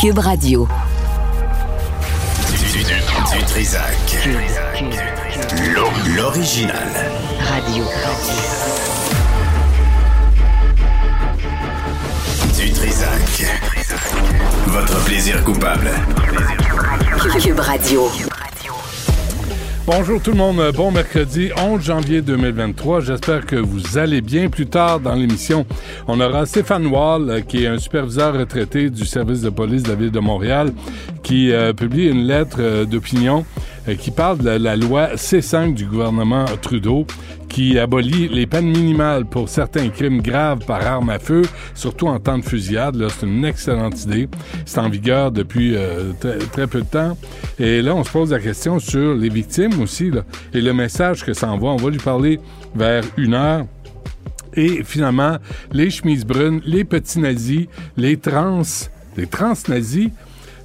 Cube Radio. Du, du, du Trisac. L'original. Radio. Du Trisac. Votre plaisir coupable. Cube Radio. Bonjour tout le monde, bon mercredi 11 janvier 2023. J'espère que vous allez bien. Plus tard dans l'émission, on aura Stéphane Wall, euh, qui est un superviseur retraité du service de police de la ville de Montréal, qui euh, publie une lettre euh, d'opinion qui parle de la, loi C5 du gouvernement Trudeau qui abolit les peines minimales pour certains crimes graves par arme à feu, surtout en temps de fusillade. C'est une excellente idée. C'est en vigueur depuis euh, très, peu de temps. Et là, on se pose la question sur les victimes aussi et le message que ça envoie. On va lui parler vers une heure. Et finalement, les chemises brunes, les petits nazis, les trans, les trans nazis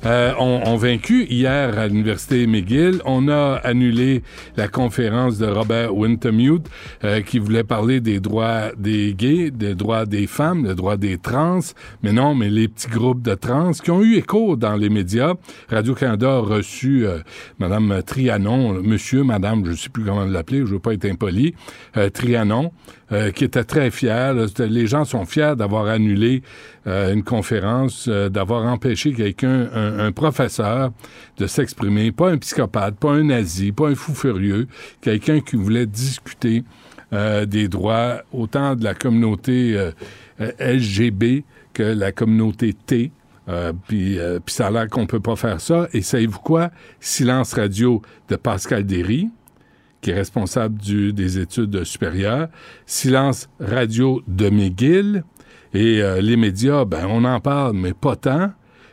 euh, ont, vaincu hier à l'université McGill. On a annulé la conférence de Robert Wintermute euh, qui voulait parler des droits des gays, des droits des femmes, des droits des trans. Mais non, mais les petits groupes de trans qui ont eu écho dans les médias. Radio-Canada a reçu euh, Madame Trianon, monsieur, madame, je sais plus comment l'appeler, je veux pas être impoli, euh, Trianon, euh, qui était très fier. Les gens sont fiers d'avoir annulé euh, une conférence, euh, d'avoir empêché quelqu'un, un, un professeur, de s'exprimer, pas un psychopathe, pas un nazi, pas un fou furieux, quelqu'un qui voulait discuter euh, des droits autant de la communauté euh, euh, LGB que la communauté T. Euh, puis, euh, ça a l'air qu'on peut pas faire ça. Et savez-vous quoi? Silence radio de Pascal Derry, qui est responsable du, des études supérieures, Silence Radio de McGill, et euh, les médias, ben on en parle, mais pas tant.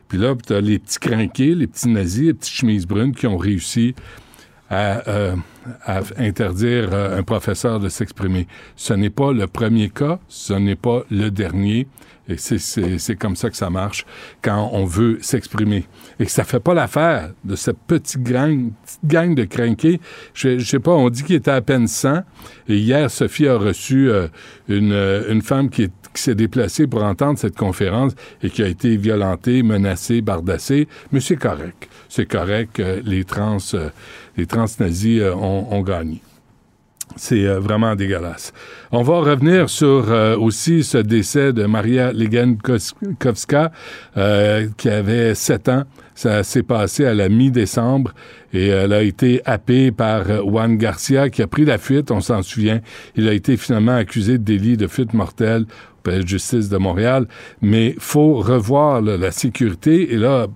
Puis là, tu as les petits crinqués, les petits nazis, les petites chemises brunes qui ont réussi à, euh, à interdire euh, un professeur de s'exprimer. Ce n'est pas le premier cas, ce n'est pas le dernier. Et c'est- comme ça que ça marche quand on veut s'exprimer. Et ça fait pas l'affaire de cette petite gang, petite gang de crinqués. Je, je sais pas, on dit qu'il était à peine 100. Et hier, Sophie a reçu euh, une, euh, une femme qui, est- qui s'est déplacée pour entendre cette conférence et qui a été violentée, menacée, bardassée. Mais c'est correct. C'est correct les trans, euh, les trans nazis euh, ont, gagné. C'est euh, vraiment dégueulasse. On va revenir sur aussi ce décès de Maria Legankowska, euh, qui avait 7 ans. Ça s'est passé à la mi-décembre et elle a été happée par Juan Garcia qui a pris la fuite, on s'en souvient. Il a été finalement accusé de délit de fuite mortelle justice de Montréal. Mais faut revoir là, la sécurité et là,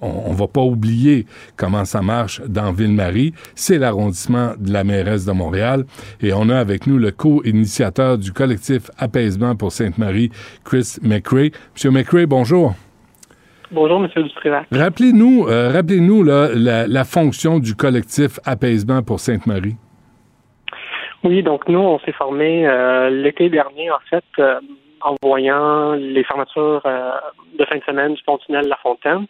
on, on va pas oublier comment ça marche dans Ville-Marie. C'est l'arrondissement de la mairesse de Montréal. Et on a avec nous le co-initiateur du collectif Apaisement pour Sainte-Marie, Chris McRae. Monsieur McRae, bonjour. Bonjour, Monsieur Dutrivac. Rappelez-nous, euh, rappelez-nous la fonction du collectif Apaisement pour Sainte-Marie. Oui, donc nous, on s'est formé euh, l'été dernier, en fait, euh, en voyant les fermetures euh, de fin de semaine du pont-tunnel La Fontaine,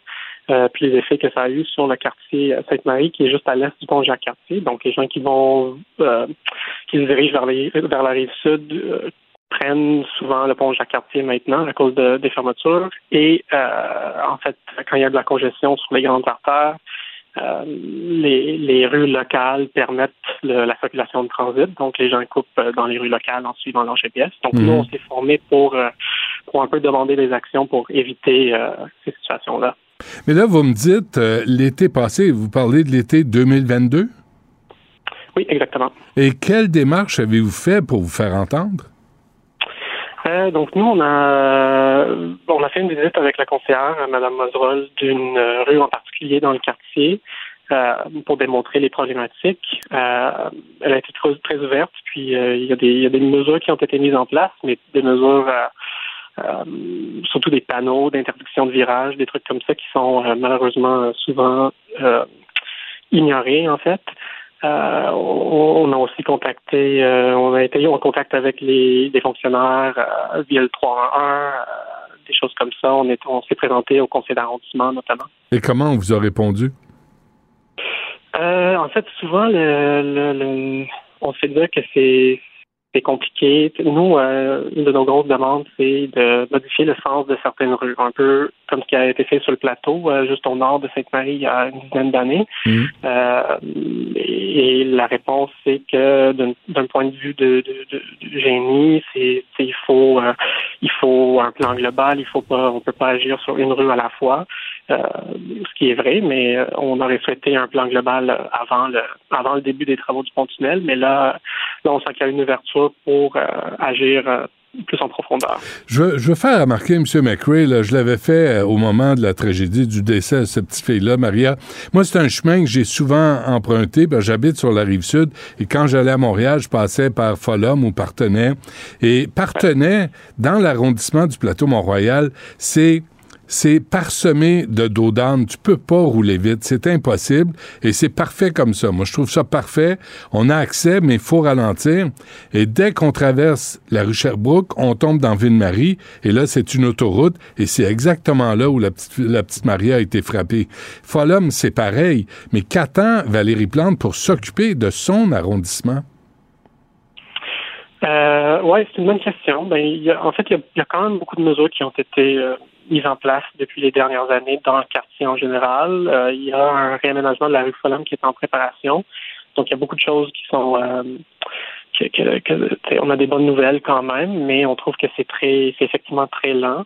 puis les effets que ça a eu sur le quartier Sainte-Marie, qui est juste à l'est du pont Jacques-Cartier. Donc, les gens qui vont, qui se dirigent vers, les, vers la rive sud prennent souvent le pont Jacques-Cartier maintenant à cause de, des fermetures. Et en fait, quand il y a de la congestion sur les grandes artères, les, les, rues locales permettent la circulation de transit, donc les gens coupent dans les rues locales en suivant leur GPS. Donc nous, mhm. on s'est formé pour, pour un peu demander des actions pour éviter ces situations-là. Mais là, vous me dites, l'été passé, vous parlez de l'été 2022? Oui, exactement. Et quelle démarche avez-vous fait pour vous faire entendre? Euh, donc nous, on a on a fait une visite avec la conseillère, Mme Mozerol, d'une rue en particulier dans le quartier euh, pour démontrer les problématiques. Euh, elle a été très, très ouverte, puis il y, a des, il y a des mesures qui ont été mises en place, mais des mesures surtout des panneaux d'interdiction de virage, des trucs comme ça qui sont malheureusement souvent ignorés en fait. Euh, on a aussi contacté, euh, on a été en contact avec les, fonctionnaires euh, via le 311, des choses comme ça. On est, on s'est présenté au conseil d'arrondissement notamment. Et comment on vous a répondu? en fait, souvent, le, on se fait dire que c'est c'est compliqué. Nous, euh, une de nos grosses demandes, c'est de modifier le sens de certaines rues, un peu comme ce qui a été fait sur le plateau, euh, juste au nord de Sainte-Marie il y a une dizaine d'années. Mmh. Euh, et, la réponse, c'est que d'un point de vue de, de, de, génie, c'est il faut il faut un plan global, il faut pas on peut pas agir sur une rue à la fois. Ce qui est vrai, mais on aurait souhaité un plan global avant le avant le début des travaux du pont-tunnel, mais là, là on sent qu'il une ouverture pour euh, agir euh, plus en profondeur. Je, veux faire remarquer, M. McRae, je l'avais fait euh, au moment de la tragédie du décès de cette petite fille-là, Maria. Moi, c'est un chemin que j'ai souvent emprunté. J'habite sur la rive sud et quand j'allais à Montréal, je passais par Folum ou Partenay. Et Partenay, dans l'arrondissement du plateau Mont-Royal, c'est c'est parsemé de dos d'âne. Tu peux pas rouler vite. C'est impossible. Et c'est parfait comme ça. Moi, je trouve ça parfait. On a accès, mais il faut ralentir. Et dès qu'on traverse la rue Sherbrooke, on tombe dans Ville-Marie. Et là, c'est une autoroute. Et c'est exactement là où la petite, la Maria a été frappée. Folum, c'est pareil. Mais qu'attend Valérie Plante pour s'occuper de son arrondissement? Euh, oui, c'est une bonne question. Ben, en fait, il y, a, quand même beaucoup de mesures qui ont été euh, mise en place depuis les dernières années dans le quartier en général. Euh, il y a un réaménagement de la rue Folum qui est en préparation. Donc, il y a beaucoup de choses qui sont... Euh, que, on a des bonnes nouvelles quand même, mais on trouve que c'est très, c'est effectivement très lent.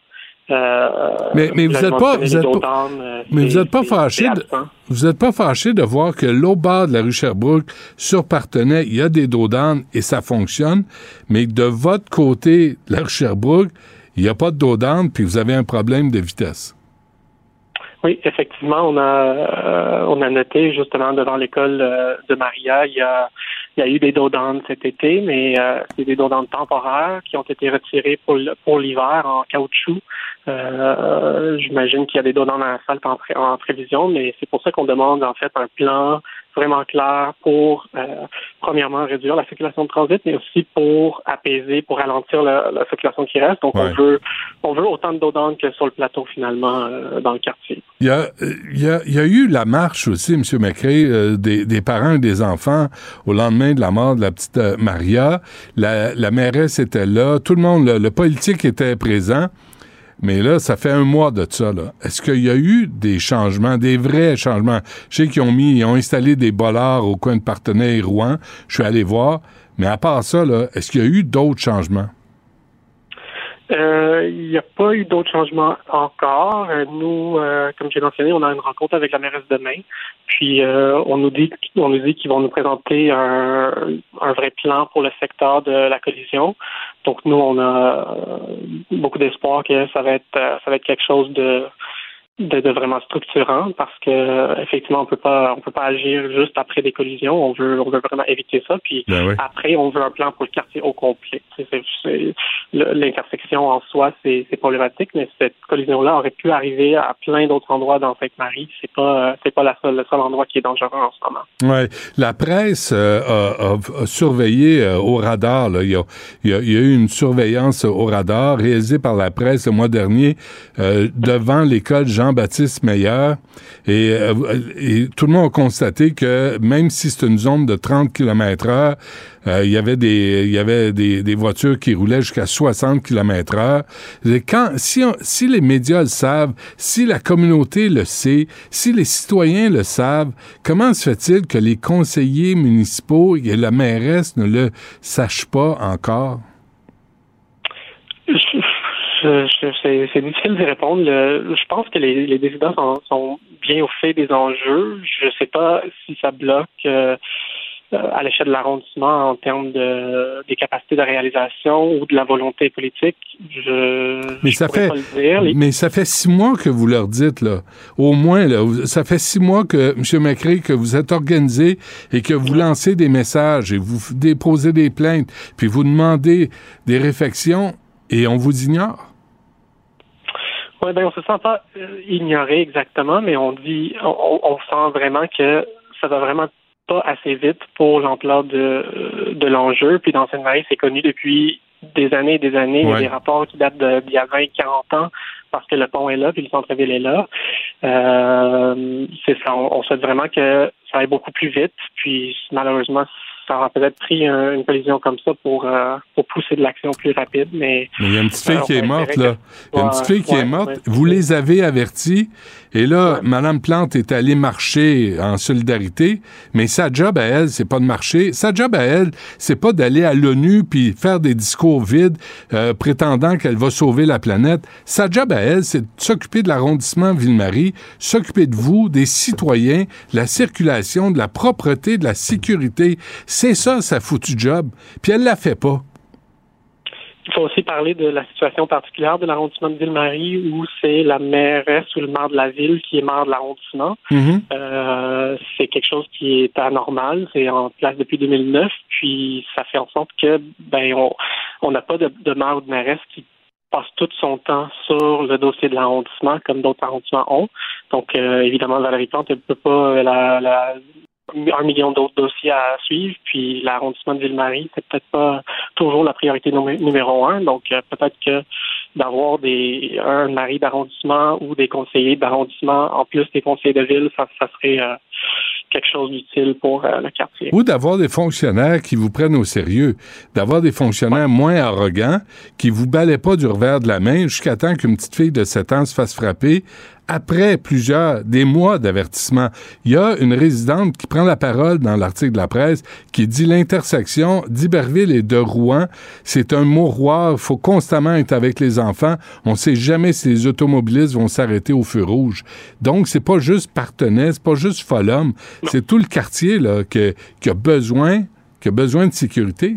Euh, mais, mais vous n'êtes pas, vous êtes pas, mais vous êtes pas fâché de, vous êtes pas fâché de voir que l'au bas de la rue Sherbrooke, sur Partenay, il y a des dos et ça fonctionne, mais de votre côté, la rue Sherbrooke, il n'y a pas de dos puis vous avez un problème de vitesse. Oui, effectivement, on a euh, on a noté justement devant l'école euh, de Maria, il y a il y a eu des dos cet été, mais euh, c'est des dos temporaires qui ont été retirés pour l'hiver en caoutchouc. J'imagine qu'il y a des dos dans asphalte en, en prévision, mais c'est pour ça qu'on demande en fait un plan vraiment clair pour, euh, premièrement, réduire la circulation de transit, mais aussi pour apaiser, pour ralentir la, circulation qui reste. Donc, on veut on veut autant de dos que sur le plateau, finalement, euh, dans le quartier. Il y, a, il, y a, il y a eu la marche aussi, M. McRae, euh, des, des, parents et des enfants au lendemain de la mort de la petite Maria. La, la mairesse était là, tout le monde, le politique était présent. Mais là, ça fait un mois de ça. Est-ce qu'il y a eu des changements, des vrais changements? Je sais qu'ils ont mis, ils ont installé des bollards au coin de Partenay et Rouen. Je suis allé voir. Mais à part ça, est-ce qu'il y a eu d'autres changements? Euh, il n'y a pas eu d'autres changements encore. Euh, nous, euh, comme j'ai mentionné, on a une rencontre avec la mairesse demain. Puis on nous dit on nous dit qu'ils vont nous présenter un, un, vrai plan pour le secteur de la collision. Donc nous, on a beaucoup d'espoir que ça va être ça va être quelque chose de de, vraiment structurant parce que effectivement on peut pas on peut pas agir juste après des collisions. On veut on veut vraiment éviter ça. Puis ben après on veut un plan pour le quartier au complet. L'intersection en soi c'est problématique mais cette collision là aurait pu arriver à plein d'autres endroits dans Sainte-Marie. C'est pas c'est pas la seule, le seul endroit qui est dangereux en ce moment. Ouais. La presse euh, a, surveillé euh, au radar là. Il, y a, il, y a, eu une surveillance au radar réalisée par la presse le mois dernier euh, devant l'école Jean Jean-Baptiste Meyer, et, et, tout le monde a constaté que même si c'est une zone de 30 km heure, euh, il y avait des il y avait des, voitures qui roulaient jusqu'à 60 km heure. Quand si si les médias le savent, si la communauté le sait, si les citoyens le savent, comment se fait-il que les conseillers municipaux et la mairesse ne le sachent pas encore? C'est difficile de répondre. je pense que les, les décidents sont, bien au fait des enjeux. Je ne sais pas si ça bloque euh, euh, à l'échelle de l'arrondissement en termes de des capacités de réalisation ou de la volonté politique. Je, mais ça fait, mais ça fait six mois que vous leur dites là, au moins là, ça fait six mois que M. Macri que vous êtes organisé et que vous lancez des messages et vous déposez des plaintes, puis vous demandez des réflexions et on vous ignore. Oui, ben on se sent pas euh, ignoré exactement, mais on dit, on, on sent vraiment que ça va vraiment pas assez vite pour l'ampleur de, de l'enjeu. Puis dans cette marie c'est connu depuis des années et des années. Il y a des rapports qui datent d'il y a 20, 40 ans parce que le pont est là, puis le centre-ville est là. Euh, c'est ça. On, on, souhaite vraiment que ça aille beaucoup plus vite. Puis malheureusement, ça aura peut-être pris une collision comme ça pour, euh, pour pousser de l'action plus rapide, mais... il y a une petite fille qui est morte, là. Il y a une petite fille qui est morte. Vous les avez avertis, et là, Mme Plante est allée marcher en solidarité, mais sa job à elle, c'est pas de marcher. Sa job à elle, c'est pas d'aller à l'ONU puis faire des discours vides euh, prétendant qu'elle va sauver la planète. Sa job à elle, c'est de s'occuper de l'arrondissement Ville-Marie, s'occuper de vous, des citoyens, la circulation, de la propreté, de la sécurité. C'est ça, sa foutue job. Puis elle la fait pas. Il faut aussi parler de la situation particulière de l'arrondissement de Ville-Marie où c'est la mairesse ou le maire de la ville qui est maire de l'arrondissement. Mm-hmm. Euh, c'est quelque chose qui est anormal. C'est en place depuis 2009. Puis ça fait en sorte que ben on n'a pas de, de maire ou de mairesse qui passe tout son temps sur le dossier de l'arrondissement comme d'autres arrondissements ont. Donc euh, évidemment Valérie Plante ne peut pas la, la un million d'autres dossiers à suivre, puis l'arrondissement de Ville-Marie, c'est peut-être pas toujours la priorité numéro un. Donc, euh, peut-être que d'avoir des un mari d'arrondissement ou des conseillers d'arrondissement en plus des conseillers de ville, ça, ça serait euh, quelque chose d'utile pour euh, le quartier. Ou d'avoir des fonctionnaires qui vous prennent au sérieux, d'avoir des fonctionnaires moins arrogants, qui vous balaient pas du revers de la main jusqu'à temps qu'une petite fille de 7 ans se fasse frapper après plusieurs, des mois d'avertissement. Il y a une résidente qui prend la parole dans l'article de la presse qui dit l'intersection d'Iberville et de Rouen, c'est un mouroir, il faut constamment être avec les enfants, on sait jamais si les automobilistes vont s'arrêter au feu rouge. Donc, c'est pas juste Partenay, c'est pas juste Folhomme, c'est tout le quartier, là, qui, qui a besoin, qui a besoin de sécurité.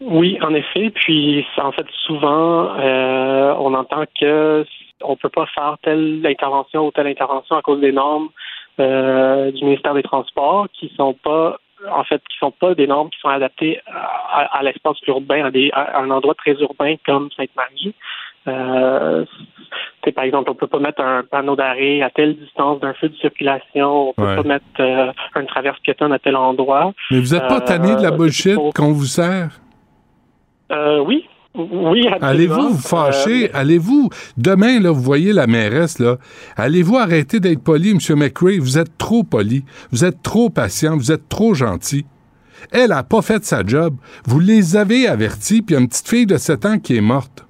Oui, en effet. Puis, en fait, souvent, euh, on entend que on peut pas faire telle intervention ou telle intervention à cause des normes euh, du ministère des Transports qui sont pas en fait qui sont pas des normes qui sont adaptées à, l'espace urbain, à, un endroit très urbain comme Sainte-Marie. Euh, par exemple, on peut pas mettre un panneau d'arrêt à telle distance d'un feu de circulation, on peut pas mettre euh, une traverse piétonne à tel endroit. Mais vous êtes pas tanné de la bullshit qu'on vous sert? oui, oui, Allez-vous vous fâcher? Euh, allez-vous, demain, là, vous voyez la mairesse, là, allez-vous arrêter d'être poli, M. McRae? Vous êtes trop poli, vous êtes trop patient, vous êtes trop gentil. Elle a pas fait sa job. Vous les avez avertis, puis il y a une petite fille de 7 ans qui est morte.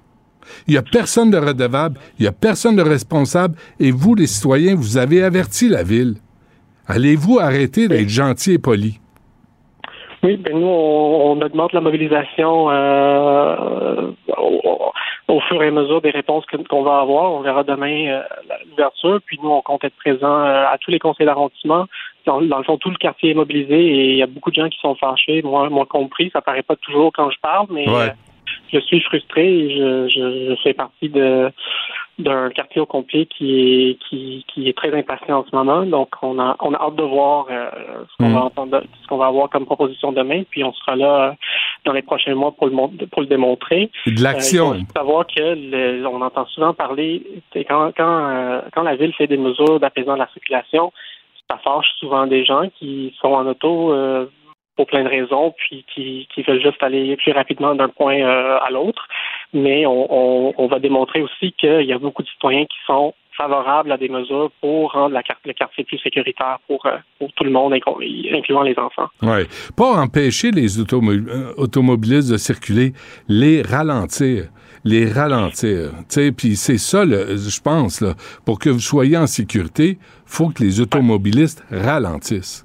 Il n'y a personne de redevable, il n'y a personne de responsable, et vous, les citoyens, vous avez averti la ville. Allez-vous arrêter d'être gentil et poli? Oui, ben nous, on, augmente la mobilisation euh, au, fur et à mesure des réponses qu'on va avoir. On verra demain euh, l'ouverture, puis nous, on compte être présents euh, à tous les conseils d'arrondissement. Dans, le fond, tout le quartier est mobilisé et il y a beaucoup de gens qui sont fâchés, moi, moi compris. Ça paraît pas toujours quand je parle, mais je suis frustré et je, je fais partie de d'un quartier au complet qui est qui, qui est très impatient en ce moment. Donc on a on a hâte de voir euh, ce qu'on va mm. entendre, ce qu'on va avoir comme proposition demain, puis on sera là euh, dans les prochains mois pour le pour le démontrer. De l'action. Euh, savoir que on entend souvent parler quand quand quand la ville fait des mesures d'apaisement de la circulation, ça fâche souvent des gens qui sont en auto pour plein de raisons, puis qui, qui veulent juste aller plus rapidement d'un point à l'autre mais on, va démontrer aussi qu'il y a beaucoup de citoyens qui sont favorable à des mesures pour rendre le quartier plus sécuritaire pour, euh, pour tout le monde, incluant les enfants. Oui. Pas empêcher les automobilistes de circuler, les ralentir les ralentir. Puis c'est ça, je pense, là, pour que vous soyez en sécurité, faut que les automobilistes ralentissent.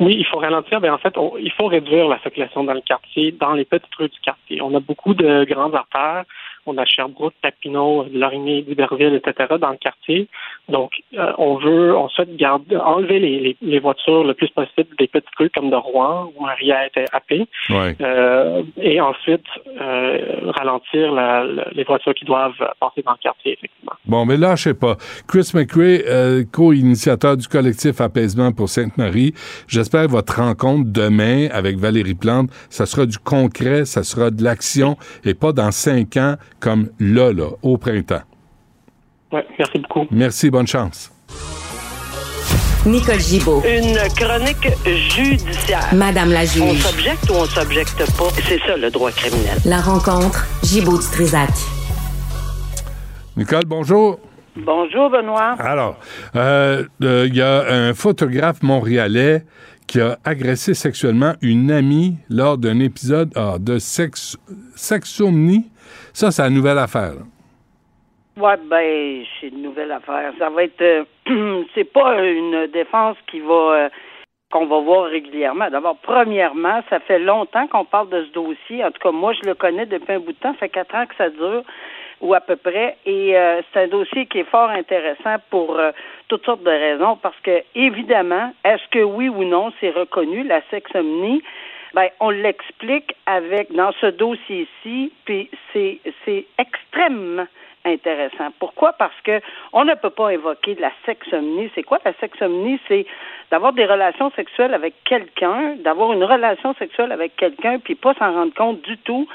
Oui, il faut ralentir. mais en fait, il faut réduire la circulation dans le quartier, dans les petites rues du quartier. On a beaucoup de grandes artères on a Sherbrooke, Papineau, Lorigny, D'Iberville, etc. dans le quartier. Donc, euh, on veut, on souhaite garder, enlever les, les, voitures le plus possible des petites rues comme de Rouen, où Maria était happée. Euh, et ensuite, euh, ralentir la, les voitures qui doivent passer dans le quartier, effectivement. Bon, mais là, je sais pas. Chris McRae, co-initiateur du collectif Apaisement pour Sainte-Marie, j'espère votre rencontre demain avec Valérie Plante, ça sera du concret, ça sera de l'action, et pas dans cinq ans comme là, là, au printemps. Oui, merci beaucoup. Merci, bonne chance. Nicole Gibaud. Une chronique judiciaire. Madame la juge. On s'objecte ou on s'objecte pas? C'est ça, le droit criminel. La rencontre, Gibaud-Strisac. Nicole, bonjour. Bonjour, Benoît. Alors, euh, euh, il y a un photographe montréalais qui a agressé sexuellement une amie lors d'un épisode ah, de sex, sexomnie ça, c'est une nouvelle affaire. Oui, ben, c'est une nouvelle affaire. Ça va être. Euh, c'est pas une défense qui va. Euh, qu'on va voir régulièrement. D'abord, premièrement, ça fait longtemps qu'on parle de ce dossier. En tout cas, moi, je le connais depuis un bout de temps. Ça fait quatre ans que ça dure, ou à peu près. Et euh, c'est un dossier qui est fort intéressant pour toutes sortes de raisons. Parce que, évidemment, est-ce que oui ou non, c'est reconnu, la sexomnie? Ben, on l'explique avec dans ce dossier-ci, puis c'est c'est extrêmement intéressant. Pourquoi? Parce que on ne peut pas évoquer de la sexomnie. C'est quoi la sexomnie? C'est d'avoir des relations sexuelles avec quelqu'un, d'avoir une relation sexuelle avec quelqu'un, puis pas s'en rendre compte du tout.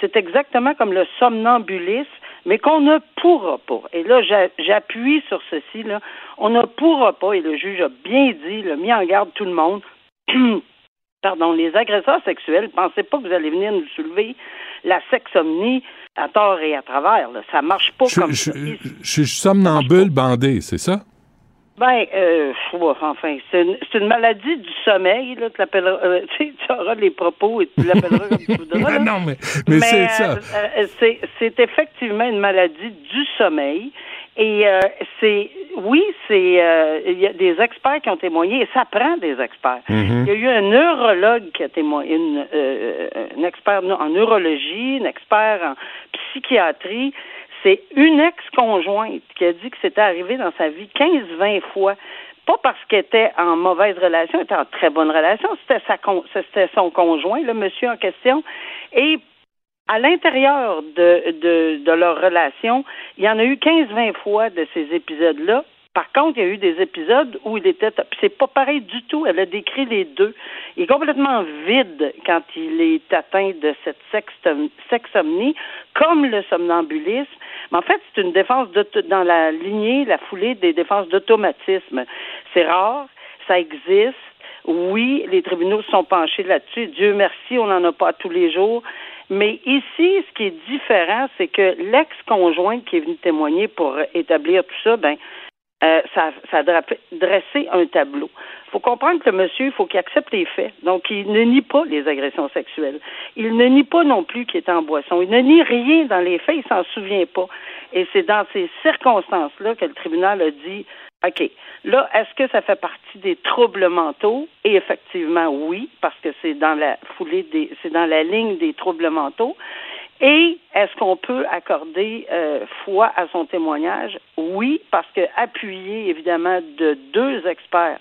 C'est exactement comme le somnambulisme, mais qu'on ne pourra pas. Et là, j'appuie sur ceci, là. On ne pourra pas, et le juge a bien dit, il a mis en garde tout le monde. pardon, les agresseurs sexuels, pensez pas que vous allez venir nous soulever la sexomnie à tort et à travers. Là. Ça marche pas comme ça. Je suis somnambule bandé, c'est ça? Ben, euh, enfin, c'est une, maladie du sommeil. Là, tu, euh, tu auras les propos et tu l'appelleras comme tu voudras. non, mais, mais, c'est ça. Euh, euh, c'est effectivement une maladie du sommeil. Et euh, c'est oui, c'est euh, il y a des experts qui ont témoigné et ça prend des experts. Mhm. Il y a eu un neurologue qui a témoigné, une, euh, un expert en neurologie, un expert en psychiatrie. C'est une ex-conjointe qui a dit que c'était arrivé dans sa vie 15-20 fois. Pas parce qu'elle était en mauvaise relation, elle était en très bonne relation, c'était sa c'était son conjoint, le monsieur en question. Et à l'intérieur de, de, de, leur relation, il y en a eu 15-20 fois de ces épisodes-là. Par contre, il y a eu des épisodes où il était. C'est pas pareil du tout. Elle a décrit les deux. Il est complètement vide quand il est atteint de cette sexomnie, comme le somnambulisme. Mais en fait, c'est une défense dans la lignée, la foulée des défenses d'automatisme. C'est rare, ça existe. Oui, les tribunaux sont penchés là-dessus. Dieu merci, on n'en a pas tous les jours. Mais ici, ce qui est différent, c'est que l'ex-conjointe qui est venue témoigner pour établir tout ça, ben, euh, ça, ça a dressé un tableau. Il faut comprendre que le monsieur, il faut qu'il accepte les faits. Donc, il ne nie pas les agressions sexuelles. Il ne nie pas non plus qu'il est en boisson. Il ne nie rien dans les faits, il s'en souvient pas. Et c'est dans ces circonstances-là que le tribunal a dit OK. Là, est-ce que ça fait partie des troubles mentaux? Et effectivement, oui, parce que c'est dans la foulée des, c'est dans la ligne des troubles mentaux. Et est-ce qu'on peut accorder euh, foi à son témoignage? Oui, parce que appuyé évidemment de deux experts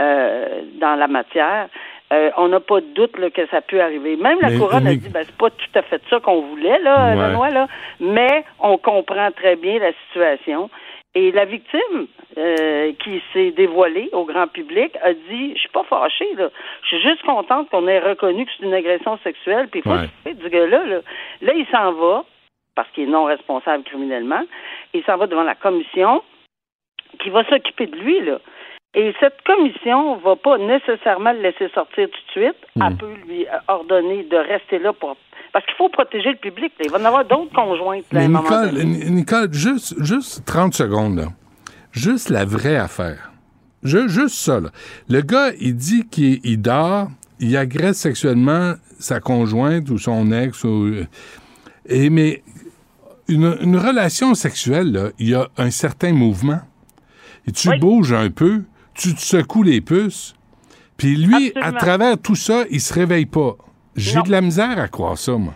euh, dans la matière, euh, on n'a pas de doute que ça peut arriver. Même la couronne a dit ben c'est pas tout à fait ça qu'on voulait là, Benoît, là, mais on comprend très bien la situation. Et la victime euh, qui s'est dévoilée au grand public a dit Je suis pas fâchée, là. Je suis juste contente qu'on ait reconnu que c'est une agression sexuelle. Puis il faut du gars-là. Là, là il s'en va, parce qu'il est non responsable criminellement. Il s'en va devant la commission qui va s'occuper de lui, là. Et cette commission va pas nécessairement le laisser sortir tout de suite. Hmm. Elle peut lui euh, ordonner de rester là pour parce qu'il faut protéger le public. là. Il va y en avoir d'autres conjointes là, Mais Nicole, Nicole, juste, juste 30 secondes, là. Juste la vraie affaire. Ju- juste ça, là. Le gars, il dit qu'il il dort, il agresse sexuellement sa conjointe ou son ex. Ou, euh, et, mais une, une relation sexuelle, il y a un certain mouvement. Et tu Oui. bouges un peu, tu te secoues les puces. Puis lui, à travers tout ça, il se réveille pas. J'ai de la misère à croire ça, moi.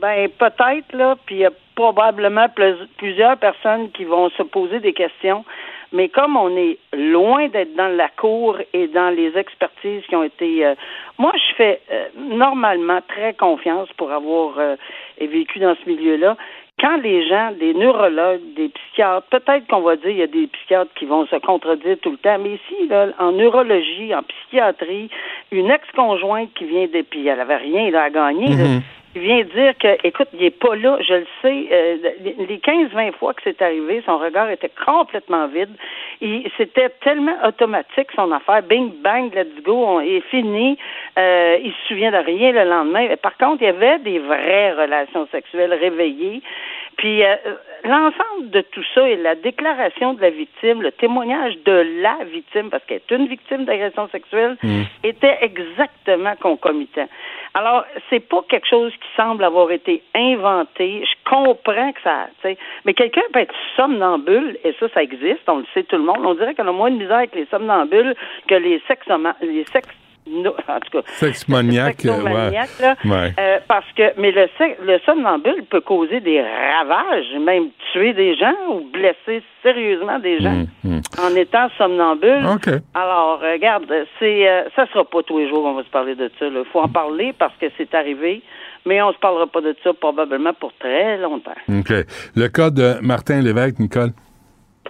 Ben peut-être là, puis il y a probablement plus- plusieurs personnes qui vont se poser des questions. Mais comme on est loin d'être dans la cour et dans les expertises qui ont été, euh, moi je fais euh, normalement très confiance pour avoir euh, vécu dans ce milieu-là. Quand les gens, des neurologues, des psychiatres, peut-être qu'on va dire il y a des psychiatres qui vont se contredire tout le temps, mais ici, là, en neurologie, en psychiatrie, une ex-conjointe qui vient de, elle avait rien à gagner, vient dire que, écoute, il est pas là, je le sais, euh, les 15-20 fois que c'est arrivé, son regard était complètement vide. Il- C'était tellement automatique, son affaire, bing, bang, let's go, on est fini. Euh, il se souvient de rien le lendemain. Mais Par contre, il y avait des vraies relations sexuelles réveillées. Puis euh, l'ensemble de tout ça et la déclaration de la victime, le témoignage de la victime, parce qu'elle est une victime d'agression sexuelle, était exactement concomitant. Alors, c'est pas quelque chose qui semble avoir été inventé. Je comprends que ça, tu sais, mais quelqu'un peut être somnambule et ça, ça existe. On le sait tout le monde. On dirait qu'on a moins de misère avec les somnambules que les sexoma, les sex, no- en tout cas, Sexe maniaque, euh, ouais. sexomaniaque, là. Ouais. Euh, parce que, mais le, somnambule peut causer des ravages, même tuer des gens ou blesser sérieusement des gens Hum, en étant somnambule. Alors, euh, regarde, c'est, euh, ça sera pas tous les jours qu'on va se parler de ça. Il faut en parler parce que c'est arrivé, mais on se parlera pas de ça probablement pour très longtemps. OK. Le cas de Martin Lévesque, Nicole?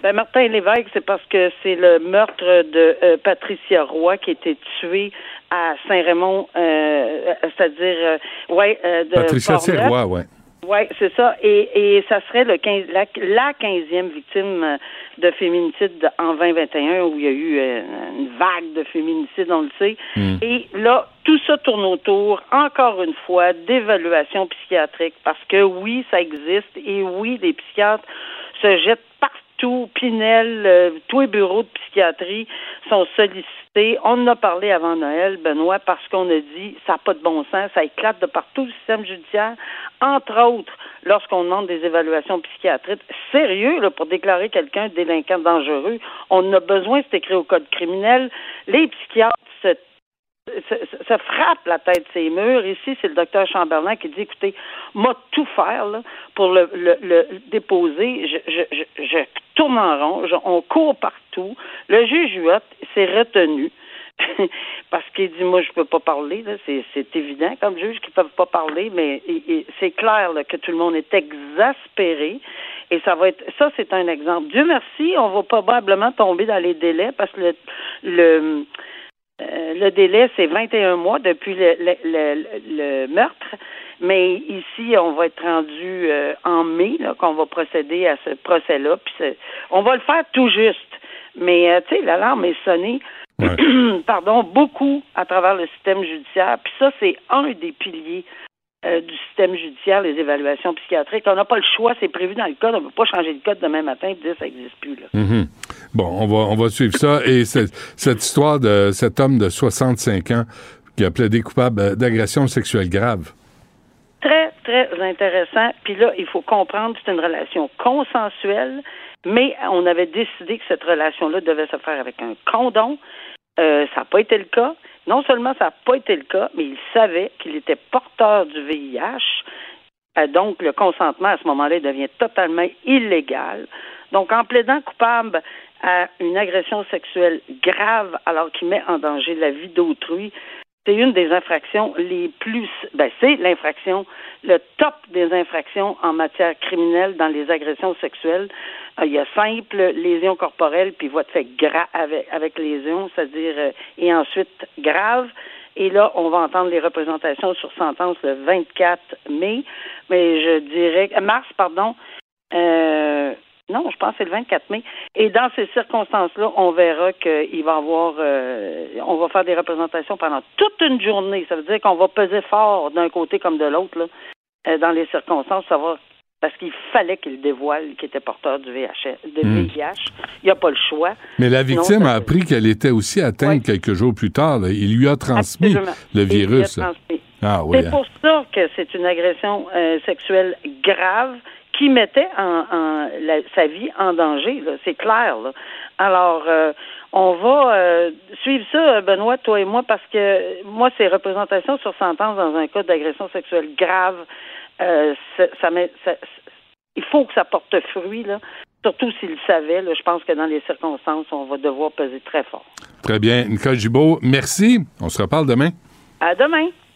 Ben, Martin Lévesque, c'est parce que c'est le meurtre de euh, Patricia Roy qui a été tuée à Saint-Raymond, euh, c'est-à-dire, euh, ouais, de Patricia. Serrois, ouais. Oui, c'est ça. Et, et ça serait le 15, la, la 15e victime de féminicide en 2021 où il y a eu une vague de féminicide, on le sait. Et là, tout ça tourne autour, encore une fois, d'évaluation psychiatrique parce que oui, ça existe et oui, les psychiatres se jettent partout. Pinel, euh, tous les bureaux de psychiatrie sont sollicités. On en a parlé avant Noël, Benoît, parce qu'on a dit ça n'a pas de bon sens, ça éclate de partout le système judiciaire, entre autres lorsqu'on demande des évaluations psychiatriques. Sérieux, là, pour déclarer quelqu'un délinquant dangereux, on a besoin, c'est écrit au code criminel. Les psychiatres se se frappe la tête de ces murs. Ici, c'est le docteur Chamberlain qui dit, écoutez, moi, tout faire là, pour le, le, le déposer. Je, je, je, je tourne en rond, on court partout. Le juge Huot s'est retenu. Parce qu'il dit, moi, je peux pas parler. C'est, évident comme juge qu'ils peuvent pas parler, mais c'est clair là, que tout le monde est exaspéré. Et ça va être, ça, c'est un exemple. Dieu merci, on va probablement tomber dans les délais parce que le, le, euh, le délai, c'est 21 mois depuis le, le, le- le meurtre. Mais ici, on va être rendu euh, en mai, là, qu'on va procéder à ce procès-là. Puis on va le faire tout juste. Mais, euh, tu sais, l'alarme est sonnée, pardon, beaucoup à travers le système judiciaire. Puis ça, c'est un des piliers euh, du système judiciaire, les évaluations psychiatriques. On n'a pas le choix, c'est prévu dans le code. On ne peut pas changer le code demain matin et dire ça n'existe plus. Là. Mhm. Bon, on va, on va suivre ça. Et cette histoire de cet homme de 65 ans qui a plaidé coupable d'agression sexuelle grave. très, très intéressant. Puis là, il faut comprendre que c'est une relation consensuelle, mais on avait décidé que cette relation-là devait se faire avec un condom. Euh, ça n'a pas été le cas. Non seulement ça n'a pas été le cas, mais il savait qu'il était porteur du VIH. Euh, donc, le consentement, à ce moment-là, devient totalement illégal. Donc, en plaidant coupable à une agression sexuelle grave alors qu'il met en danger la vie d'autrui, c'est une des infractions les plus, ben c'est l'infraction, le top des infractions en matière criminelle dans les agressions sexuelles. Euh, il y a simple lésion corporelle puis voie de fait gra avec, avec lésion, c'est-à-dire euh, et ensuite grave. Et là, on va entendre les représentations sur sentence le 24 mai, mais je dirais mars, pardon. Euh, Non, je pense que c'est le 24 mai. Et dans ces circonstances-là, on verra qu'il va avoir, euh, on va faire des représentations pendant toute une journée. Ça veut dire qu'on va peser fort d'un côté comme de l'autre, là, euh, dans les circonstances, savoir parce qu'il fallait qu'il dévoile qu'il était porteur du VIH. De Hmm. VIH. Il n'y a pas le choix. Mais la Sinon, victime ça- a appris qu'elle était aussi atteinte quelques jours plus tard. là. Il lui a transmis Absolument. le Et il lui a virus. transmis. Ah oui. C'est hein. pour ça que c'est une agression euh, sexuelle grave qui mettait en, en- la- sa vie en danger. C'est clair. là. Alors, euh, on va euh, suivre ça, Benoît, toi et moi, parce que moi, ces représentations sur sentence dans un cas d'agression sexuelle grave, euh, ça, ça met- ça- il faut que ça porte fruit, là. Surtout s'il le savait, là, je pense que dans les circonstances, on va devoir peser très fort. Très bien. Nicole Gibault, merci. On se reparle demain. À demain.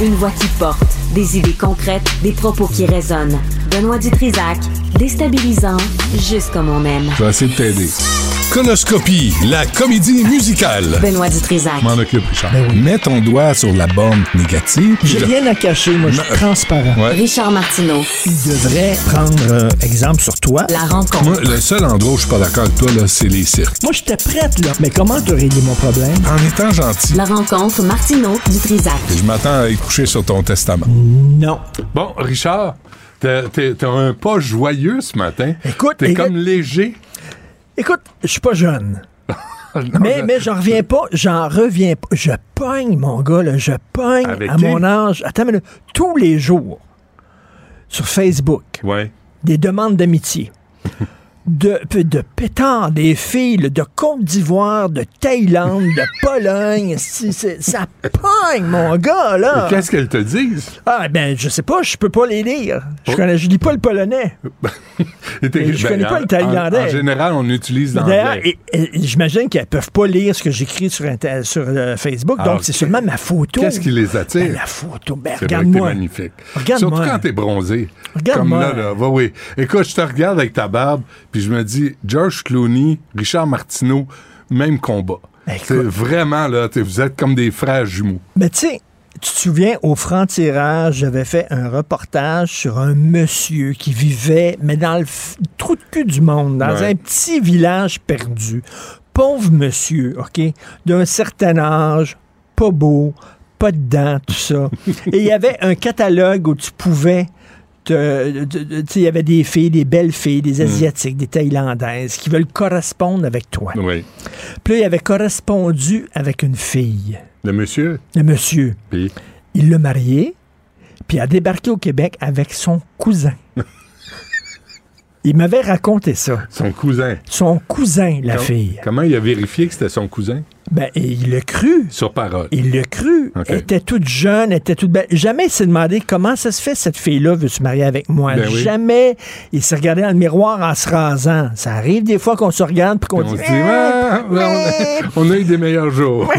Une voix qui porte, des idées concrètes, des propos qui résonnent. Benoît Dutrisac, déstabilisant, juste comme on aime. Je vais essayer de t'aider. Conoscopie, la comédie musicale. Benoît Dutrisac. M'en occupe, Richard. Mets ton doigt sur la bande négative. J'ai rien à cacher, moi, je suis transparent. Ouais. Richard Martineau, Il devrait prendre euh, exemple sur toi. la rencontre. Moi, le seul endroit où je suis pas d'accord avec toi, là, c'est les cirques. Moi, j'étais prête, là. Mais comment tu réglé mon problème? En étant gentil, La rencontre Martineau Dutrisac. je m'attends à y coucher sur ton testament. Non. Bon, Richard, t'as un pas joyeux ce matin. Écoute, T'es comme léger. Écoute, je suis pas jeune. mais mais j'en reviens pas, j'en reviens pas. Je pogne, mon gars, là, je pogne Avec à qui? mon âge. Attends, mais tous les jours, sur Facebook, Ouais. des demandes d'amitié. De, de pétards, des filles de Côte d'Ivoire, de Thaïlande, de Pologne. Ça pogne, mon gars, là. Qu'est-ce qu'elles te disent? Ah, ben, je sais pas, je peux pas les lire. Je, Oh. connais, je lis pas le polonais. Mais je connais pas en- le thaïlandais. En, en général, on utilise l'anglais. j'imagine qu'elles peuvent pas lire ce que j'écris sur, sur euh, Facebook. Donc, c'est seulement ma photo. Qu'est-ce qui les attire? Ben, la photo. Ben, C'est regarde-moi. magnifique. Surtout quand t'es bronzé. Regarde-moi. Comme là, là. Va, oui. Écoute, je te regarde avec ta barbe, puis je me dis, George Clooney, Richard Martineau, même combat. Ben. C'est vraiment, là, vous êtes comme des frères jumeaux. Mais tu sais, tu te souviens, au franc-tirage, j'avais fait un reportage sur un monsieur qui vivait, mais dans le trou de cul du monde, dans Ouais. un petit village perdu. Pauvre monsieur, OK, d'un certain âge, pas beau, pas de dents, tout ça. Et il y avait un catalogue où tu pouvais sais, il y avait des filles, des belles filles, des Asiatiques, des Thaïlandaises qui veulent correspondre avec toi. Oui. Puis là, il avait correspondu avec une fille, Le monsieur, le monsieur. puis? Il l'a marié, puis a débarqué au Québec avec son cousin. Il m'avait raconté ça. son cousin. Son cousin, la Com- fille. Comment il a vérifié que c'était son cousin? Ben, et il l'a cru. Sur parole. Il l'a cru. Elle était toute jeune, elle était toute belle. Jamais il s'est demandé comment ça se fait, cette fille-là veut se marier avec moi. Ben oui. Jamais il s'est regardé dans le miroir en se rasant. Ça arrive des fois qu'on se regarde puis qu'on dit. Ah, on, a, on a eu des meilleurs jours.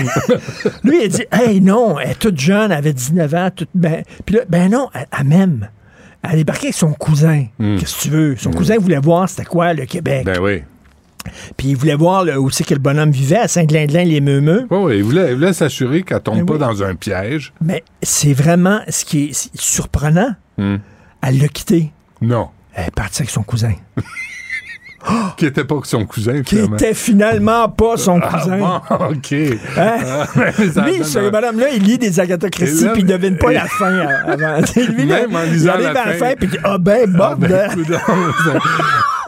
Lui, il a dit Hey, non, elle est toute jeune, elle avait 19 ans, toute ben. Puis là, ben non, elle, elle m'aime. Elle a débarqué avec son cousin. Hmm. Qu'est-ce que tu veux? Son cousin voulait voir c'était quoi le Québec. ben oui. Puis il voulait voir là, où c'est que le bonhomme vivait, à Saint-Glindelin, les Meumeux. Oh, il voulait, il voulait s'assurer qu'elle tombe Ben pas oui. dans un piège. Mais c'est vraiment ce qui est surprenant. Hmm. Elle l'a quitté. Non. Elle est partie avec son cousin. qui était pas son cousin, Qui finalement. était finalement pas son Ah, cousin. bon, OK. Hein? Ah, Lui, ce madame-là, il lit des Agatha Christie puis il devine pas la fin avant. Lui, là, il arrive la à la fin. puis il dit Ah ben, Ah, Bob! ben, ça-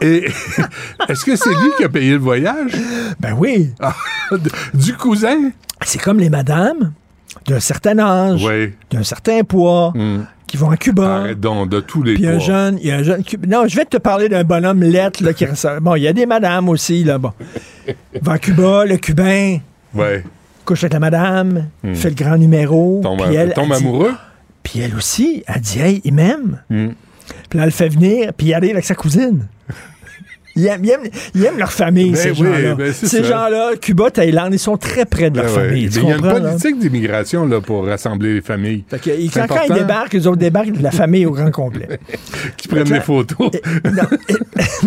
Et est-ce que c'est lui qui a payé le voyage? ben oui. Ah, du cousin? C'est comme les madames d'un certain âge, Oui. d'un certain poids, Hmm. qui vont à Cuba. Arrête donc, de tous les Puis un jeune, il y a un jeune. Non, je vais te parler d'un bonhomme lettre là, qui Bon, il y a des madames aussi, là. Bon. Il va à Cuba, le Cubain Ouais. couche avec la madame, fait le grand numéro. Tombe, puis elle, tombe elle dit- amoureux? Puis elle aussi, elle dit, hey, il m'aime. Hmm. Puis là, elle le fait venir, puis il arrive avec sa cousine. Ils aiment, ils aiment- ils aiment leur famille, Ben ces oui, gens-là. ben ces gens-là, Cuba, Thaïlande, ils sont très près de leur Ah ouais. famille. tu Il y a une politique d'immigration pour rassembler les familles. Fait que, ils- quand, quand ils débarquent, les autres débarquent de la famille au grand complet. Qui prennent des photos. Non,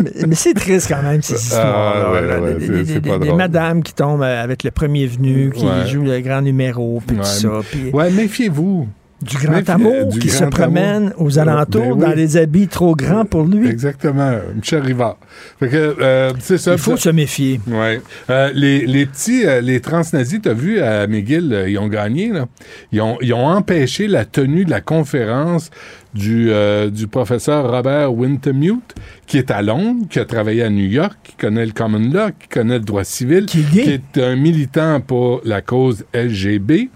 mais c'est triste quand même, ces histoires. Ah, ouais, ouais, des, madames qui tombent euh, avec le premier venu, qui jouent le grand numéro, puis tout ça. Puis Ouais, méfiez-vous. Du grand amour du qui se promène amour. aux alentours Ben oui. dans des habits trop grands pour lui. Exactement. Michel Rivard. Fait que, euh, c'est ça. Il faut se méfier. Ouais. Euh, les, les petits, euh, les transnazis, t'as vu à McGill, euh, ils ont gagné, là. Ils ont, ils ont empêché la tenue de la conférence du, euh, du professeur Robert Wintermute, qui est à Londres, qui a travaillé à New York, qui connaît le common law, qui connaît le droit civil, Qui est qui est un militant pour la cause LGB,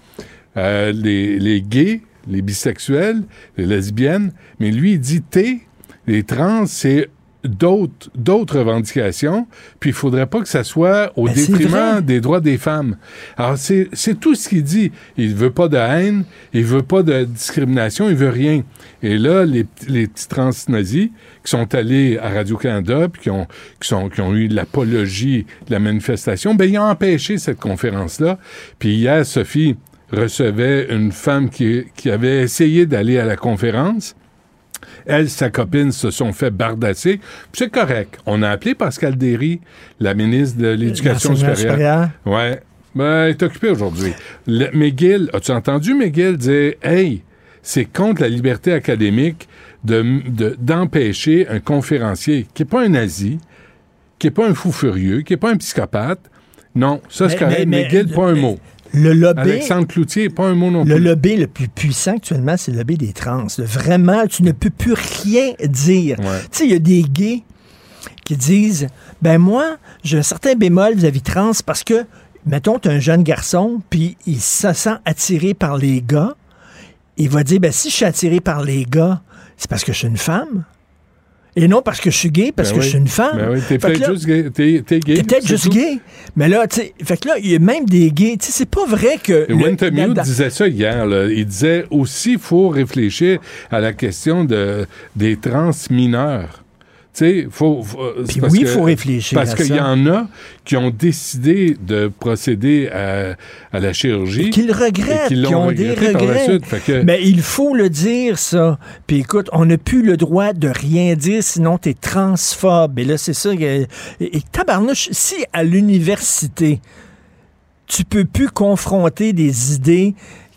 euh, les, les gays, les bisexuels, les lesbiennes. Mais lui, il dit T, les trans, c'est d'autres d'autres revendications, puis il faudrait pas que ça soit au Ben, détriment des droits des femmes. Alors, c'est c'est tout ce qu'il dit. Il veut pas de haine, il veut pas de discrimination, il veut rien. Et là, les, les petits trans-nazis qui sont allés à Radio-Canada, puis qui ont, qui, sont, qui ont eu l'apologie de la manifestation, ben, ils ont empêché cette conférence-là. Puis hier, Sophie recevait une femme qui, qui avait essayé d'aller à la conférence. Elle, sa copine se sont fait bardasser. Puis C'est correct. On a appelé Pascal Derry, la ministre de l'Éducation supérieure. supérieur. Ouais. Ben, elle est occupée aujourd'hui. McGill, as-tu entendu McGill dire Hey, c'est contre la liberté académique de- de- d'empêcher un conférencier qui n'est pas un nazi, qui n'est pas un fou furieux, qui n'est pas un psychopathe. Non, ça c'est correct. mais- McGill, pas un mais- mot. Le lobby, Alexandre Cloutier, pas un mot non le plus. lobby le plus puissant actuellement, c'est le lobby des trans. Vraiment, tu ne peux plus rien dire. Ouais. Tu sais, il y a des gays qui disent Ben moi, j'ai un certain bémol vis-à-vis trans parce que, mettons, tu un jeune garçon, puis il se sent attiré par les gars. Il va dire Ben si je suis attiré par les gars, c'est parce que je suis une femme. Et non parce que je suis gay, parce Ben que oui. je suis une femme. Ben oui, t'es peut-être juste gay. T'es, t'es gay. T'es peut-être juste tout. gay. Mais là, tu sais, fait que là, il y a même des gays. Tu sais, c'est pas vrai que. Wintermute disait ça hier. là. Il disait aussi il faut réfléchir à la question de, des trans mineurs. Tu sais, faut, faut- c'est Puis parce oui, il faut réfléchir Parce qu'il y en a qui ont décidé de procéder à, à la chirurgie. Qu'ils regrettent, et qui ont des regrets. que- Mais il faut le dire, ça. Puis écoute, on n'a plus le droit de rien dire, sinon t'es transphobe. Et là, c'est ça. Et, et tabarnouche, si à l'université, tu peux plus confronter des idées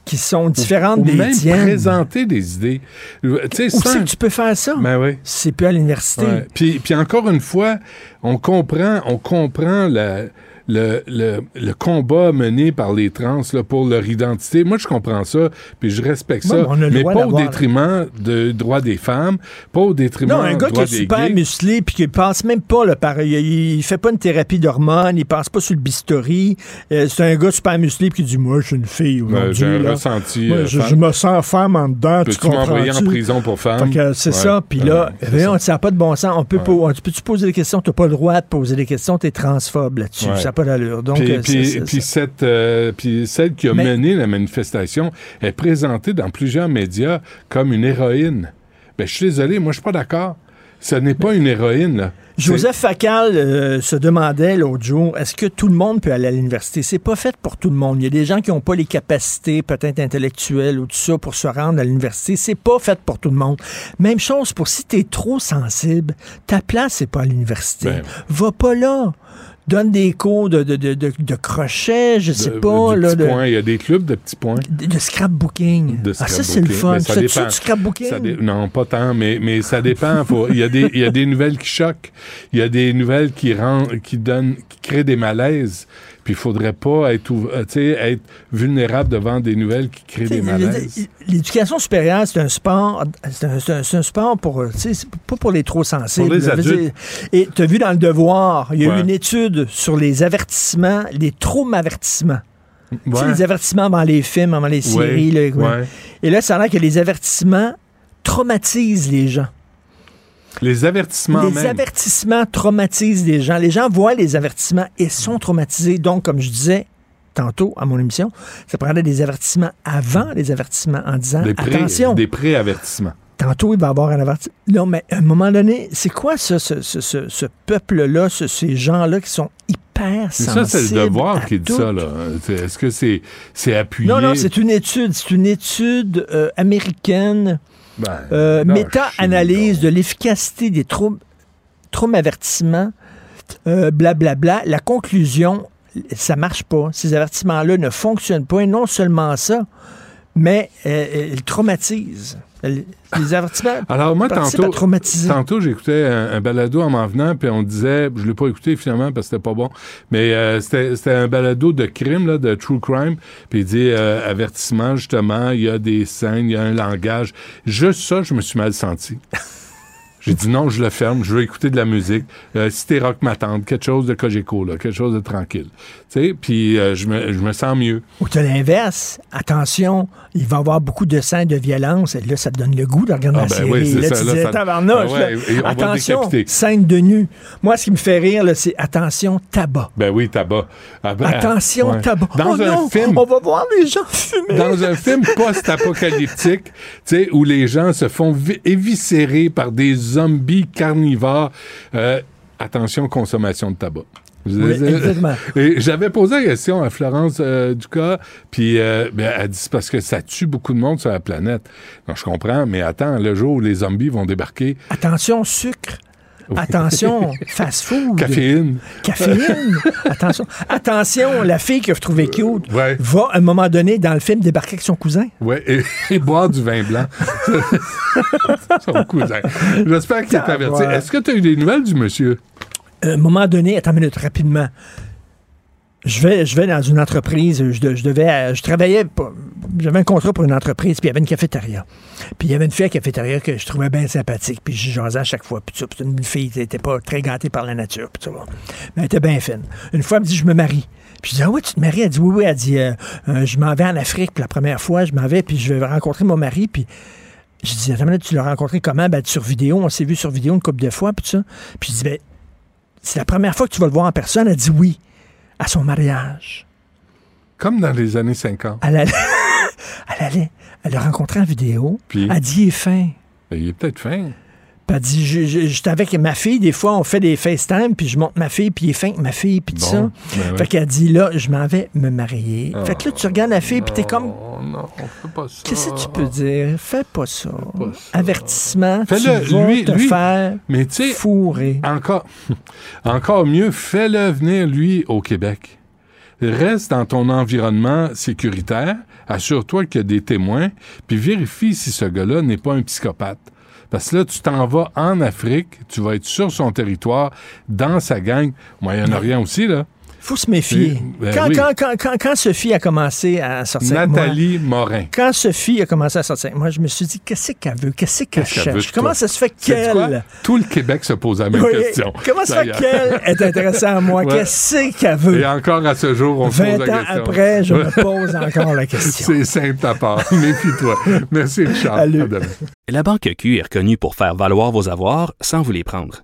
qui sont différentes ou des même tiennes, présenter des idées. Tu sais, où c'est que tu peux faire ça? Ben oui. C'est plus à l'université. Ouais. Puis, puis encore une fois, on comprend, on comprend la- le, le, le combat mené par les trans là, pour leur identité. Moi, je comprends ça, puis je respecte ça, mais on pas au détriment des droits des femmes, pas au détriment Non, un gars des qui est des super gays. musclé puis qui passe même pas le pareil. Il, il fait pas une thérapie d'hormones, il passe pas sur le bistouri. Euh, c'est un gars super musclé puis qui dit Moi, je suis une fille Ouais, aujourd'hui. J'ai un là. ressenti. Moi, euh, je, me sens femme en dedans, tu Peux-tu m'envoyer en comprends prison pour femme? Fait que c'est Ouais. ça. Puis là, Ouais, voyons, ça. n'a pas de bon sens. On peut pas, on- tu peux-tu poser des questions? Tu n'as pas le droit de poser des questions. Tu es transphobe là-dessus. Pas d'allure. Donc, Puis, euh, puis- puis cette, euh, puis celle qui a Mais- mené la manifestation est présentée dans plusieurs médias comme une héroïne. Ben, je suis désolé, moi, je suis pas d'accord. Ce n'est pas une héroïne, là. Joseph Facal euh, se demandait l'autre jour est-ce que tout le monde peut aller à l'université? C'est pas fait pour tout le monde. Il y a des gens qui n'ont pas les capacités, peut-être intellectuelles ou tout ça, pour se rendre à l'université. C'est pas fait pour tout le monde. Même chose pour si tu es trop sensible, ta place, c'est pas à l'université. Ben. Va pas là. Donne des cours de, de, de, de, crochet, je sais pas. de là, points. Il y a des clubs de petits points. de- scrapbooking. Ah, ça, c'est le fun. Ça dépend. du scrapbooking? Ça dé- Non, pas tant, mais, mais ça dépend. Faut- Il y, a des- il y a des nouvelles qui choquent. Il y a des nouvelles qui rendent, qui donnent, qui créent des malaises. Puis il faudrait pas être, euh, être vulnérable devant des nouvelles qui créent des malaises. L'éducation supérieure, c'est un sport, c'est un, sport pour, euh, pas pour les trop sensibles. Pour les là. Adultes. Et tu as vu dans le devoir, il y a eu une étude sur les avertissements, les traumavertissements. Tu sais, Ouais. les avertissements dans les films, dans les séries. Ouais, là. Et là, ça a l'air que les avertissements traumatisent les gens. Les avertissements les même. avertissements traumatisent les gens. Les gens voient les avertissements et sont traumatisés. Donc, comme je disais tantôt à mon émission, ça prendrait des avertissements avant les avertissements en disant des pré- attention. Des pré-avertissements. Tantôt, il va y avoir un avertissement. Non, mais à un moment donné, c'est quoi ça, ce, ce- ce- ce peuple-là, ce- ces gens-là qui sont hyper Mais sensibles? ça, c'est le devoir qui dit ça, Est-ce que c'est c'est appuyé? Non, non, c'est une étude. C'est une étude euh, américaine, Ben, euh, méta-analyse de l'efficacité des traumavertissements, euh, blablabla. La conclusion, ça marche pas. Ces avertissements-là ne fonctionnent pas. Et non seulement ça, mais euh, euh, ils traumatisent. Les avertissements Alors moi, tantôt, tantôt j'écoutais un, un balado en m'en venant, puis on disait, je l'ai pas écouté finalement parce que c'était pas bon, mais euh, c'était c'était un balado de crime, là, de true crime, puis il dit, euh, avertissement, justement, il y a des scènes, il y a un langage. Juste ça, je me suis mal senti. J'ai dit non, je le ferme, je veux écouter de la musique. Euh, Cité rock m'attendre, quelque chose de Cogeco, là, quelque chose de tranquille. Tu sais, puis euh, je, me, je me sens mieux. Ou tu l'inverse. Attention, il va y avoir beaucoup de scènes de violence. Et là, ça te donne le goût de regarder Ah, la ben série. oui, là, ça, tu là, disais, ça- Ah ouais, là. attention, scène de nu. Moi, ce qui me fait rire, c'est attention, tabac. Ben oui, tabac. Ah, ben, Attention, ouais. tabac. Dans oh un non, film, on va voir les gens fumer. dans un film post-apocalyptique, tu sais, où les gens se font vi- éviscérer par des zombies carnivores, euh, attention, consommation de tabac. Oui, exactement. Et j'avais posé la question à Florence euh, Ducas, puis euh, ben, elle dit c'est parce que ça tue beaucoup de monde sur la planète. Donc je comprends, mais attends, le jour où les zombies vont débarquer, Attention, sucre. Attention, fast-food. caféine. Caféine. Attention. Attention, la fille que vous trouvez cute Ouais. va, à un moment donné, dans le film, débarquer avec son cousin. Ouais, et, et boire du vin blanc. Son cousin. J'espère qu'il est averti. Est-ce que tu as eu des nouvelles du monsieur? à un moment donné, attends une minute, rapidement. Je vais, je vais dans une entreprise, je, de- je devais, je travaillais, j'avais un contrat pour une entreprise, puis il y avait une cafétéria. Puis il y avait une fille à la cafétéria que je trouvais bien sympathique, puis je jasais à chaque fois, puis. Puis une fille qui n'était pas très gâtée par la nature, puis tout ça. Mais elle était bien fine. Une fois, elle me dit, je me marie. Puis je dis, ah oui, tu te maries? Elle dit, oui, oui. Elle dit, euh, euh, je m'en vais en Afrique, puis la première fois, je m'en vais, puis je vais rencontrer mon mari, puis je dis, attends, tu l'as rencontré comment? Ben, sur vidéo, on s'est vu sur vidéo une couple de fois, puis ça. Puis je dis, ben, c'est la première fois que tu vas le voir en personne. Elle dit oui, à son mariage. Comme dans les années 50. Elle allait, elle allait, elle l'a rencontré en vidéo. Puis? Elle dit, il est fin. Ben, il est peut-être fin. Puis elle dit, j'étais avec ma fille, des fois, on fait des FaceTime, puis je monte ma fille, puis il est fin avec ma fille, puis tout Bon, ça. ben. Fait qu'elle dit, là, je m'en vais me marier. fait que là, tu regardes la fille, puis t'es comme, Oh non, fais pas ça. qu'est-ce que tu peux dire? Fais pas ça. pas ça. Avertissement, Fais-le, tu vas lui- te lui- faire Mais fourrer. encore, encore mieux, fais-le venir, lui, au Québec. Reste dans ton environnement sécuritaire, assure-toi qu'il y a des témoins, puis vérifie si ce gars-là n'est pas un psychopathe. Parce que là, tu t'en vas en Afrique, tu vas être sur son territoire, dans sa gang, Moyen-Orient aussi, là. Faut se méfier. Ben quand, oui. quand, quand, quand, quand Sophie a commencé à sortir avec moi, Nathalie Morin. quand Sophie a commencé à sortir, avec moi, je me suis dit, qu'est-ce qu'elle veut? Qu'est-ce qu'elle qu'elle cherche? Comment toi? ça se fait qu'elle... Tout le Québec se pose la même Oui, question. Comment ça fait d'ailleurs. qu'elle est intéressée à moi? Ouais. Qu'est-ce qu'elle veut? Et encore à ce jour, on se 20 pose la ans question. après, je me pose encore la question. C'est simple ta part. Méfie-toi. Merci, Richard. À. La Banque Q est reconnue pour faire valoir vos avoirs sans vous les prendre.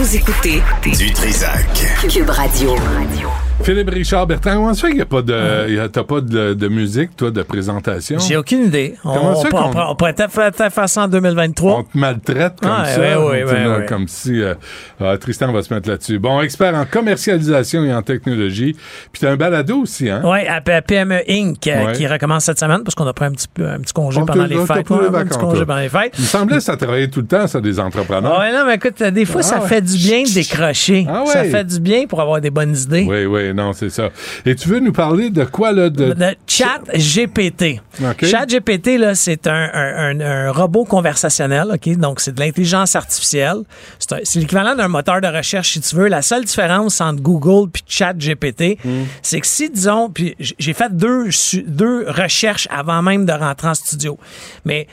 Vous écoutez Du Trisac. Cube Radio. Philippe Richard Bertrand, comment ça fait qu'il n'y a pas de, t'as pas de, de musique, toi, de présentation? J'ai aucune idée. On, Comment ça on, on- on pourrait peut-être faire, ça en 2023. On te maltraite comme Ah, ça. ouais, ouais, ouais. Comme si euh, ah, Tristan va se mettre là-dessus. Bon, expert en commercialisation et en technologie. Puis t'as un balado aussi, hein? Oui, à PME Inc. euh, qui recommence cette semaine parce qu'on a pris un petit, un petit congé pendant les fêtes. un petit congé pendant les fêtes. Il me semblait que ça travaillait tout le temps, ça, des entrepreneurs. Ouais, non, mais écoute, des fois, ça Ah ouais. fait du bien de décrocher. Ah Ça fait du bien pour avoir des bonnes idées. Oui, oui, non, c'est ça. Et tu veux nous parler de quoi, là? De... Le chat GPT. Chat GPT, là, c'est un, un- un- un robot conversationnel, OK? Donc, c'est de l'intelligence artificielle. C'est l'équivalent d'un moteur de recherche, si tu veux. La seule différence entre Google puis Chat GPT, c'est que si, disons, puis j'ai fait deux, deux recherches avant même de rentrer en studio. Mais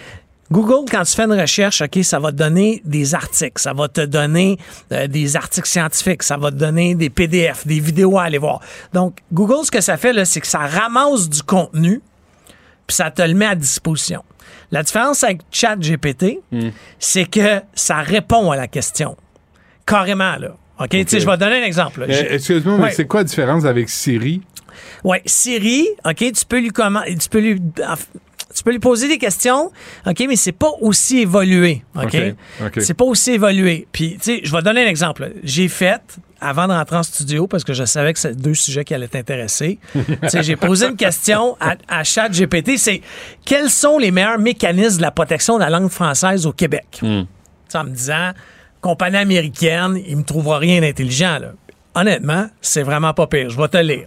Google, quand tu fais une recherche, OK, ça va te donner des articles, ça va te donner euh, des articles scientifiques, ça va te donner des PDF, des vidéos à aller voir. Donc, Google, ce que ça fait, là, c'est que ça ramasse du contenu, puis ça te le met à disposition. La différence avec ChatGPT, c'est que ça répond à la question. Carrément, là. OK? Tu sais, je vais te donner un exemple. Excuse-moi, mais Ouais. c'est quoi la différence avec Siri? Ouais, Siri, OK, tu peux lui comment tu peux lui tu peux lui poser des questions, OK, mais c'est pas aussi évolué, OK? C'est pas aussi évolué. Puis, tu sais, je vais te donner un exemple. J'ai fait, avant de rentrer en studio, parce que je savais que c'est deux sujets qui allaient t'intéresser, tu sais, j'ai posé une question à, à ChatGPT, c'est quels sont les meilleurs mécanismes de la protection de la langue française au Québec? Sais, en me disant, compagnie américaine, il me trouvera rien d'intelligent, là. Honnêtement, c'est vraiment pas pire. Je vais te lire.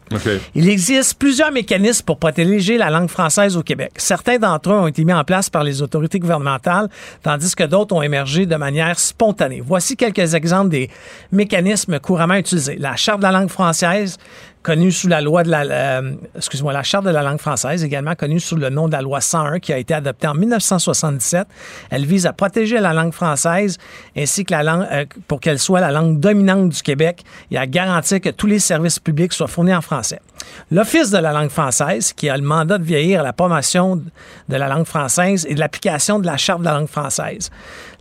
Il existe plusieurs mécanismes pour protéger la langue française au Québec. Certains d'entre eux ont été mis en place par les autorités gouvernementales, tandis que d'autres ont émergé de manière spontanée. Voici quelques exemples des mécanismes couramment utilisés. La Charte de la langue française, connue sous la loi de la, excuse-moi, la Charte de la langue française, également connue sous le nom de la loi 101, qui a été adoptée en 1977. Elle vise à protéger la langue française ainsi que la langue, euh, pour qu'elle soit la langue dominante du Québec et à garantir que tous les services publics soient fournis en français. L'Office de la langue française, qui a le mandat de vieillir à la promotion de la langue française et de l'application de la Charte de la langue française.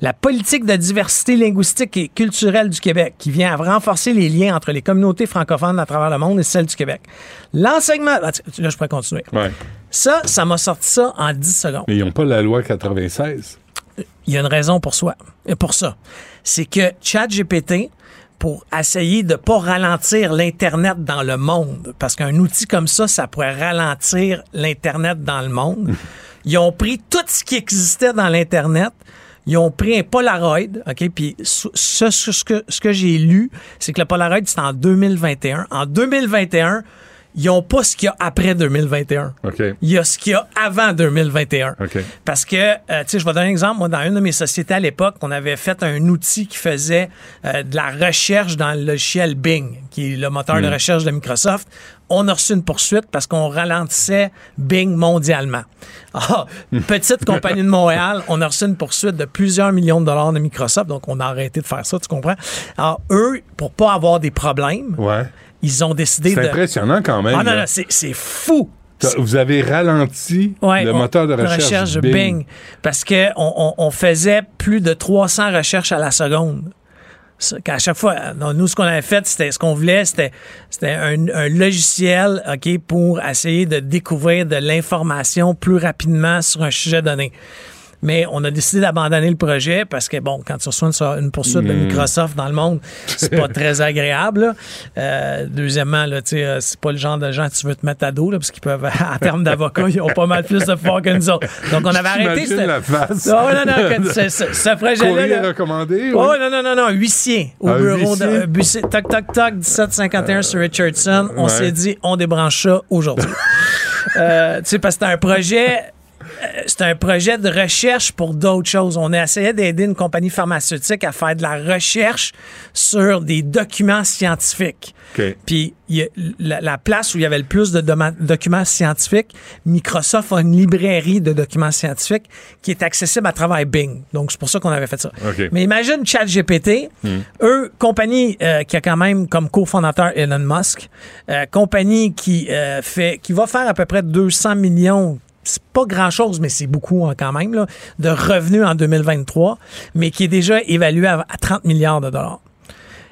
La politique de diversité linguistique et culturelle du Québec, qui vient à renforcer les liens entre les communautés francophones à travers le monde et celles du Québec. L'enseignement... ah, Là, je pourrais continuer. Ouais. Ça, ça m'a sorti ça en 10 secondes. Mais ils n'ont pas la loi 96. Il y a une raison pour soi, et pour ça. C'est que ChatGPT, pour essayer de pas ralentir l'Internet dans le monde, parce qu'un outil comme ça, ça pourrait ralentir l'Internet dans le monde, ils ont pris tout ce qui existait dans l'Internet, ils ont pris un Polaroid, OK? Puis ce, ce- ce que, ce que j'ai lu, c'est que le Polaroid, c'est en 2021. En 2021, ils n'ont pas ce qu'il y a après 2021. OK. Il y a ce qu'il y a avant 2021. OK. Parce que, euh, tu sais, je vais donner un exemple. Moi, dans une de mes sociétés à l'époque, on avait fait un outil qui faisait euh, de la recherche dans le logiciel Bing, qui est le moteur de recherche de Microsoft. On a reçu une poursuite parce qu'on ralentissait Bing mondialement. Ah, petite compagnie de Montréal, on a reçu une poursuite de plusieurs millions de dollars de Microsoft, donc on a arrêté de faire ça, tu comprends? Alors, eux, pour pas avoir des problèmes, Ouais. ils ont décidé C'est de... impressionnant quand même. Ah non, non, c'est c'est fou! Vous avez ralenti Ouais, le on- moteur de recherche, de Bing. Bing. Parce qu'on on, on faisait plus de 300 recherches à la seconde. Qu'à chaque fois, nous, ce qu'on avait fait, c'était ce qu'on voulait, c'était, c'était un, un logiciel, OK, pour essayer de découvrir de l'information plus rapidement sur un sujet donné. Mais on a décidé d'abandonner le projet parce que, bon, quand tu reçois une, une poursuite de Microsoft dans le monde, c'est pas très agréable. Euh, deuxièmement, là, euh, c'est pas le genre de gens que tu veux te mettre à dos, là, parce qu'ils peuvent, à terme d'avocats, ils ont pas mal plus de pouvoir que nous autres. Donc, on avait arrêté. Cette- la face. Oh, non, non, que ce, ce- ce projet-là. Recommandé. Oh, oui. non, non, non, non, huissier au Un bureau de. huissier? euh, buissier- toc, toc, toc, 1751 sur Richardson. On ouais. s'est dit, on débranche ça aujourd'hui. euh, tu sais, parce que c'était un projet euh, c'est un projet de recherche pour d'autres choses. On a essayé d'aider une compagnie pharmaceutique à faire de la recherche sur des documents scientifiques. Puis il y a la, la place où il y avait le plus de documents scientifiques, Microsoft a une librairie de documents scientifiques qui est accessible à travers Bing. Donc c'est pour ça qu'on avait fait ça. OK. Mais imagine ChatGPT, eux, compagnie euh, qui a quand même comme cofondateur Elon Musk, euh, compagnie qui euh, fait, qui va faire à peu près 200 millions. C'est pas grand chose, mais c'est beaucoup hein, quand même, de revenus en 2023, mais qui est déjà évalué à, à 30 milliards de dollars.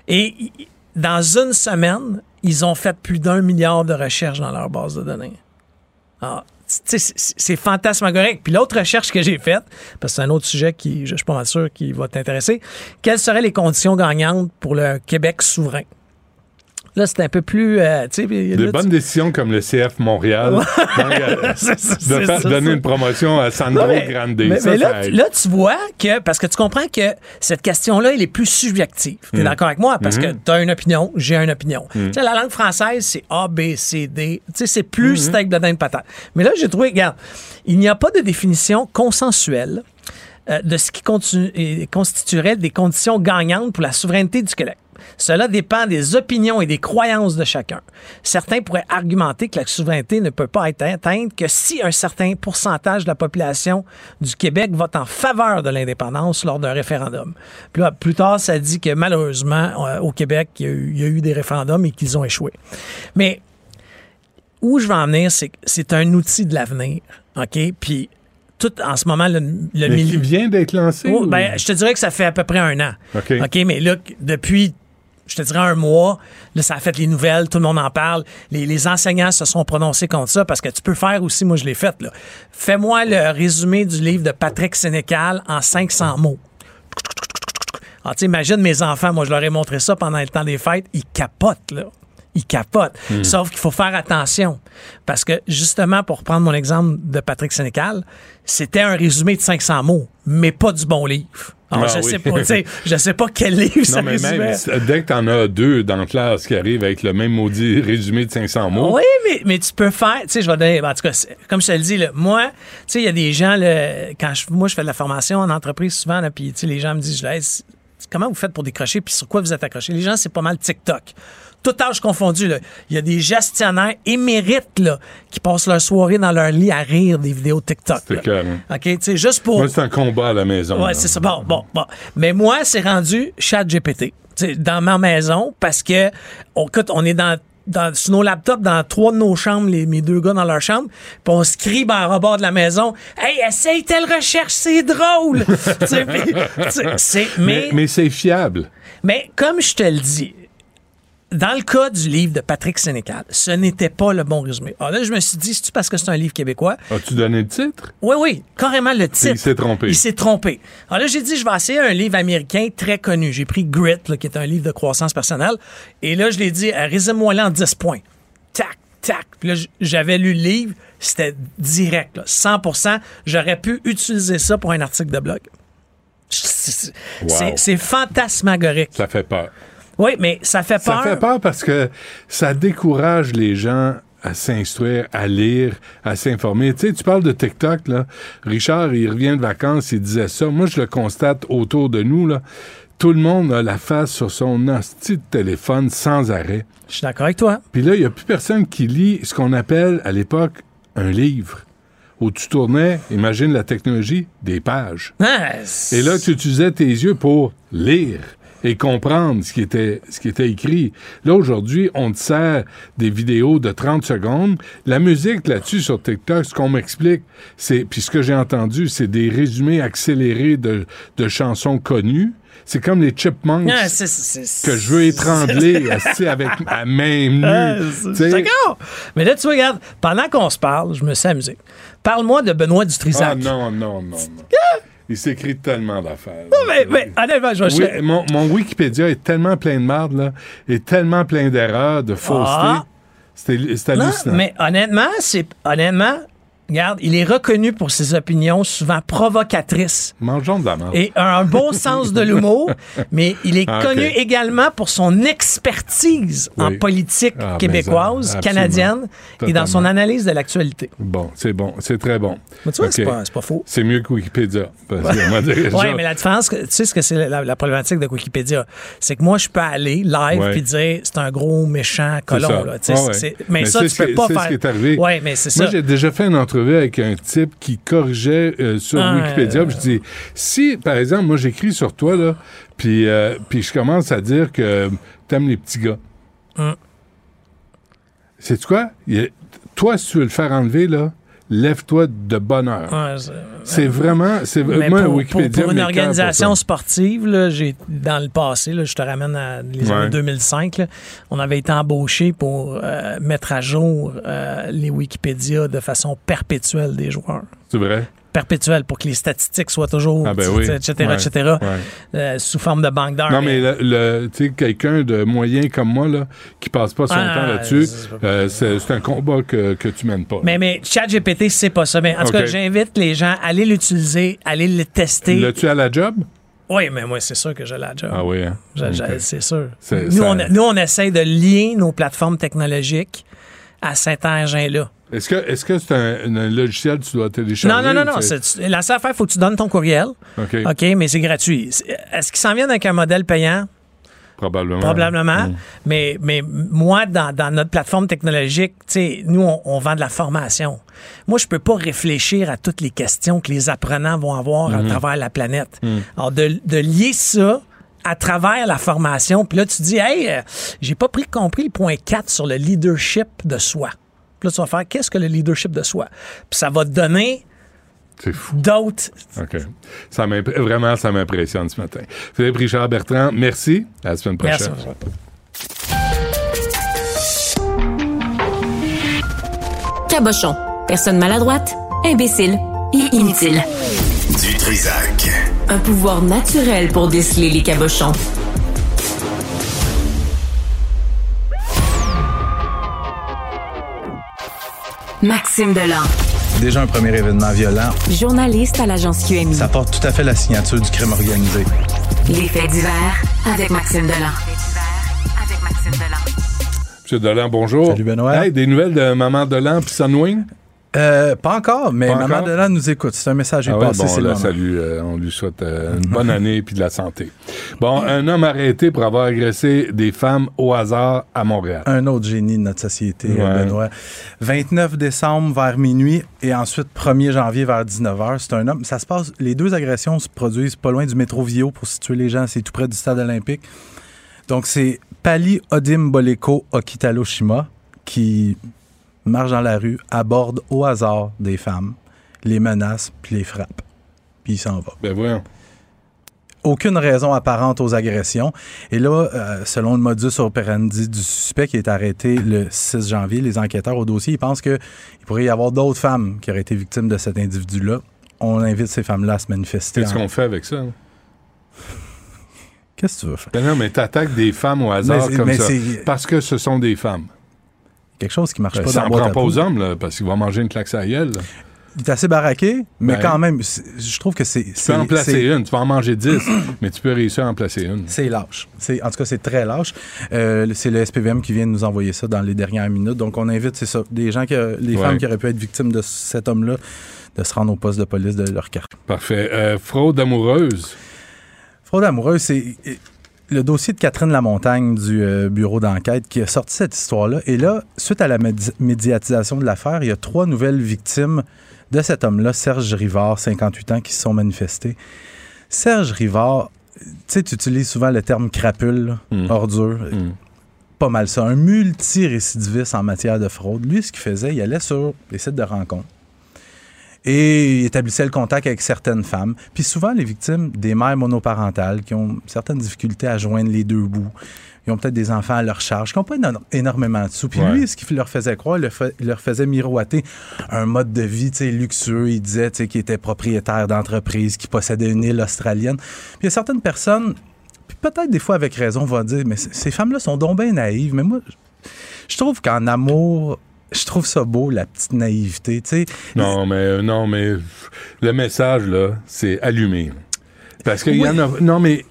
Et dans une semaine, ils ont fait plus d'un milliard de recherches dans leur base de données. Ah, sais, c'est c'est fantasmagorique. Puis l'autre recherche que j'ai faite, parce que c'est un autre sujet qui, je suis pas mal sûr, qui va t'intéresser, quelles seraient les conditions gagnantes pour le Québec souverain? Là, c'est un peu plus... euh, tu De là, tu- bonnes décisions comme le CF Montréal. Ça, de faire- ça, donner une promotion à Sandro Non, mais- Grande. Mais, Ça, mais ça là, tu- là, tu vois que, parce que tu comprends que cette question-là, elle est plus subjective. Mm. Tu es d'accord avec moi? Parce que tu as une opinion, j'ai une opinion. Tu sais, la langue française, c'est A, B, C, D. Tu sais, c'est plus Mm-hmm. steak de patate. Mais là, j'ai trouvé, regarde, il n'y a pas de définition consensuelle euh, de ce qui et constituerait des conditions gagnantes pour la souveraineté du Québec. Cela dépend des opinions et des croyances de chacun. Certains pourraient argumenter que la souveraineté ne peut pas être atteinte que si un certain pourcentage de la population du Québec vote en faveur de l'indépendance lors d'un référendum. Là, plus tard, ça dit que malheureusement, euh, au Québec, il y, a eu, y a eu des référendums et qu'ils ont échoué. Mais où je veux en venir, c'est que c'est un outil de l'avenir. OK? Puis tout en ce moment, le, le Mais milieu. qui vient d'être lancé? Oh, ou- ben, je te dirais que ça fait à peu près un an. OK. mais là, depuis, je te dirais un mois, là, ça a fait les nouvelles, tout le monde en parle. Les, les enseignants se sont prononcés contre ça parce que tu peux faire aussi, moi je l'ai fait, là. Fais-moi le résumé du livre de Patrick Sénécal en 500 mots. Alors, tu sais, imagine mes enfants, moi je leur ai montré ça pendant le temps des fêtes, ils capotent, là. Ils capotent. Sauf qu'il faut faire attention. Parce que, justement, pour reprendre mon exemple de Patrick Sénécal, c'était un résumé de 500 mots, mais pas du bon livre. Alors, Ah je, oui. sais pas, je sais pas quel livre ça Non, mais résumait. même dès que t'en as deux dans la classe qui arrivent avec le même maudit résumé de 500 mots, Oui, mais, mais tu peux faire, tu sais, je vais donner, en tout cas, comme je te le dis, là, moi, tu sais, il y a des gens, là, quand je, moi, je fais de la formation en entreprise souvent, puis, tu sais, les gens me disent, Hey, c'est- comment vous faites pour décrocher, puis sur quoi vous êtes accroché? Les gens, c'est pas mal TikTok. Tout âge confondu, là. Il y a des gestionnaires émérites, là, qui passent leur soirée dans leur lit à rire des vidéos TikTok. c'est que. OK, tu sais, juste pour. Moi, c'est un combat à la maison. Ouais, c'est ça. Bon, bon, bon. Mais moi, c'est rendu chat GPT. dans ma maison parce que, on, écoute, on est dans, dans, sur nos laptops, dans trois de nos chambres, les, mes deux gars dans leur chambre, puis on se crie ben, en rebord de la maison Hey, essaye telle recherche, c'est drôle! Mais, mais c'est fiable. mais comme je te le dis, dans le cas du livre de Patrick Sénécal, ce n'était pas le bon résumé. Alors là, je me suis dit, c'est-tu parce que c'est un livre québécois? As-tu donné le titre? Oui, oui, carrément le titre. Il s'est trompé. Il s'est trompé. Alors là, j'ai dit, je vais essayer un livre américain très connu. J'ai pris Grit, là, qui est un livre de croissance personnelle. Et là, je l'ai dit, euh, résume-moi là en 10 points. Tac, tac. Puis là, j'avais lu le livre, c'était direct, là, 100% J'aurais pu utiliser ça pour un article de blog. Wow. C'est fantasmagorique. Ça fait peur. Oui, mais ça fait peur. Ça fait peur parce que ça décourage les gens à s'instruire, à lire, à s'informer. Tu sais, tu parles de TikTok, là. Richard, il revient de vacances, il disait ça. Moi, je le constate autour de nous, là. Tout le monde a la face sur son hostie de téléphone sans arrêt. Je suis d'accord avec toi. Puis là, il n'y a plus personne qui lit ce qu'on appelle à l'époque un livre. Où tu tournais, imagine la technologie, des pages. Ah, Et là, tu utilisais tes yeux pour lire et comprendre ce qui était, ce qui était écrit. Là, aujourd'hui, on te sert des vidéos de 30 secondes. La musique là-dessus sur TikTok, ce qu'on m'explique, c'est, puis ce que j'ai entendu, c'est des résumés accélérés de, de chansons connues. C'est comme les Chipmunks Ah, que je veux étrangler avec à main nue. Ah. D'accord. Mais là, tu vois, regarde, pendant qu'on se parle, je me suis amusé. Parle-moi de Benoît Dutrisac. Ah non, non, non, non. Il s'écrit tellement d'affaires. mais, mais honnêtement, je Oui, mon, mon Wikipédia est tellement plein de marde, là, et tellement plein d'erreurs, de fausseté. Ah. C'était c'est Non, hallucinant. mais honnêtement, c'est honnêtement, regarde, il est reconnu pour ses opinions souvent provocatrices. Mangeons de la merde. Et un bon sens de l'humour, mais il est Ah, connu également pour son expertise en politique Ah, québécoise, ça, canadienne, et dans son analyse de l'actualité. Bon, c'est bon, c'est très bon. Mais tu vois, c'est pas, faux. C'est mieux que Wikipédia. Oui, mais la différence, tu sais ce que c'est la, la problématique de Wikipédia, c'est que moi, je peux aller live puis dire c'est un gros méchant colon. Là, Ah ouais. mais, ça, tu peux pas faire. Oui, mais c'est Moi, ça. j'ai déjà fait une entrevue avec un type qui corrigeait euh, sur Ah, Wikipédia. je dis, si, par exemple, moi, j'écris sur toi, là, puis, euh, puis je commence à dire que t'aimes les petits gars. Hum. C'est quoi? A- toi, si tu veux le faire enlever, là, lève-toi de bonne heure. Ouais, c'est- vraiment... C'est, moi, pour, Wikipédia pour- pour une pour organisation sportive, là, j'ai dans le passé, là, je te ramène à les Ouais. années 2005, là, on avait été embauché pour euh, mettre à jour euh, les Wikipédia de façon perpétuelle des joueurs. C'est vrai? Perpétuelle pour que les statistiques soient toujours, Ah ben oui. etc., Ouais. etc., Ouais. euh, sous forme de banque d'heures. Non, mais le, le- tu sais, quelqu'un de moyen comme moi, là, qui passe pas son Ah, temps là-dessus, c'est- euh, c'est, un combat que, que tu mènes pas. Mais, mais ChatGPT, c'est pas ça. Mais en tout cas, j'invite les gens à aller l'utiliser, à aller le tester. L'as-tu à la job? Oui, mais moi, c'est sûr que j'ai la job. Ah oui, hein? C'est sûr. Nous, ça- on, nous, on essaye de lier nos plateformes technologiques à cet engin-là. Est-ce que est-ce que c'est un, un logiciel que tu dois télécharger? Non, non, non, non. La seule affaire, il faut que tu donnes ton courriel. OK. OK, mais c'est gratuit. Est-ce qu'ils s'en viennent avec un modèle payant? Probablement. Probablement. Mm. Mais, mais moi, dans, dans notre plateforme technologique, tu sais, nous, on, on vend de la formation. Moi, je peux pas réfléchir à toutes les questions que les apprenants vont avoir à Mhm. travers la planète. Mm. Alors, de, de lier ça à travers la formation, puis là, tu dis, hey, euh, j'ai pas pris compris le point 4 sur le leadership de soi. Puis là, tu vas faire, qu'est-ce que le leadership de soi? Puis ça va te donner C'est fou. d'autres OK. Ça vraiment, ça m'impressionne ce matin. Philippe Richard Bertrand, merci. À la semaine prochaine. Merci. Cabochon. Personne maladroite, imbécile et inutile. Du Trisac. Un pouvoir naturel pour déceler les cabochons. Maxime Delan. Déjà un premier événement violent. Journaliste à l'agence QMI. Ça porte tout à fait la signature du crime organisé. Les faits divers avec Maxime Delan. Monsieur Dolan, bonjour. Salut, Benoît. Hey, des nouvelles de Maman Dolan puis Sunwing? Euh, pas encore, mais Pas Maman nous écoute. C'est un message Ah ouais, passé, bon, on la salue. euh, on lui souhaite euh, une bonne année puis de la santé. Bon, un homme arrêté pour avoir agressé des femmes au hasard à Montréal. Un autre génie de notre société, Ouais. Benoît. 29 décembre vers minuit et ensuite 1er janvier vers 19h. C'est un homme. Ça se passe. Les deux agressions se produisent pas loin du métro Vio pour situer les gens. C'est tout près du stade olympique. Donc, c'est Pali Odim Boleko Okitalo Shima qui marche dans la rue, aborde au hasard des femmes, les menace puis les frappe. Puis il s'en va. Ben voyons. Aucune raison apparente aux agressions. Et là, euh, selon le modus operandi du suspect qui est arrêté le 6 janvier, les enquêteurs au dossier, ils pensent qu'il pourrait y avoir d'autres femmes qui auraient été victimes de cet individu-là. On invite ces femmes-là à se manifester. Qu'est-ce en- qu'on fait avec ça? hein? Qu'est-ce que tu veux faire? Ben non, mais t'attaques des femmes au hasard Mais comme mais ça. Parce que ce sont des femmes. Quelque chose qui marche Ben, pas ça dans en la boîte prend pas aux hommes, là, parce qu'ils vont manger une claque à gueule, là. Il est assez baraqué, mais Ben. quand même, je trouve que c'est... Tu peux en placer une, tu peux en manger 10, mais tu peux réussir à en placer une. C'est lâche. En tout cas, c'est très lâche. Euh, c'est le SPVM qui vient de nous envoyer ça dans les dernières minutes. Donc, on invite, c'est ça, des gens, que, les Ouais. femmes qui auraient pu être victimes de cet homme-là, de se rendre au poste de police de leur quartier. Parfait. Euh, fraude amoureuse. Fraude amoureuse, c'est le dossier de Catherine Lamontagne du euh, bureau d'enquête qui a sorti cette histoire-là. Et là, suite à la médi- médiatisation de l'affaire, il y a trois nouvelles victimes de cet homme-là, Serge Rivard, 58 ans, qui se sont manifestées. Serge Rivard, tu sais, tu utilises souvent le terme crapule, là, Mm. ordure. Mm. Pas mal ça. Un multirécidiviste en matière de fraude. Lui, ce qu'il faisait, il allait sur les sites de rencontres et il établissait le contact avec certaines femmes. Puis souvent, les victimes des mères monoparentales qui ont certaines difficultés à joindre les deux bouts, ils ont peut-être des enfants à leur charge, qui n'ont pas éno- énormément de sous. Puis Ouais. lui, ce qu'il leur faisait croire, il leur, faisait miroiter un mode de vie luxueux. Il disait qu'il était propriétaire d'entreprise, qu'il possédait une île australienne. Puis il y a certaines personnes, puis peut-être des fois avec raison, vont dire, mais ces femmes-là sont donc bien naïves. Mais moi, je trouve qu'en amour, je trouve ça beau, la petite naïveté. Tu sais, Non, mais non, mais le message, là, c'est allumé. Parce qu'il y en a. Non, mais.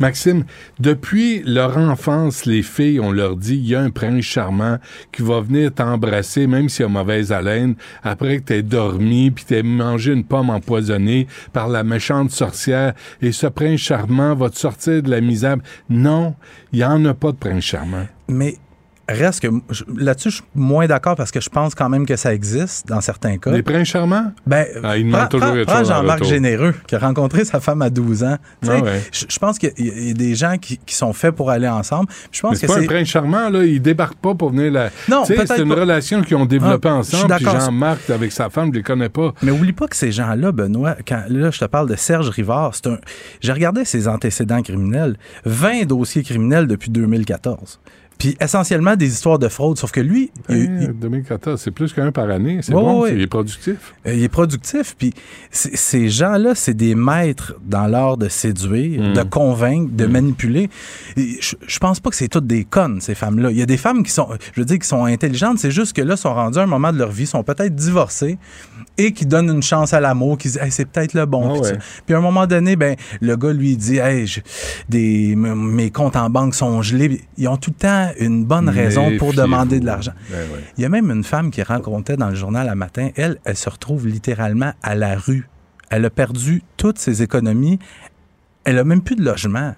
Maxime, depuis leur enfance, les filles, on leur dit, il y a un prince charmant qui va venir t'embrasser, même s'il a mauvaise haleine, après que t'aies dormi, puis t'aies mangé une pomme empoisonnée par la méchante sorcière, et ce prince charmant va te sortir de la misère. Non, il n'y en a pas de prince charmant. mais reste que là-dessus, je suis moins d'accord parce que je pense quand même que ça existe dans certains cas. Les princes charmants? Ben, Ah, il demande prends- toujours prends- Jean-Marc. Généreux, qui a rencontré sa femme à 12 ans. Ah ouais. je, je pense qu'il y, a- il y a des gens qui, qui sont faits pour aller ensemble. Je pense Mais c'est que pas un prince charmant, là. Il débarque pas pour venir la. Non, c'est une pas. relation qu'ils ont développée Ah, je suis ensemble. Puis d'accord. Jean-Marc, avec sa femme, je les connais pas. Mais oublie pas que ces gens-là, Benoît, quand là, je te parle de Serge Rivard, c'est un. J'ai regardé ses antécédents criminels, 20 dossiers criminels depuis 2014. Puis essentiellement des histoires de fraude, sauf que lui, il- Hein, il- 2014, c'est plus qu'un par année. C'est Ouais, bon, ouais, il est productif. Euh, il est productif, puis ces gens-là, c'est des maîtres dans l'art de séduire, Mm. de convaincre, de manipuler. Et Je, pense pas que c'est toutes des connes, ces femmes-là. Il y a des femmes qui sont, je veux dire, qui sont intelligentes, c'est juste que là, sont rendues à un moment de leur vie, sont peut-être divorcées et qui donnent une chance à l'amour, qui disent, Hey, c'est peut-être le bon. Ah puis, ouais. ça. Puis à un moment donné, ben, le gars lui il dit, hey, je- des, mes comptes en banque sont gelés. Ils ont tout le temps une bonne raison pour demander de l'argent. Ben. Il y a même une femme qui racontait dans le journal un matin, elle, elle se retrouve littéralement à la rue. Elle a perdu toutes ses économies. Elle a même plus de logement.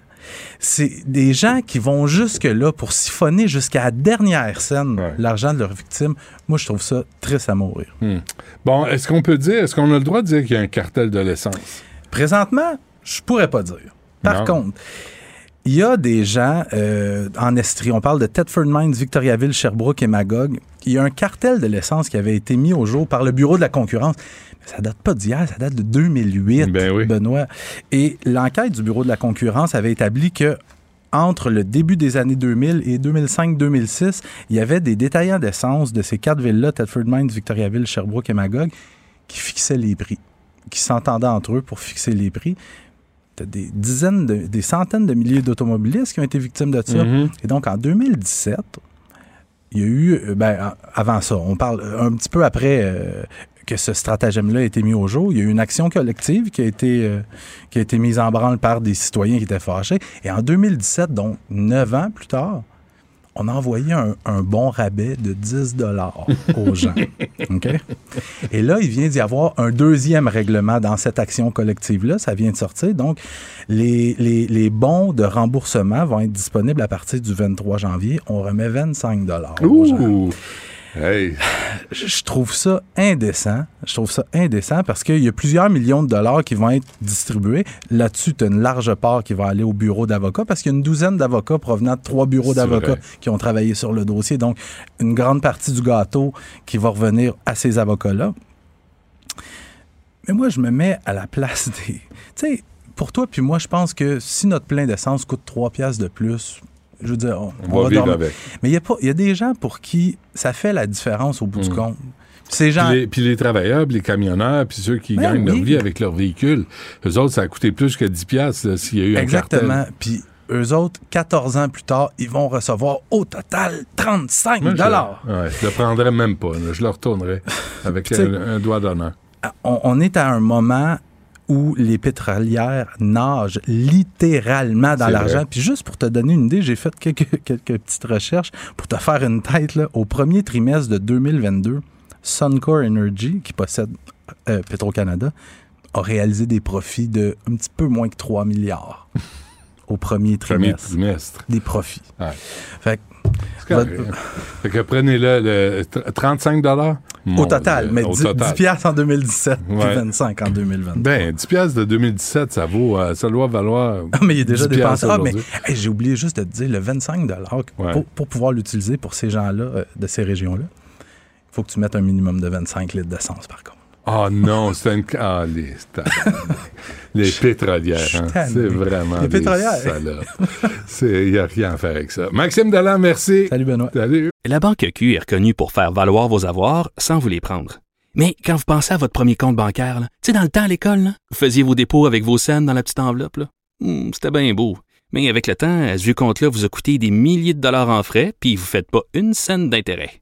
C'est des gens qui vont jusque-là pour siphonner jusqu'à la dernière scène Ouais. l'argent de leurs victimes. Moi, je trouve ça triste à mourir. Hmm. Bon, est-ce qu'on peut dire, est-ce qu'on a le droit de dire qu'il y a un cartel de l'essence? Présentement, je pourrais pas dire. Par Non. contre, il y a des gens euh, en Estrie, on parle de Thetford Mines, Victoriaville, Sherbrooke et Magog. Il y a un cartel de l'essence qui avait été mis au jour par le Bureau de la concurrence. Mais ça date pas d'hier, ça date de 2008, Ben oui. Benoît. Et l'enquête du Bureau de la concurrence avait établi que entre le début des années 2000 et 2005-2006, il y avait des détaillants d'essence de ces quatre villes-là, Thetford Mines, Victoriaville, Sherbrooke et Magog, qui fixaient les prix, qui s'entendaient entre eux pour fixer les prix. Des dizaines, de- des centaines de milliers d'automobilistes qui ont été victimes de ça. Mhm. Et donc, en 2017, il y a eu, euh, ben, avant ça, on parle un petit peu après euh, que ce stratagème-là a été mis au jour, il y a eu une action collective qui a été, euh, qui a été mise en branle par des citoyens qui étaient fâchés. Et en 2017, donc neuf ans plus tard, on a envoyé un, un bon rabais de 10 dollars aux gens. OK? Et là, il vient d'y avoir un deuxième règlement dans cette action collective-là. Ça vient de sortir. Donc, les, les, les bons de remboursement vont être disponibles à partir du 23 janvier. On remet 25 dollars aux gens. Hey! Je trouve ça indécent. Je trouve ça indécent parce qu'il y a plusieurs millions de dollars qui vont être distribués. Là-dessus, tu as une large part qui va aller au bureau d'avocats parce qu'il y a une douzaine d'avocats provenant de trois bureaux d'avocats qui ont travaillé sur le dossier. Donc, une grande partie du gâteau qui va revenir à ces avocats-là. Mais moi, je me mets à la place des. Tu sais, pour toi puis moi, je pense que si notre plein d'essence coûte 3 piastres de plus, je veux dire, on, On va vivre avec. Mais il y, a pas- y a des gens pour qui ça fait la différence au bout du Mm. compte. Ces gens. Puis les, puis les travailleurs, puis les camionneurs, puis ceux qui Ben gagnent leur vie avec leur véhicule, eux autres, ça a coûté plus que 10 piastres s'il y a eu un Exactement. Puis eux autres, 14 ans plus tard, ils vont recevoir au total 35 Moi, je- ouais, je le prendrais même pas. là. Je le retournerais avec un, un doigt d'honneur. On, on est à un moment où les pétrolières nagent littéralement dans l'argent. Puis juste pour te donner une idée, j'ai fait quelques, quelques petites recherches pour te faire une tête. Là. Au premier trimestre de 2022, Suncor Energy, qui possède euh, Petro-Canada, a réalisé des profits de un petit peu moins que 3 milliards au premier Premier trimestre. Des profits. Ouais. Fait que. Fait que prenez-le, le tr- 35 dollars? Au total, mais au 10, total. 10 piastres en 2017 puis Ouais. 25 en 2022. Ben, 10 piastres de 2017, ça vaut, euh, ça doit valoir. Ah, mais il est déjà 10 dépensé. Ah, mais hey, j'ai oublié juste de te dire, le 25 Ouais. pour, pour pouvoir l'utiliser pour ces gens-là, euh, de ces régions-là, il faut que tu mettes un minimum de 25 litres d'essence, par contre. Ah non, c'est une. Ah, les, les pétrolières, hein. c'est vraiment. Les des pétrolières. Il n'y a rien à faire avec ça. Maxime Delan, merci. Salut, Benoît. Salut. La Banque Q est reconnue pour faire valoir vos avoirs sans vous les prendre. Mais quand vous pensez à votre premier compte bancaire, là, tu sais, dans le temps à l'école, là, vous faisiez vos dépôts avec vos scènes dans la petite enveloppe. là. Hmm, C'était bien beau. Mais avec le temps, ce vieux compte-là vous a coûté des milliers de dollars en frais, puis vous ne faites pas une scène d'intérêt.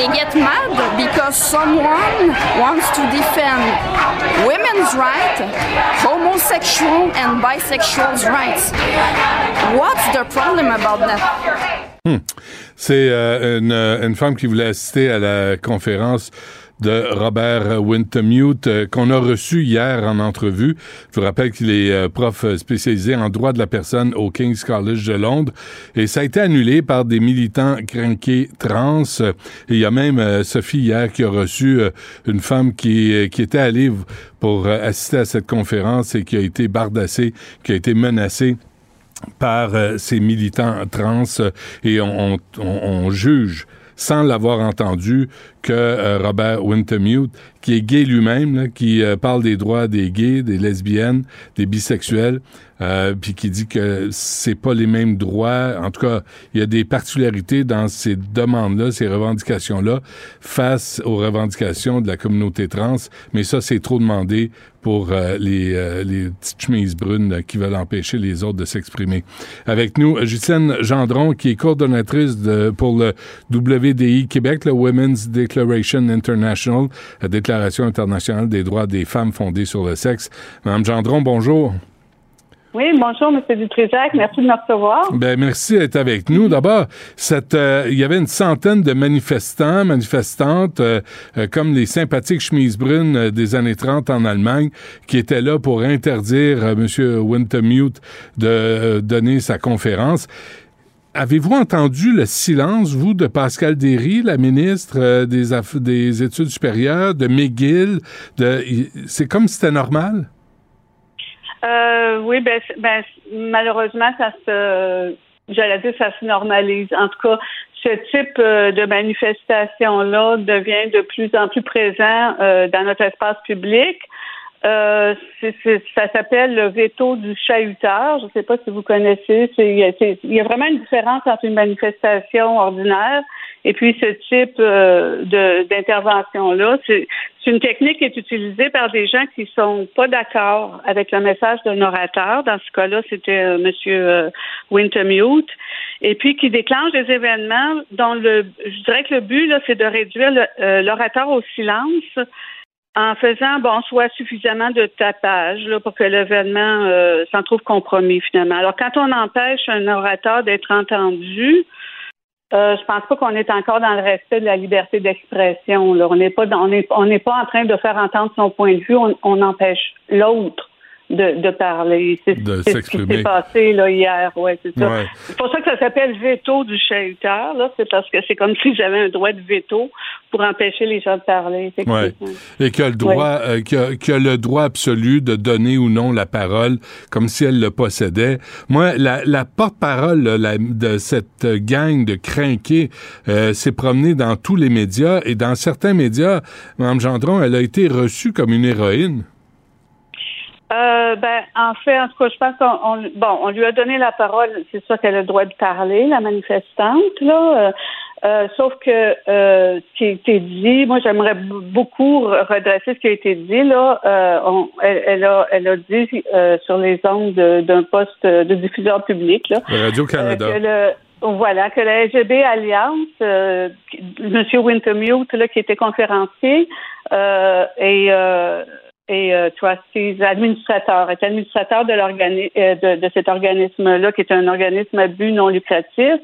They get mad because someone wants to defend women's rights, homosexual and bisexuals' rights. What's the problem about that? Hmm. C'est euh, une, une, femme qui voulait assister à la conférence de Robert Wintermute euh, qu'on a reçu hier en entrevue. Je vous rappelle qu'il est euh, prof spécialisé en droit de la personne au King's College de Londres et ça a été annulé par des militants crinqués trans. Il y a même euh, Sophie hier qui a reçu une femme qui, qui était allée pour assister à cette conférence et qui a été bardassée, qui a été menacée par ces militants trans et on, on juge sans l'avoir entendu que euh, Robert Wintermute, qui est gay lui-même, qui euh, parle des droits des gays, des lesbiennes, des bisexuels, euh, puis qui dit que c'est pas les mêmes droits. En tout cas, il y a des particularités dans ces demandes-là, ces revendications-là, face aux revendications de la communauté trans. Mais ça, c'est trop demandé pour les, les petites chemises brunes qui veulent empêcher les autres de s'exprimer. Avec nous, Justine Gendron, qui est coordonnatrice de, pour le WDI Québec, le Women's Declaration International, la Déclaration internationale des droits des femmes fondée sur le sexe. Madame Gendron, bonjour. Oui, bonjour, M. Dutrisac. Merci de me recevoir. Ben, merci d'être avec nous. D'abord, cette, euh, il y avait une centaine de manifestants, manifestantes, euh, euh, comme les sympathiques chemises brunes des années 30 en Allemagne, qui étaient là pour interdire M. Wintermute de donner sa conférence. Avez-vous entendu le silence, vous, de Pascal Derry, la ministre des, des Études supérieures, de McGill? C'est comme si c'était normal? Euh, oui, ben, ben, malheureusement, ça se, j'allais dire, ça se normalise. En tout cas, ce type euh, de manifestation-là devient de plus en plus présent euh, dans notre espace public. Euh, ça s'appelle le veto du chahuteur. Je ne sais pas si vous connaissez. Il y, a vraiment une différence entre une manifestation ordinaire et puis ce type euh, d'intervention-là. C'est une technique qui est utilisée par des gens qui sont pas d'accord avec le message d'un orateur. Dans ce cas-là, c'était euh, M. Euh, Wintermute. Et puis qui déclenche des événements dont le, je dirais que le but, c'est de réduire l'orateur au silence en faisant bon soit suffisamment de tapage là, pour que l'événement euh, s'en trouve compromis finalement. Alors quand on empêche un orateur d'être entendu, euh, je pense pas qu'on est encore dans le respect de la liberté d'expression. On n'est pas on n'est on n'est pas en train de faire entendre son point de vue. on empêche l'autre de, de parler. C'est ce qui s'est passé là, hier. Ouais, c'est ça. C'est pour ça que ça s'appelle veto du chahuteur. Là, c'est parce que c'est comme si j'avais un droit de veto pour empêcher les gens de parler. Ouais. Et qu'il a le droit, euh, a, le droit absolu de donner ou non la parole, comme si elle le possédait. Moi, la, la porte-parole de cette gang de crinqués euh, s'est promenée dans tous les médias et dans certains médias, Mme Gendron, elle a été reçue comme une héroïne. Euh, ben, en fait, en tout cas, je pense qu'on bon, on lui a donné la parole. C'est sûr qu'elle a le droit de parler, la manifestante, là. Euh, euh sauf que euh, ce qui a été dit, moi j'aimerais beaucoup redresser ce qui a été dit là. Euh, elle, a, elle a dit sur les ondes d'un poste de diffuseur public là. Radio Canada. voilà, que la LGB Alliance, euh, M. Wintermute, là, qui était conférencier, euh, et et euh, trustees, administrateur, est administrateur de, l'organisme, euh, de, cet organisme-là, qui est un organisme à but non lucratif.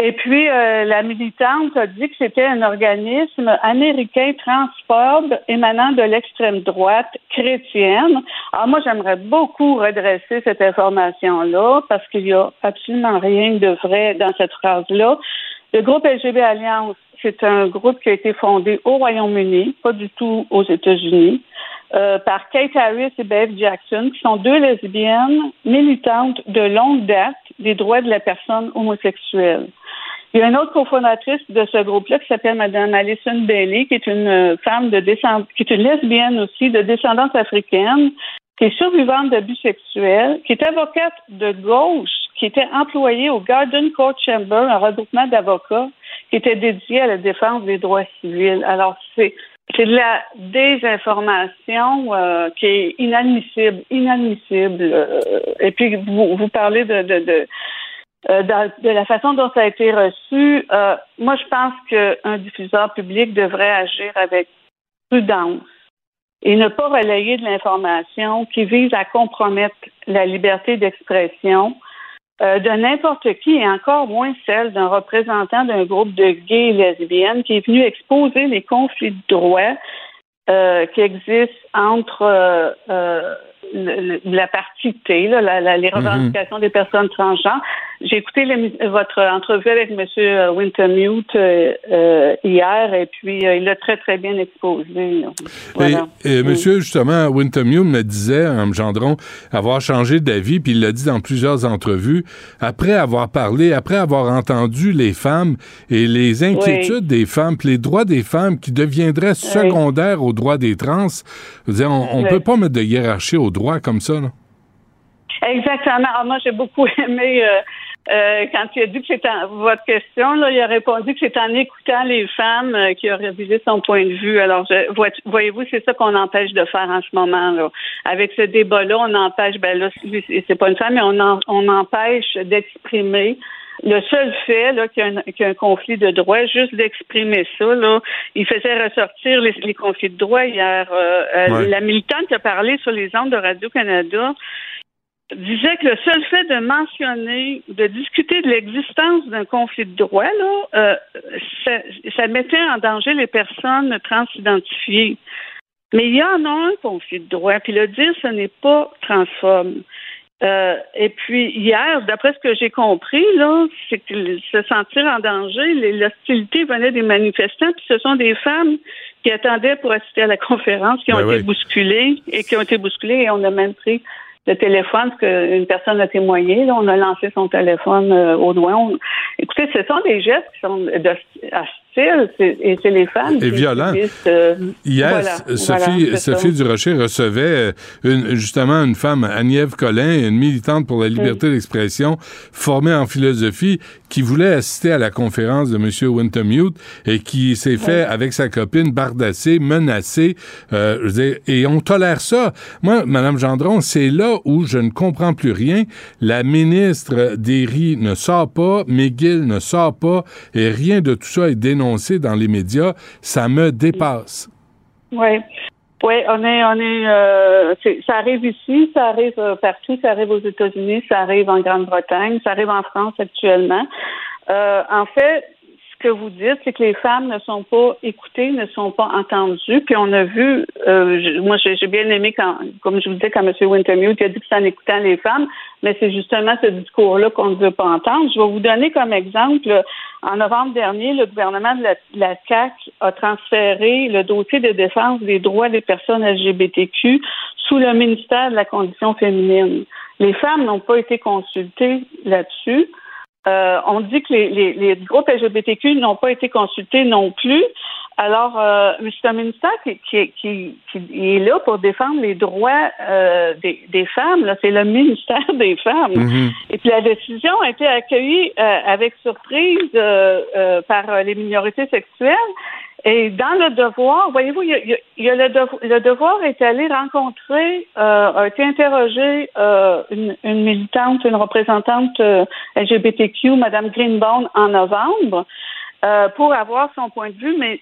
Et puis, euh, la militante a dit que c'était un organisme américain transphobe émanant de l'extrême droite chrétienne. Alors moi, j'aimerais beaucoup redresser cette information-là parce qu'il y a absolument rien de vrai dans cette phrase-là. Le groupe LGB Alliance, c'est un groupe qui a été fondé au Royaume-Uni, pas du tout aux États-Unis. Euh, par Kate Harris et Bev Jackson, qui sont deux lesbiennes militantes de longue date des droits de la personne homosexuelle. Il y a une autre cofondatrice de ce groupe-là qui s'appelle Madame Alison Bailey, qui est une euh, femme de descendance, qui est une lesbienne aussi, de descendance africaine, qui est survivante d'abus sexuels, qui est avocate de gauche, qui était employée au Garden Court Chamber, un regroupement d'avocats qui était dédié à la défense des droits civils. Alors, c'est de la désinformation euh, qui est inadmissible, inadmissible. Euh, et puis vous, parlez de, de, de euh, de, la façon dont ça a été reçu, moi je pense qu'un diffuseur public devrait agir avec prudence et ne pas relayer de l'information qui vise à compromettre la liberté d'expression euh, de n'importe qui et encore moins celle d'un représentant d'un groupe de gays et lesbiennes qui est venu exposer les conflits de droits qui existent entre la partie T, là, les mhm. revendications des personnes transgenres. J'ai écouté votre entrevue avec M. Wintermute euh, euh, hier et puis euh, il l'a très, très bien exposé. Et, Monsieur, justement, Wintermute me disait, en Gendron, avoir changé d'avis, puis il l'a dit dans plusieurs entrevues, après avoir parlé, après avoir entendu les femmes et les inquiétudes des femmes, puis les droits des femmes qui deviendraient secondaires aux droits des trans. on ne peut pas mettre de hiérarchie aux droits comme ça. Là. Exactement. Ah, moi, j'ai beaucoup aimé euh, euh, quand il a dit que c'était votre question. Là, il a répondu que c'est en écoutant les femmes euh, qu'il a révisé son point de vue. Alors, voyez-vous, c'est ça qu'on empêche de faire en ce moment. Là. Avec ce débat-là, on empêche. Ben là, c'est pas une femme, mais on, on empêche d'exprimer le seul fait qu'il, y a un, conflit de droits, juste d'exprimer ça, là, il faisait ressortir les, conflits de droits hier. La militante qui a parlé sur les ondes de Radio-Canada, disait que le seul fait de mentionner, de discuter de l'existence d'un conflit de droits, là, euh, ça, mettait en danger les personnes transidentifiées. Mais il y en a un conflit de droits, puis le dire, ce n'est pas transforme. Euh, et puis hier, d'après ce que j'ai compris, là, c'est que se sentir en danger, l'hostilité venait des manifestants, puis ce sont des femmes qui attendaient pour assister à la conférence, qui ont ben été bousculées et qui ont été bousculées, et on a même pris le téléphone, parce qu'une personne a témoigné, là, on a lancé son téléphone euh, au doigt. Écoutez, ce sont des gestes qui sont et c'est les femmes. Et violent. Euh, Hier, Sophie, Sophie Durocher recevait une, justement une femme, Agnève Collin, une militante pour la liberté d'expression, formée en philosophie, qui voulait assister à la conférence de M. Wintermute et qui s'est fait, avec sa copine, bardasser, menacer. Euh, et on tolère ça. Moi, Mme Gendron, c'est là où je ne comprends plus rien. La ministre Derry ne sort pas, McGill ne sort pas, et rien de tout ça est dénoncé dans les médias, ça me dépasse. Oui. Oui, on est, on est, euh, ça arrive ici, ça arrive euh, partout, ça arrive aux États-Unis, ça arrive en Grande-Bretagne, ça arrive en France actuellement. Euh, en fait, ce que vous dites, c'est que les femmes ne sont pas écoutées, ne sont pas entendues. Puis on a vu, moi j'ai bien aimé quand, comme je vous disais, quand M. Wintermute a dit que c'est en écoutant les femmes, mais c'est justement ce discours-là qu'on ne veut pas entendre. Je vais vous donner comme exemple, en novembre dernier, le gouvernement de la, la CAC a transféré le dossier de défense des droits des personnes LGBTQ sous le ministère de la Condition féminine. Les femmes n'ont pas été consultées là-dessus. Euh, on dit que les, groupes LGBTQ n'ont pas été consultés non plus. Alors, euh, c'est un ministère qui, est là pour défendre les droits euh, des, femmes. C'est le ministère des femmes. Mm-hmm. Et puis la décision a été accueillie avec surprise par les minorités sexuelles. Et dans le devoir, voyez-vous, il y a, le, devoir, le, devoir est allé rencontrer, euh, a été interrogé euh, une, militante, une représentante euh, LGBTQ, Madame Greenbaum, en novembre, euh, pour avoir son point de vue, mais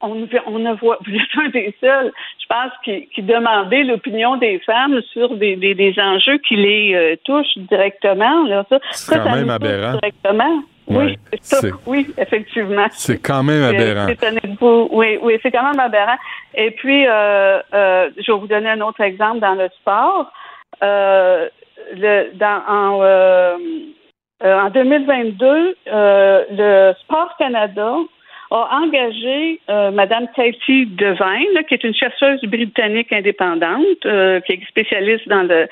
on, on ne voit, vous êtes un des seuls, je pense, qui, qui demandait l'opinion des femmes sur des, des, des enjeux qui les touchent directement. Là, ça, C'est quand même aberrant. Directement. Oui, oui, effectivement. C'est quand même aberrant. Oui, oui, c'est quand même aberrant. Et puis, euh, euh, je vais vous donner un autre exemple dans le sport. Euh, le, dans, en, en 2022, le Sport Canada a engagé euh, Mme Katie Devine, qui est une chercheuse britannique indépendante, euh, qui est spécialiste dans le,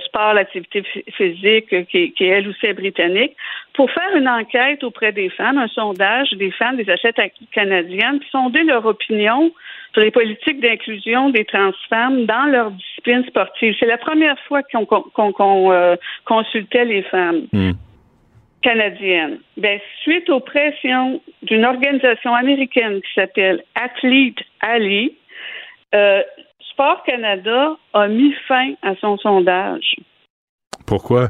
sport, l'activité physique, qui, qui, elle aussi est britannique, pour faire une enquête auprès des femmes, un sondage des femmes, des athlètes canadiennes, qui sonder leur opinion sur les politiques d'inclusion des transfemmes dans leur discipline sportive. C'est la première fois qu'on euh, consultait les femmes. Hmm canadienne. Ben, suite aux pressions d'une organisation américaine qui s'appelle Athlete Ali, euh, Sport Canada a mis fin à son sondage. Pourquoi?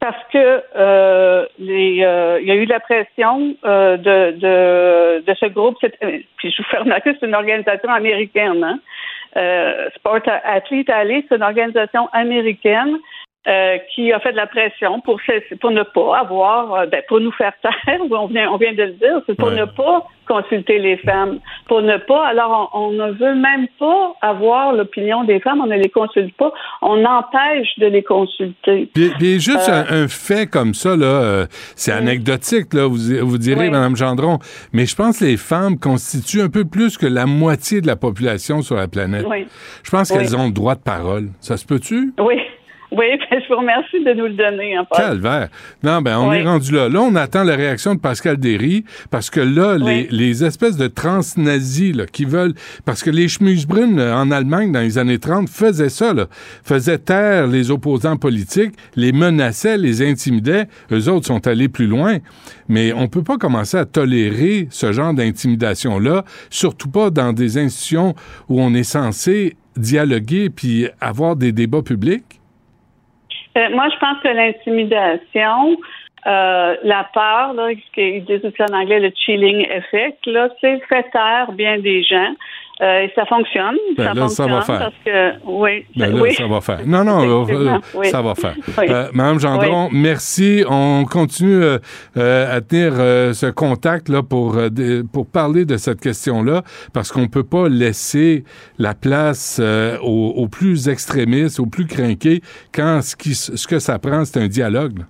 Parce que euh, les, euh, il y a eu de la pression de, de, de, ce groupe. Puis je vous fais remarquer, c'est une organisation américaine. Hein? Sport Athlete Ali, c'est une organisation américaine euh, qui a fait de la pression pour, pour ne pas avoir, euh, ben, pour nous faire taire, on vient, on vient de le dire, c'est pour ne pas consulter les femmes, pour ne pas, alors on, ne veut même pas avoir l'opinion des femmes, on ne les consulte pas, on empêche de les consulter. Puis, juste euh, un, fait comme ça, là, c'est anecdotique, là, vous, vous direz, Mme Gendron, mais je pense que les femmes constituent un peu plus que la moitié de la population sur la planète. Je pense qu'elles ont le droit de parole. Ça se peut-tu? Oui. Oui, ben, je vous remercie de nous le donner. En Calvaire. Non, ben, on est rendu là. Là, on attend la réaction de Pascal Derry parce que là, les, les, espèces de transnazis là, qui veulent. Parce que les Schmusbrunn en Allemagne, dans les années 30, faisaient ça, là. Faisaient taire les opposants politiques, les menaçaient, les intimidaient. Eux autres sont allés plus loin. Mais on peut pas commencer à tolérer ce genre d'intimidation-là, surtout pas dans des institutions où on est censé dialoguer puis avoir des débats publics. Euh, moi, je pense que l'intimidation, euh, la peur, là, ce qu'ils disent aussi en anglais le chilling effect, là, c'est fait taire bien des gens. Euh, et ça fonctionne. Ben ça là, fonctionne ça va faire. parce que oui, ben ça, là, oui. ça va faire. Non, non, euh, ça va faire. Euh, Madame Gendron, merci. On continue euh, à tenir ce contact là pour pour parler de cette question-là parce qu'on peut pas laisser la place aux, aux, plus extrémistes, aux plus crinqués quand ce, qui, ce que ça prend, c'est un dialogue. Là.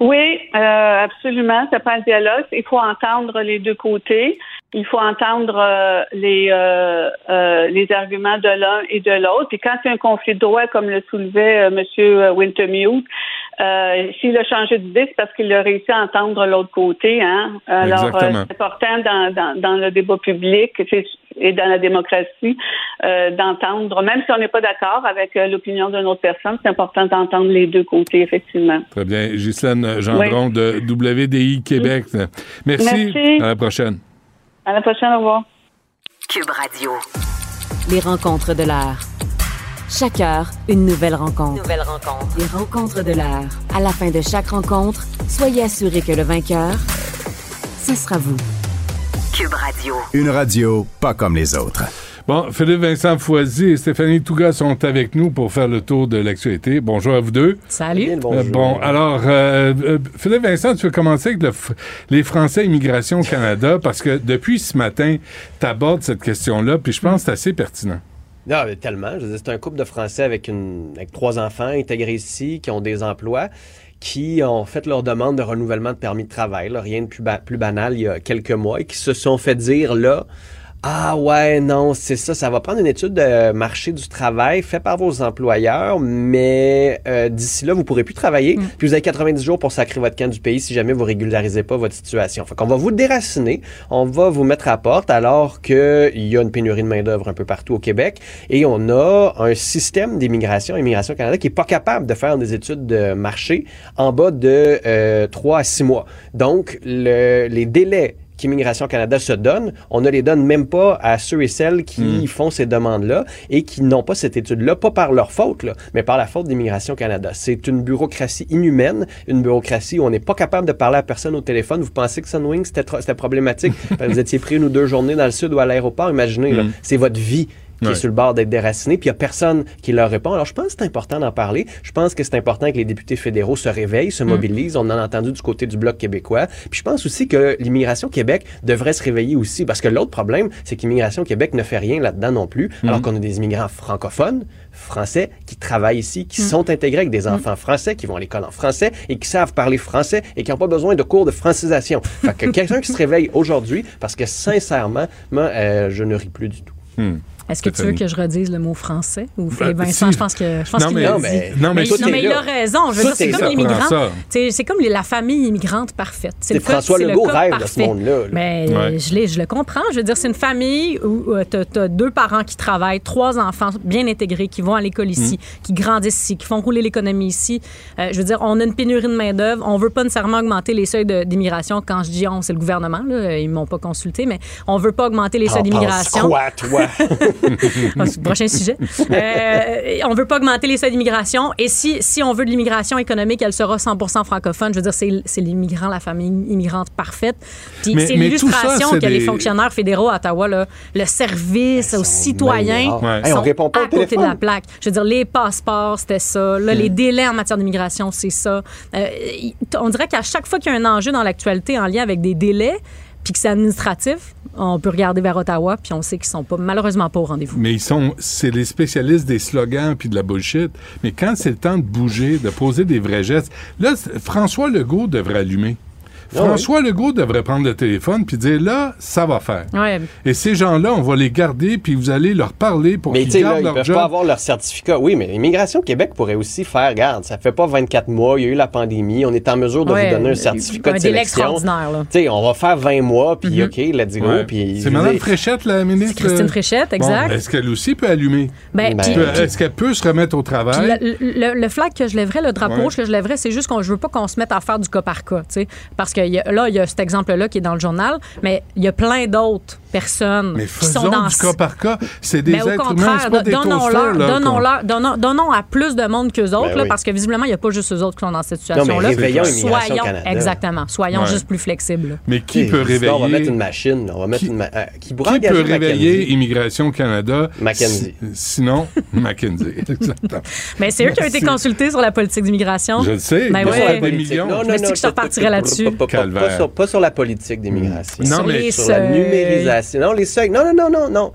Oui, euh, absolument. Ça prend un dialogue. Il faut entendre les deux côtés. Il faut entendre euh, les euh, euh, les arguments de l'un et de l'autre. Puis quand il y a un conflit de droit, comme le soulevait euh, M. Wintermute, s'il a changé d'idée, c'est parce qu'il a réussi à entendre l'autre côté. Hein? Alors, c'est important dans, dans, dans, le débat public et dans la démocratie d'entendre, même si on n'est pas d'accord avec l'opinion d'une autre personne, c'est important d'entendre les deux côtés, effectivement. Très bien. Ghislaine Gendron oui. de WDI Québec. Merci. Merci. À la prochaine. À la prochaine, au revoir. Cube Radio. Les rencontres de l'art. Chaque heure, une nouvelle rencontre. Nouvelle rencontre. Les rencontres de l'art. À la fin de chaque rencontre, soyez assurés que le vainqueur, ce sera vous. Cube Radio. Une radio pas comme les autres. Bon, Philippe Vincent Foisy et Stéphanie Touga sont avec nous pour faire le tour de l'actualité. Bonjour à vous deux. Salut. Euh, bon, alors, euh, euh, Philippe Vincent, tu veux commencer avec le, les Français Immigration Canada? Parce que depuis ce matin, tu abordes cette question-là, puis je pense que c'est assez pertinent. Non, tellement. C'est un couple de Français avec, une, avec trois enfants intégrés ici, qui ont des emplois qui ont fait leur demande de renouvellement de permis de travail, là, rien de plus, ba plus banal il y a quelques mois, et qui se sont fait dire là, ah ouais, non, c'est ça. Ça va prendre une étude de marché du travail faite par vos employeurs, mais euh, d'ici là, vous pourrez plus travailler. Mm. Puis vous avez 90 jours pour sacrer votre camp du pays si jamais vous régularisez pas votre situation. Fait qu'on va vous déraciner, on va vous mettre à porte alors qu'il y a une pénurie de main-d'œuvre un peu partout au Québec et on a un système d'immigration, Immigration Canada, qui est pas capable de faire des études de marché en bas de euh, 3 à 6 mois. Donc, le, les délais qu'Immigration Canada se donne, on ne les donne même pas à ceux et celles qui mm. font ces demandes-là et qui n'ont pas cette étude-là, pas par leur faute, là, mais par la faute d'Immigration Canada. C'est une bureaucratie inhumaine, une bureaucratie où on n'est pas capable de parler à personne au téléphone. Vous pensez que Sunwing, c'était problématique? vous étiez pris une ou deux journées dans le sud ou à l'aéroport, imaginez, mm. c'est votre vie qui Ouais. est sur le bord d'être déraciné, puis il n'y a personne qui leur répond. Alors, je pense que c'est important d'en parler. Je pense que c'est important que les députés fédéraux se réveillent, se mobilisent. On en a entendu du côté du Bloc québécois. Puis je pense aussi que l'immigration Québec devrait se réveiller aussi, parce que l'autre problème, c'est qu'immigration Québec ne fait rien là-dedans non plus, alors qu'on a des immigrants francophones, français, qui travaillent ici, qui sont intégrés avec des enfants français, qui vont à l'école en français et qui savent parler français et qui n'ont pas besoin de cours de francisation. Fait que quelqu'un qui se réveille aujourd'hui, parce que sincèrement, moi, euh, je ne ris plus du tout. Hmm. Est-ce que tu veux que je redise le mot français? Ou Ben, Philippe Vincent, si. je pense que je pense Non, qu'il mais- non, dit. mais- non, mais mais, tout non, est mais il a raison. Je veux dire, c'est est comme l'immigrant. C'est comme la famille immigrante parfaite. C'est François Legault rêve de ce monde-là, là. Mais euh, je, le comprends. Je veux dire, c'est une famille où tu as, deux parents qui travaillent, trois enfants bien intégrés, qui vont à l'école ici, Mm. qui grandissent ici, qui font rouler l'économie ici. Euh, je veux dire, on a une pénurie de main-d'œuvre. On veut pas nécessairement augmenter les seuils d'immigration. Quand je dis on, c'est le gouvernement. Ils m'ont pas consulté, mais on veut pas augmenter les seuils penses d'immigration. quoi, toi? Prochain sujet. Euh, on veut pas augmenter les seuils d'immigration. Et si, si on veut de l'immigration économique, elle sera 100 francophone. Je veux dire, c'est c'est l'immigrant, la famille immigrante parfaite. Puis c'est l'illustration que les des- fonctionnaires fédéraux à Ottawa, là, le service aux citoyens. Ouais. Hey, on sont répond pas à côté de la plaque. Je veux dire, les passeports, c'était ça. Là, Les délais en matière d'immigration, c'est ça. Euh, on dirait qu'à chaque fois qu'il y a un enjeu dans l'actualité en lien avec des délais, puis que c'est administratif, on peut regarder vers Ottawa, puis on sait qu'ils sont pas, malheureusement pas au rendez-vous. Mais ils sont, c'est les spécialistes des slogans puis de la bullshit. Mais quand c'est le temps de bouger, de poser des vrais gestes, là, François Legault devrait allumer. Ah François Legault devrait prendre le téléphone puis dire là, ça va faire. Ouais. Et ces gens-là, on va les garder puis vous allez leur parler pour qu'ils là, gardent ils leur peuvent job. pas avoir leur certificat. Oui, mais Immigration Québec pourrait aussi faire, regarde, ça fait pas 24 mois, il y a eu la pandémie, on est en mesure de Ouais, vous donner un certificat un de délai sélection. extraordinaire, là. Tu sais, on va faire 20 mois, puis Mhm. OK, let's go. Ouais. C'est Mme Fréchette, la ministre. Christine euh, Fréchette, bon, exact. Est-ce qu'elle aussi peut allumer? Ben, Ben, Est-ce qu'elle peut se remettre au travail? le, le- le flag que je lèverais, le drapeau que je lèverais, c'est juste qu'on je veux pas qu'on se mette à faire du cas par cas, tu sais, parce que là il y a cet exemple-là qui est dans le journal, mais il y a plein d'autres personnes Mais qui sont dans du cas par cas. C'est des mais au êtres humains, contraire, c'est pas des donnons-leur, toasters, là, qu'on- donnons-leur, donnons, donnons à plus de monde qu'eux autres, Ben là, oui. parce que visiblement, il n'y a pas juste eux autres qui sont dans cette Non, mais situation-là. Soyons, Canada. exactement, soyons Ouais. juste plus flexibles. là. Mais qui sais, peut dis, On va réveiller... mettre une machine, on va mettre Qui- une ma- euh, qui pourra Qui peut réveiller Mackenzie? Immigration Canada? Mackenzie. Si- sinon, Mackenzie. Exactement. Mais c'est eux qui ont été consultés sur la politique d'immigration. Je le sais. Ben Pas ouais. sur la Politique. millions. Non, non, dit non, je repartirais là-dessus. Pas, sur, la politique d'immigration. Non, mais- sur la seuils. Numérisation. Non, les seuils. Non, non, non, non, non.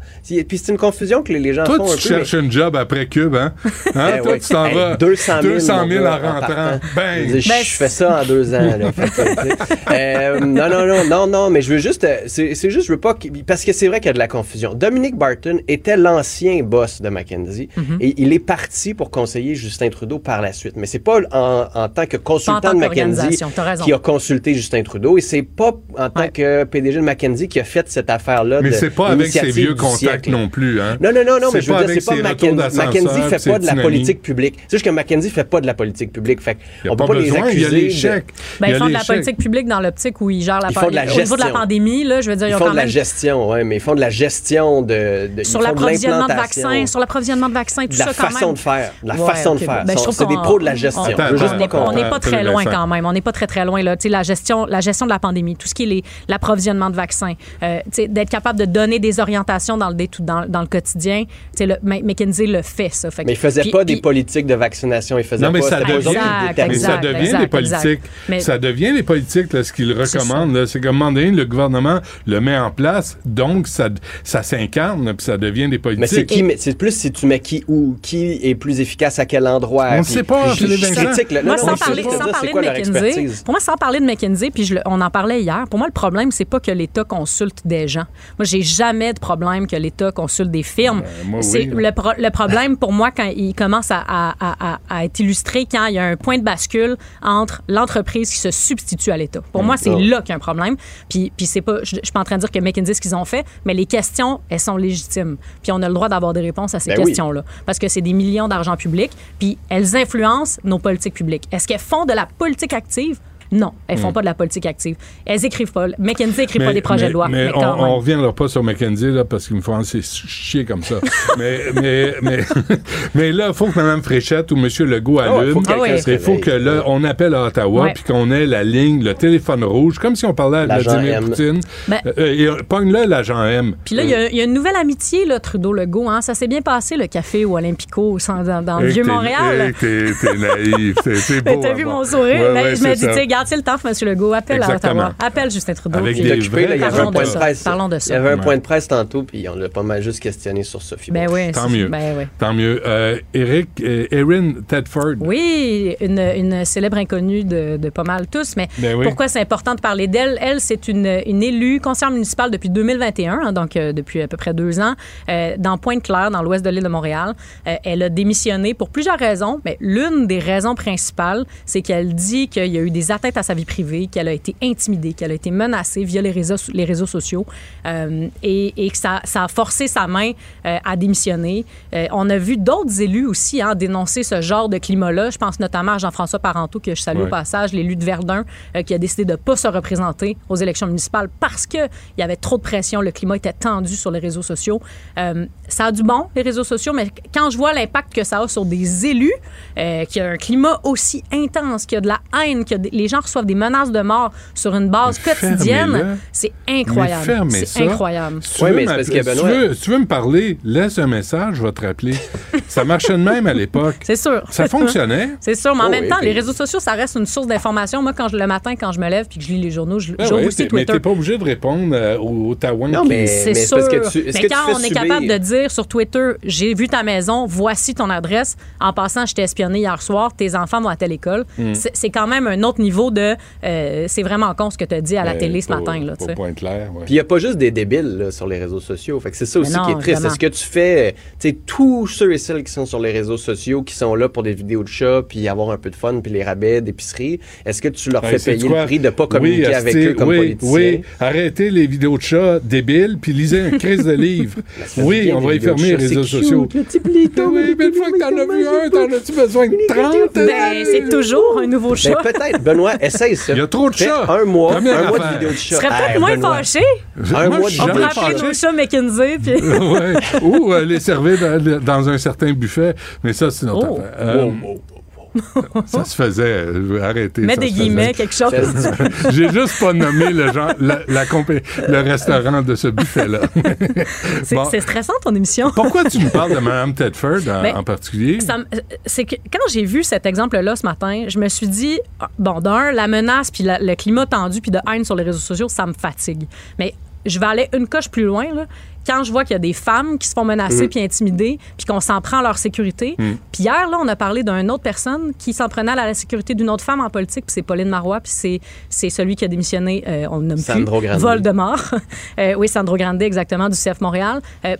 Puis c'est une confusion que les, les gens Toi, font un tu peu. cherches une job après Cube, hein? Hein? Eh Toi, tu t'en Hey, vas. 200 000, 200 000 mon en gars, en rentrant. Je, dis, Ben, je fais ça en deux ans. Là. Euh, non, non, non, non, non, mais je veux juste, euh, c'est c'est juste, je veux pas, parce que c'est vrai qu'il y a de la confusion. Dominique Barton était l'ancien boss de Mackenzie Mhm. et il est parti pour conseiller Justin Trudeau par la suite. Mais c'est pas en, en tant que consultant tant de raison. qui a consulté Justin Trudeau et c'est pas en tant Ouais. que PDG de Mackenzie qui a fait cette affaire-là. Mais de c'est pas avec ses vieux contacts siècle. non plus, hein? Non, non, non, non, mais je veux dire, c'est pas Mackenzie. Mackenzie fait pas de la politique publique. C'est juste que Mackenzie fait pas de la politique publique? Fait on pas peut pas les besoin, il y a accuser les de- chèques. Ben, ils font de la politique publique dans l'optique où ils gèrent la de la Au niveau de la pandémie, là, je veux dire, ils Ils ont font quand de la même gestion, oui, mais ils font de la gestion de, de- sur de l'approvisionnement de vaccins, sur l'approvisionnement de vaccins, tout de la ça quand façon même. de faire, de la façon de faire. ben, je Sont- trouve c'est des pros de la on- gestion. on- n'est pas, très loin quand même. On n'est pas très très loin là. Tu sais, la gestion, la gestion de la pandémie, tout ce qui est l'approvisionnement de vaccins, tu sais, d'être capable de donner des orientations dans le dans, dans le quotidien. Le, McKinsey le fait ça. Fait que- Mais ils faisaient puis- pas des politiques de vaccination, ils faisaient Non, mais pas ça devient, Exact, déterminaient. mais ça devient exact, des politiques. Mais- Ça devient des politiques, là, ce recommandent. là. C'est qu'à un moment donné, le gouvernement le met en place, donc ça, ça s'incarne, puis ça devient des Mais c'est politiques. qui, mais c'est plus si tu mets qui où, qui est plus efficace à quel endroit. On ne sait pas, je- je critique le- Moi, non, sans non, parler, veux sans dire, c'est parler quoi de McKinsey, pour moi, sans parler de McKinsey, puis je on en parlait hier, pour moi, le problème, c'est pas que l'État consulte des gens. Moi, j'ai jamais de problème que l'État consulte des firmes. Ben, c'est oui. le, pro- le problème pour moi quand il commence à, à- à- à- à être illustré quand il y a un point de bascule entre l'entreprise qui se substitue à l'État. Pour moi, c'est là qu'il y a un problème. Puis, puis c'est pas, je, je suis pas en train de dire que McKinsey, ce qu'ils ont fait, mais les questions, elles sont légitimes. Puis on a le droit d'avoir des réponses à ces Ben oui. questions-là. Parce que c'est des millions d'argent public, puis elles influencent nos politiques publiques. Est-ce qu'elles font de la politique active? Non, elles font Mm. pas de la politique active. Elles écrivent pas. McKinsey écrit pas des projets mais- de loi. Mais, mais on, on reviendra pas sur McKenzie, là, parce qu'il me faut assez chier comme ça. mais, mais, mais, mais là, il faut que Mme Fréchette ou M. Legault Ah ouais, allume. Ah se Il faut que là, on appelle à Ottawa, Ouais. puis qu'on ait la ligne, le téléphone rouge, comme si on parlait à Vladimir M. Poutine. Ben- Euh, et, euh, Pogne-le, l'agent M. Puis là, il y a- il y, a une nouvelle amitié, là, Trudeau-Legault. Hein? Ça s'est bien passé, le café au Olympico, au centre- dans, dans le Vieux-Montréal. T'es naïf. Ben, beau. T'as à vu mon sourire? Ben, je me dis, le temps, M. Legault. Appelle Exactement. à Ottawa. Appelle Justin Trudeau. Avec puis- Il est des occupé, là, il y avait Parlons un point de presse. Parlons de Il ça. y avait un Ouais. point de presse tantôt, puis on l'a pas mal juste questionné sur Sophie. Ben oui. Tant mieux. Ben oui. Tant mieux. Euh, Eric, euh, Erin Tedford. Oui, une, une célèbre inconnue de, de pas mal tous, mais Ben oui. pourquoi c'est important de parler d'elle? Elle, c'est une, une élue conseillère municipale depuis 2021, hein, donc euh, depuis à peu près deux ans, euh, dans Pointe-Claire, dans l'ouest de l'île de Montréal. Euh, elle a démissionné pour plusieurs raisons, mais l'une des raisons principales, c'est qu'elle dit qu'il y a eu des atteintes à sa vie privée, qu'elle a été intimidée, qu'elle a été menacée via les réseaux, les réseaux sociaux euh, et, et que ça, ça a forcé sa main euh, à démissionner. Euh, on a vu d'autres élus aussi hein, dénoncer ce genre de climat-là. Je pense notamment à Jean-François Parenteau, que je salue Ouais. au passage, l'élu de Verdun, qui a décidé de ne pas se représenter aux élections municipales parce qu'il y avait trop de pression, le climat était tendu sur les réseaux sociaux. Ça a du bon, les réseaux sociaux, mais quand je vois l'impact que ça a sur des élus, euh, qu'il y a un climat aussi intense, qu'il y a de la haine, que les gens reçoivent des menaces de mort sur une base Mais quotidienne, c'est incroyable. C'est ça. incroyable. Si tu, Ouais, veux mais c'est m'appeler- parce que si tu veux- si tu veux me parler, laisse un message, je vais te rappeler. ça marchait de même à l'époque. C'est sûr. Ça fonctionnait. C'est sûr, mais en Oh même temps, puis- les réseaux sociaux, ça reste une source d'information. Moi, quand je, le matin, quand je me lève puis que je lis les journaux, je- Ben ouais, aussi t'es- mais Twitter. t'es pas obligé de répondre euh, au, au Tawan Non, qui- mais- C'est c'est sûr. parce que tu- est-ce mais que quand on est capable de dire sur Twitter, j'ai vu ta maison, voici ton adresse, en passant, je t'ai espionné hier soir, tes enfants vont à telle école, Mm. c'est quand même un autre niveau de. euh, c'est vraiment con ce que tu as dit à la Ben, télé ce pas- matin. Là, point clair, ouais. Puis il n'y a pas juste des débiles là, sur les réseaux sociaux. Fait que c'est ça aussi non, qui est triste. Est-ce que tu fais, tu sais, tous ceux et celles qui sont sur les réseaux sociaux, qui sont là pour des vidéos de chats, puis avoir un peu de fun, puis les rabais d'épicerie, est-ce que tu leur Hey, fais payer quoi? le prix de pas communiquer Oui, avec eux comme oui, politiciens? Oui, arrêtez les vidéos de chats débiles, puis lisez un crise de livre. oui, on va y fermer les réseaux sociaux. le petit Pluton, oui, mais une fois que t'en as vu un, t'en as-tu besoin de 30? Ben, c'est toujours un nouveau chat. Ben, peut-être, Benoît, essaye ça. Il y a trop de chats. Un mois, Première un mois de vidéos de Tu chats. serais peut-être Hey, moins Benoît. fâché. Un Moi, mois de On pourrait appeler nos chats McKinsey. Puis... Ouais. Ou euh, les servir dans, dans un certain buffet. Mais ça, c'est notre Oh. affaire. Euh, Ça se faisait. euh, Arrêtez. Mets ça des guillemets, quelque chose. J'ai juste pas nommé le, genre, la, la compé- le restaurant de ce buffet-là. C'est Bon. c'est stressant ton émission. Pourquoi tu me parles de Mme Tedford en, Ben, en particulier? Euh, c'est que quand j'ai vu cet exemple-là ce matin, je me suis dit, bon, d'un, la menace, puis la- le climat tendu, puis de haine sur les réseaux sociaux, ça me fatigue. Mais je vais aller une coche plus loin. Là. Quand je vois qu'il y a des femmes qui se font menacer Mhm. puis intimider, puis qu'on s'en prend à leur sécurité. Mhm. Puis hier, là, on a parlé d'une autre personne qui s'en prenait à la sécurité d'une autre femme en politique, puis c'est Pauline Marois, puis c'est, c'est celui qui a démissionné, euh, on nomme Sandro plus, Grande. Voldemort. Euh, oui, Sandro Grande, exactement, du CF Montréal. Euh,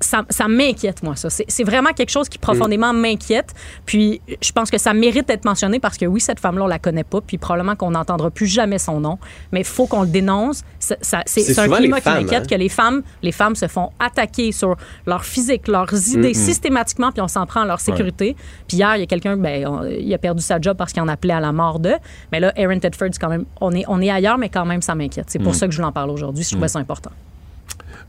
ça, ça m'inquiète, moi, ça. C'est, c'est vraiment quelque chose qui profondément m'inquiète. Puis je pense que ça mérite d'être mentionné parce que oui, cette femme-là, on la connaît pas, puis probablement qu'on n'entendra plus jamais son nom, mais il faut qu'on le dénonce. Ça- ça- c'est, un climat qui m'inquiète hein. que les femmes, les femmes se font attaquer sur leur physique, leurs idées systématiquement, puis on s'en prend à leur sécurité. Puis hier, il y a quelqu'un, ben, on- il a perdu sa job parce qu'il en appelait à la mort de. Mais là, Aaron Tedford, c'est quand même, on est, on est ailleurs, mais quand même, ça m'inquiète. C'est pour Mm. ça que je voulais en parler aujourd'hui. Je trouvais Mm. ça important.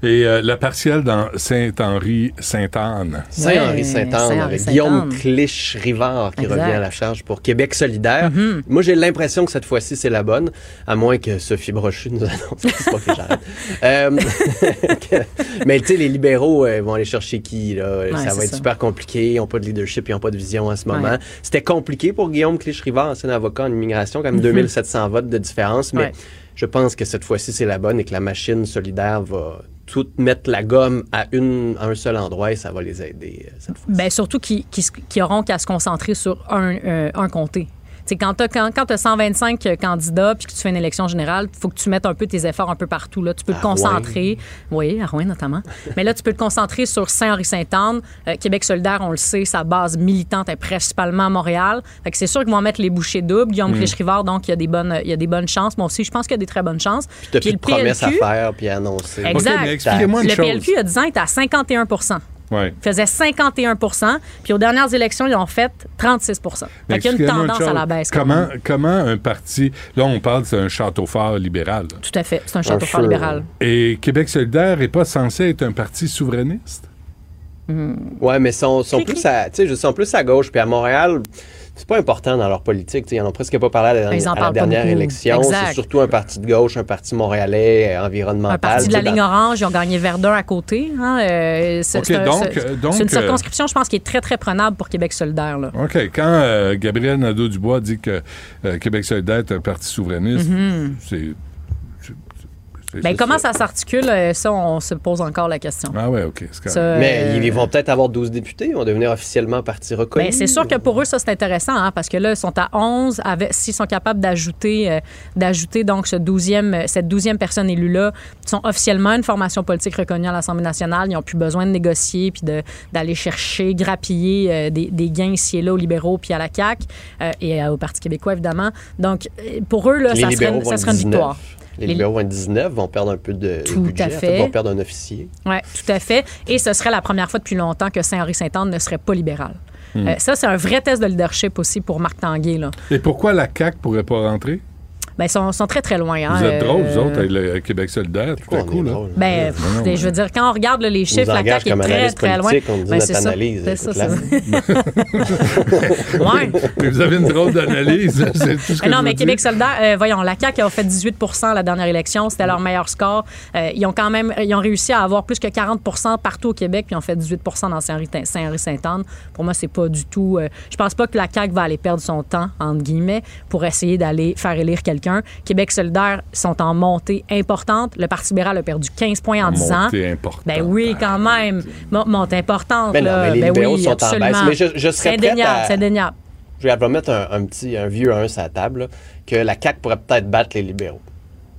Et euh, la partielle dans Saint-Henri-Sainte-Anne. Saint-Henri-Sainte-Anne avec. Guillaume Clich-Rivard qui Exact. revient à la charge pour Québec solidaire. Mhm. Moi, j'ai l'impression que cette fois-ci, c'est la bonne, à moins que Sophie Brochu nous annonce que c'est pas que j'arrête. Euh, que- mais tu sais, les libéraux euh, vont aller chercher qui? Là? ça va être ça. super compliqué. Ils n'ont pas de leadership, ils n'ont pas de vision en ce moment. Ouais. C'était compliqué pour Guillaume Clich-Rivard, ancien avocat en immigration, quand même Mhm. 2700 votes de différence. Mais Ouais. je pense que cette fois-ci, c'est la bonne et que la machine solidaire va tout mettre la gomme à, une, un seul endroit et ça va les aider euh, cette. Ben, surtout qui, qui, se- qui auront qu'à se concentrer sur un, euh, un comté. C'est quand tu as, quand, quand t'as 125 candidats puis que tu fais une élection générale, il faut que tu mettes un peu tes efforts un peu partout. Là. Tu peux te À Rouen. concentrer. Oui, à Rouen notamment. Mais là, tu peux te concentrer sur Saint-Henri-Sainte-Anne. Euh, Québec solidaire, on le sait, sa base militante est principalement à Montréal. Fait que c'est sûr qu'ils vont mettre les bouchées doubles. Guillaume Mm. Clich-Rivard, donc il y, a des bonnes, il y a des bonnes chances. Moi aussi, je pense qu'il y a des très bonnes chances. Puis t'as plus de promesses à faire puis à annoncer. Exact. expliquez-moi une le chose. PLQ, il y a 10 ans, était à 51 Ouais. Ils faisaient 51% Puis aux dernières élections, ils ont fait 36 Mais Fait qu'il y a une tendance chose. à la baisse. Comment, un parti. Là, on parle, c'est un château fort libéral. là. Tout à fait. C'est un château fort libéral. Et Québec solidaire n'est pas censé être un parti souverainiste? Ouais, mais sont, sont plus à, tu sais, je sont plus à gauche. Puis à Montréal, c'est pas important dans leur politique. tu sais, Ils en ont presque pas parlé à la, Ben, ils en à la dernière beaucoup. élection. C'est surtout un parti de gauche, un parti montréalais, euh, environnemental. Un parti de la ligne orange, ils ont gagné Verdun à côté. hein, euh, c'est un- euh, une euh, circonscription, je pense, qui est très, très prenable pour Québec solidaire. Là. OK. Quand euh, Gabriel Nadeau-Dubois dit que euh, Québec solidaire est un parti souverainiste, Mhm. c'est- Ben, comment ça s'articule, euh, ça, on se pose encore la question. Ah ouais, OK. Ça, Mais euh, ils vont peut-être avoir 12 députés. Ils vont devenir officiellement parti reconnu. Ben, c'est sûr que pour eux, ça, c'est intéressant, hein, parce que là, ils sont à 11. Avec, s'ils sont capables d'ajouter, euh, d'ajouter donc ce 12e, cette douzième personne élue-là, ils sont officiellement une formation politique reconnue à l'Assemblée nationale. Ils n'ont plus besoin de négocier puis de, d'aller chercher, grappiller euh, des, des gains ici et là aux libéraux puis à la CAQ euh, et euh, au Parti québécois, évidemment. Donc, pour eux, là, ça serait, ça serait une 19. victoire. Les Les- libéraux être 19, vont perdre un peu de Tout budget. à En fait. vont perdre un officier. Oui, tout à fait. Et ce serait la première fois depuis longtemps que Saint-Henri-Saint-Anne ne serait pas libéral. Hmm. Euh, ça, c'est un vrai test de leadership aussi pour Marc Tanguay. Là. Et pourquoi la CAQ pourrait pas rentrer? Ben, ils sont, sont très, très loin. hein, Vous êtes euh, drôles, vous autres, avec le Québec solidaire, tout à coup, là. Ben, pff, non, je veux dire, quand on regarde là, les chiffres, la CAQ est très, très loin. politique, on dit Ben, c'est ça. analyse, C'est ça, ouais. Mais vous avez une drôle d'analyse. non, mais Québec solidaire, euh, voyons, la CAQ a fait 18 à la dernière élection. C'était leur meilleur score. Euh, ils ont quand même ils ont réussi à avoir plus que 40% partout au Québec, puis ils ont fait 18% dans Saint-Henri- Saint-Henri-Sainte-Anne. Pour moi, c'est pas du tout... je pense pas que la CAQ va aller perdre son temps, entre guillemets, pour essayer d'aller faire élire quelqu'un. Québec solidaire sont en montée importante. Le Parti libéral a perdu 15 points en 10 ans. Montée importante. Ben oui, quand même. Mo- Montée importante. Ben non, mais les Ben libéraux oui, sont en baisse. Mais je- je serais indéniable, à- c'est indéniable. Je vais mettre un, un petit un vieux 1 sur la table, là, que la CAQ pourrait peut-être battre les libéraux.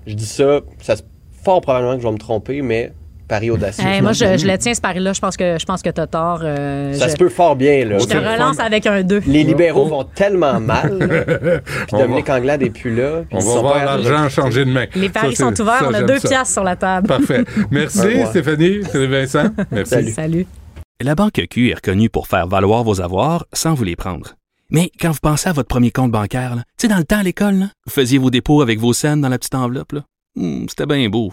Je dis ça, ça se- fort probablement que je vais me tromper, mais pari audacieux. Hey, moi, je, je le tiens, ce pari-là. Je pense que, je pense que tu as tort. euh, Ça je- se peut fort bien, là. Je te relance avec un 2. Les libéraux vont tellement mal, puis On Dominique Anglade n'est plus là. puis On va voir l'argent changer de main. Les paris Ça, sont ouverts. ça, On a deux ça. piastres sur la table. Parfait. Merci, Ouais. Stéphanie. Salut, Vincent. Merci. Salut. La Banque Q est reconnue pour faire valoir vos avoirs sans vous les prendre. Mais quand vous pensez à votre premier compte bancaire, tu sais, dans le temps à l'école, là, vous faisiez vos dépôts avec vos scènes dans la petite enveloppe. Hmm, C'était bien beau.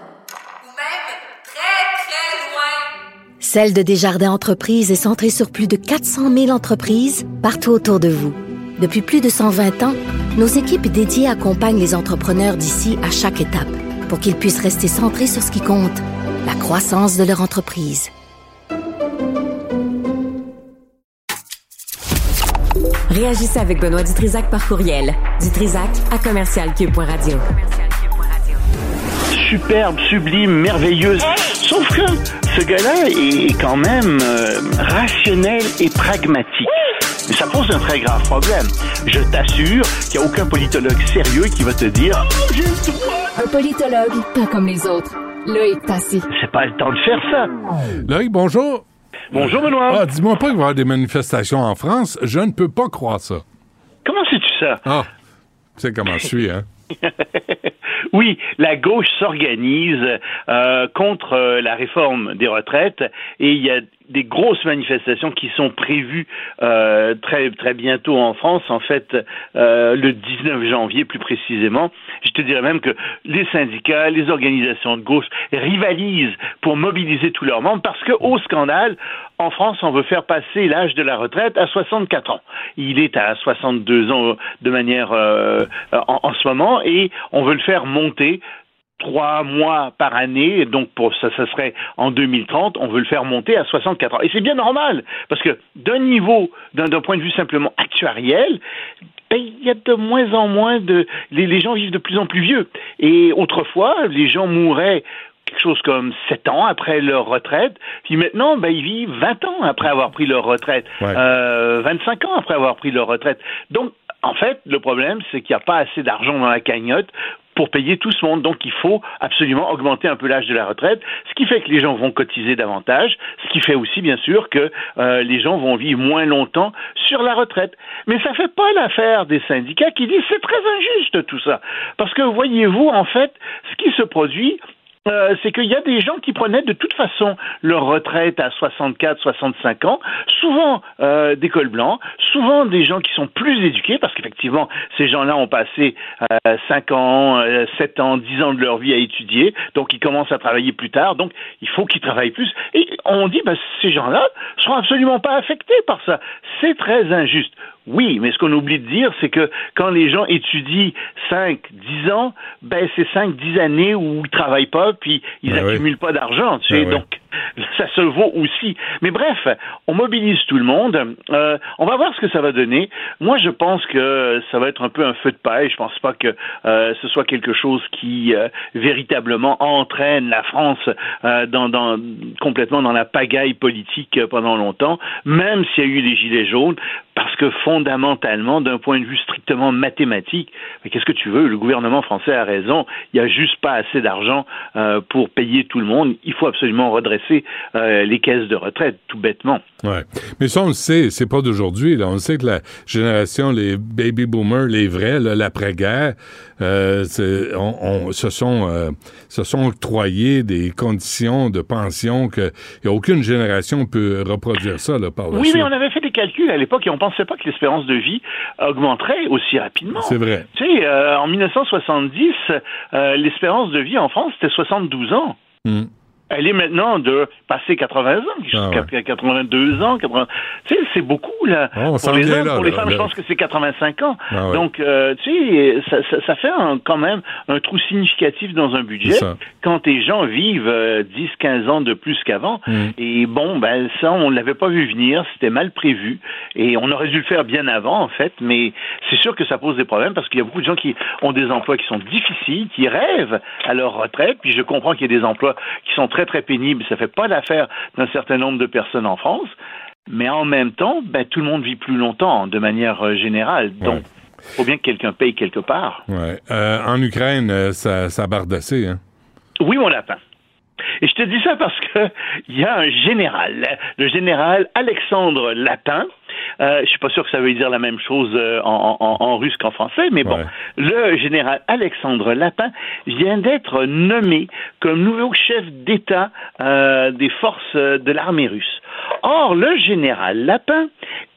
Celle de Desjardins Entreprises est centrée sur plus de 400 000 entreprises partout autour de vous. Depuis plus de 120 ans, nos équipes dédiées accompagnent les entrepreneurs d'ici à chaque étape pour qu'ils puissent rester centrés sur ce qui compte, la croissance de leur entreprise. Réagissez avec Benoît Dutrisac par courriel. Dutrisac à commercialcube.radio. superbe, sublime, merveilleuse. Sauf que ce gars-là est quand même euh, rationnel et pragmatique. Mais ça pose un très grave problème. Je t'assure qu'il n'y a aucun politologue sérieux qui va te dire Oh. Un politologue, pas comme les autres. Loïc Passy. C'est pas le temps de faire ça. Loïc, bonjour. Bonjour, Benoît. Ah, dis-moi pas qu'il va y avoir des manifestations en France. Je ne peux pas croire ça. Comment sais-tu ça? Ah, tu sais comment je suis, hein? Oui, la gauche s'organise euh, contre euh, la réforme des retraites et il y a des grosses manifestations qui sont prévues euh, très très bientôt en France. En fait, euh, le 19 janvier plus précisément. Je te dirais même que les syndicats, les organisations de gauche rivalisent pour mobiliser tous leurs membres parce que au scandale, en France, on veut faire passer l'âge de la retraite à 64 ans. Il est à 62 ans de manière euh, en ce moment et on veut le faire monter trois mois par année, donc pour ça, ça serait en 2030, on veut le faire monter à 64 ans. Et c'est bien normal, parce que d'un niveau, d'un point de vue simplement actuariel, ben, il y a de moins en moins de... Les, les gens vivent de plus en plus vieux. Et autrefois, les gens mouraient quelque chose comme 7 ans après leur retraite, puis maintenant, ben, ils vivent 20 ans après avoir pris leur retraite, Ouais. euh, 25 ans après avoir pris leur retraite. Donc, en fait, le problème, c'est qu'il n'y a pas assez d'argent dans la cagnotte pour payer tout ce monde. Donc, il faut absolument augmenter un peu l'âge de la retraite, ce qui fait que les gens vont cotiser davantage, ce qui fait aussi, bien sûr, que euh, les gens vont vivre moins longtemps sur la retraite. Mais ça fait pas l'affaire des syndicats qui disent c'est très injuste tout ça. Parce que, voyez-vous, en fait, ce qui se produit, euh, c'est qu'il y a des gens qui prenaient de toute façon leur retraite à 64, 65 ans, souvent euh, des cols blancs, souvent des gens qui sont plus éduqués, parce qu'effectivement, ces gens-là ont passé euh, 5 ans, euh, 7 ans, 10 ans de leur vie à étudier, donc ils commencent à travailler plus tard, donc il faut qu'ils travaillent plus. Et on dit, ben, ces gens-là sont absolument pas affectés par ça. C'est très injuste. Oui, mais ce qu'on oublie de dire, c'est que quand les gens étudient 5, 10 ans, ben c'est 5, 10 années où ils travaillent pas, puis ils Ben oui. accumulent pas d'argent, tu sais. Ben oui. Ça se vaut aussi. Mais bref, on mobilise tout le monde. Euh, on va voir ce que ça va donner. Moi, je pense que ça va être un peu un feu de paille. Je pense pas que euh, ce soit quelque chose qui euh, véritablement entraîne la France complètement dans la pagaille politique pendant longtemps, même s'il y a eu les gilets jaunes, parce que fondamentalement, d'un point de vue strictement mathématique, qu'est-ce que tu veux Le gouvernement français a raison. Il n'y a juste pas assez d'argent pour payer tout le monde. Il faut absolument redresser euh, les caisses de retraite, tout bêtement. Ouais. Mais ça, on le sait, c'est pas d'aujourd'hui. On sait que la génération, les baby boomers, les vrais, l'après-guerre, euh, on, on- se sont euh, se sont octroyés des conditions de pension que y a aucune génération peut reproduire ça là, par la Oui, suite. mais on avait fait des calculs à l'époque et on pensait pas que l'espérance de vie augmenterait aussi rapidement. C'est vrai. Tu sais, euh, en 1970, euh, l'espérance de vie en France, c'était 72 ans. Hmm. Elle est maintenant de passer 80 ans, jusqu'à 82 ans. 80... Tu sais, c'est beaucoup, là. Ah, pour les hommes, là, pour les femmes, là. je pense que c'est 85 ans. Ah ouais. Donc, euh, tu sais, ça, ça, ça fait un- quand même un trou significatif dans un budget quand les gens vivent euh, 10, 15 ans de plus qu'avant. Mm. Et bon, ben ça, on l'avait pas vu venir, c'était mal prévu. Et on aurait dû le faire bien avant, en fait, mais c'est sûr que ça pose des problèmes parce qu'il y a beaucoup de gens qui ont des emplois qui sont difficiles, qui rêvent à leur retraite. Puis je comprends qu'il y a des emplois qui sont très, très pénibles. Ça fait pas l'affaire d'un certain nombre de personnes en France. Mais en même temps, ben, tout le monde vit plus longtemps, de manière euh, générale. Donc, faut bien que quelqu'un paye quelque part. Ouais. Euh, en Ukraine, euh, ça, ça bardassé. Hein? Oui, mon lapin. Et je te dis ça parce que il y a un général, le général Alexandre Lapin. Euh, je suis pas sûr que ça veut dire la même chose euh, en, en- en russe qu'en français, mais bon, Ouais. le général Alexandre Lapin vient d'être nommé comme nouveau chef d'État euh, des forces euh, de l'armée russe. Or, le général Lapin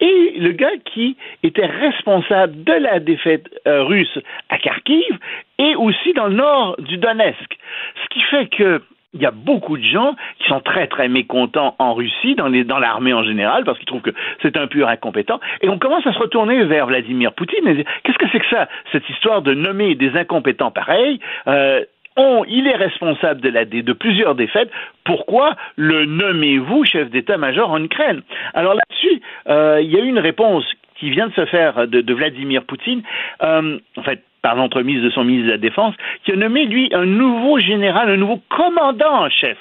est le gars qui était responsable de la défaite euh, russe à Kharkiv et aussi dans le nord du Donetsk. Ce qui fait que il y a beaucoup de gens qui sont très très mécontents en Russie, dans l'armée en général, parce qu'ils trouvent que c'est un pur incompétent. Et on commence à se retourner vers Vladimir Poutine et dire qu'est-ce que c'est que ça, cette histoire de nommer des incompétents pareils euh, on, il est responsable de, la, de plusieurs défaites. Pourquoi le nommez-vous chef d'état-major en Ukraine? Alors là-dessus, euh, il y a eu une réponse qui vient de se faire de, de Vladimir Poutine, euh, en fait, par l'entremise de son ministre de la Défense, qui a nommé, lui, un nouveau général, un nouveau commandant en chef.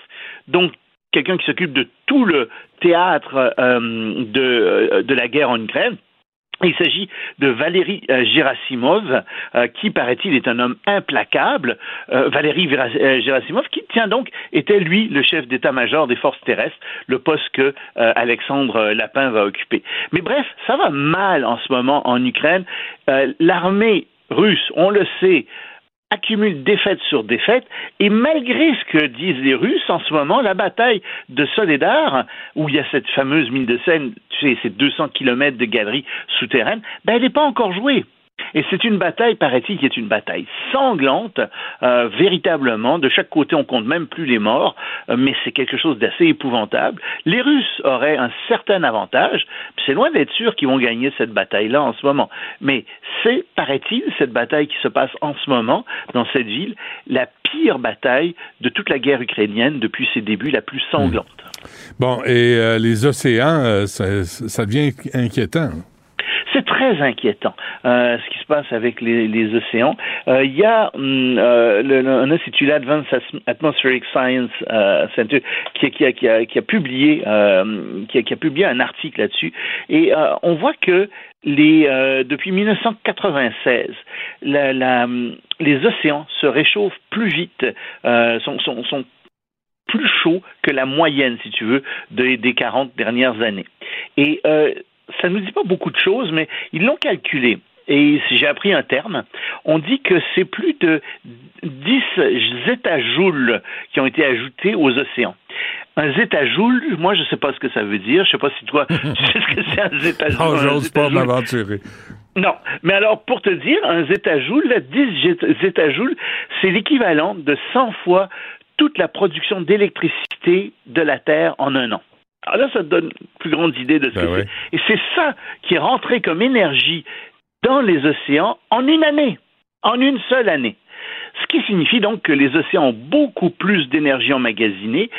Donc, quelqu'un qui s'occupe de tout le théâtre euh, de, euh, de la guerre en Ukraine. Il s'agit de Valéry euh, Gerasimov, euh, qui, paraît-il, est un homme implacable. Euh, euh, Gerasimov, qui, tiens donc, était, lui, le chef d'état-major des forces terrestres, le poste que Alexandre Lapin va occuper. Mais bref, ça va mal en ce moment en Ukraine. L'armée russe, on le sait, accumule défaite sur défaite, et malgré ce que disent les Russes en ce moment, la bataille de Soledar, où il y a cette fameuse mine de Seine, tu sais, ces 200 kilomètres de galeries souterraines, ben, elle n'est pas encore jouée. Et c'est une bataille, paraît-il, qui est une bataille sanglante, euh, véritablement. De chaque côté, on compte même plus les morts, euh, mais c'est quelque chose d'assez épouvantable. Les Russes auraient un certain avantage. C'est loin d'être sûr qu'ils vont gagner cette bataille-là en ce moment. Mais c'est, paraît-il, cette bataille qui se passe en ce moment dans cette ville, la pire bataille de toute la guerre ukrainienne depuis ses débuts, la plus sanglante. Bon, et euh, les océans, ça devient inquiétant. C'est très inquiétant euh, ce qui se passe avec les, océans. Euh, il y a hum, euh, un institut l'Advanced Atmospheric Science Center qui, a, publié un article là-dessus et on voit que depuis 1996, la, la, hum, les océans se réchauffent plus vite, sont, plus chauds que la moyenne, si tu veux, des, des 40 dernières années. Et ça ne nous dit pas beaucoup de choses, mais ils l'ont calculé. Et si j'ai appris un terme, on dit que c'est plus de 10 zétajoules qui ont été ajoutés aux océans. Un zétajoule, moi je ne sais pas ce que ça veut dire. Je ne sais pas si toi tu sais ce que c'est un zétajoule. Non, un j'ose pas m'aventurer. Non, mais alors pour te dire, un zétajoule, là, 10 zét- zétajoules, c'est l'équivalent de 100 fois toute la production d'électricité de la Terre en un an. Alors là, ça te donne une plus grande idée de ce Ben que ouais. c'est. Et c'est ça qui est rentré comme énergie dans les océans en une année, en une seule année. Ce qui signifie donc que les océans ont beaucoup plus d'énergie emmagasinée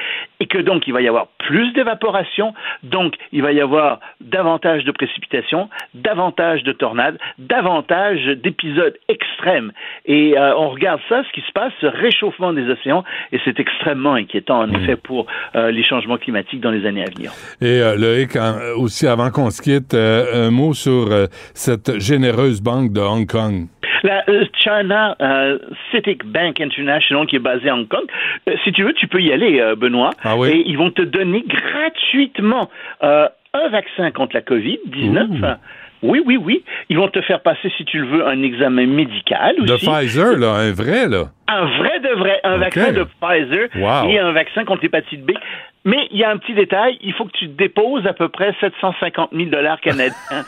et que donc il va y avoir plus d'évaporation, donc il va y avoir davantage de précipitations, davantage de tornades, davantage d'épisodes extrêmes. Et euh, on regarde ça, ce qui se passe, ce réchauffement des océans, et c'est extrêmement inquiétant en effet pour euh, les changements climatiques dans les années à venir. Et euh, Loïc, en- aussi avant qu'on se quitte, euh, un mot sur cette généreuse banque de Hong Kong. La euh, China euh, Citic Bank International qui est basée à Hong Kong. Euh, si tu veux, tu peux y aller, euh, Benoît. Ah oui? Et ils vont te donner gratuitement un vaccin contre la COVID-19. Oui, oui, oui. Ils vont te faire passer, si tu le veux, un examen médical De aussi. Pfizer, là, un vrai, là. Un vrai de vrai, un vaccin de Pfizer Wow. et un vaccin contre l'hépatite B. Mais il y a un petit détail, il faut que tu déposes à peu près 750 000 dollars canadiens.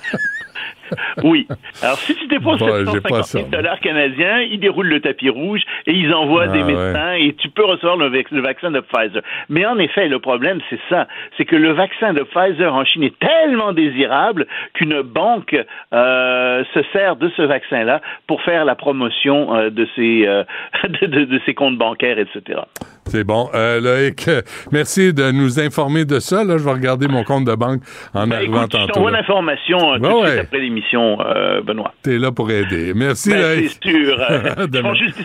oui. Alors si tu déposes Bon, j'ai pas 750 ça, 000 dollars canadiens, ils déroulent le tapis rouge et ils envoient Ah, des médecins et tu peux recevoir le, vac- le vaccin de Pfizer. Mais en effet, le problème c'est ça, c'est que le vaccin de Pfizer en Chine est tellement désirable qu'une banque euh, se sert de ce vaccin-là pour faire la promotion euh, de ses euh, de, de- de ses comptes bancaires, etc. C'est bon. Loïc, merci de nous informer de ça. Là, je vais regarder mon compte de banque en arrivant Écoute, je tantôt. t'envoie là. l'information euh, tout Ouais, de suite ouais. après l'émission, euh, Benoît. T'es là pour aider. Merci, Ben, c'est sûr. euh, Ils font juste 10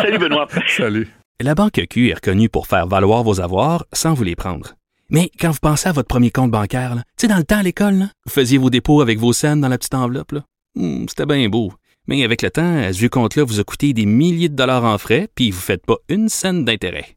Salut, Benoît. Salut. La Banque Q est reconnue pour faire valoir vos avoirs sans vous les prendre. Mais quand vous pensez à votre premier compte bancaire, là, tu sais, dans le temps à l'école, là, vous faisiez vos dépôts avec vos scènes dans la petite enveloppe. là. Hmm, C'était bien beau. Mais avec le temps, à ce compte-là vous a coûté des milliers de dollars en frais, puis vous ne faites pas une scène d'intérêt.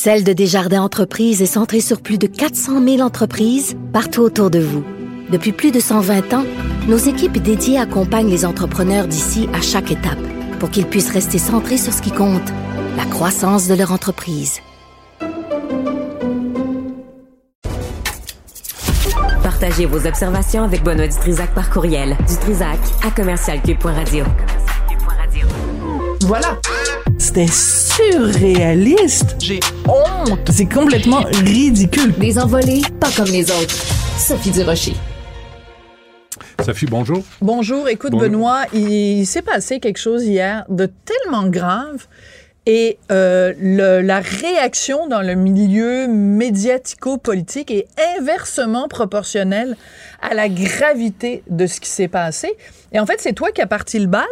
Celle de Desjardins Entreprises est centrée sur plus de 400 000 entreprises partout autour de vous. Depuis plus de 120 ans, nos équipes dédiées accompagnent les entrepreneurs d'ici à chaque étape pour qu'ils puissent rester centrés sur ce qui compte, la croissance de leur entreprise. Partagez vos observations avec Benoît Dutrisac par courriel. Dutrisac à commercialcube.radio. Voilà. C'était surréaliste. J'ai honte. C'est complètement ridicule. Des envolées pas comme les autres. Sophie Durocher. Sophie, bonjour. Bonjour, écoute Bonjour. Benoît, il, s'est passé quelque chose hier de tellement grave et euh, le- la réaction dans le milieu médiatico-politique est inversement proportionnelle à la gravité de ce qui s'est passé. Et en fait, c'est toi qui as parti le bal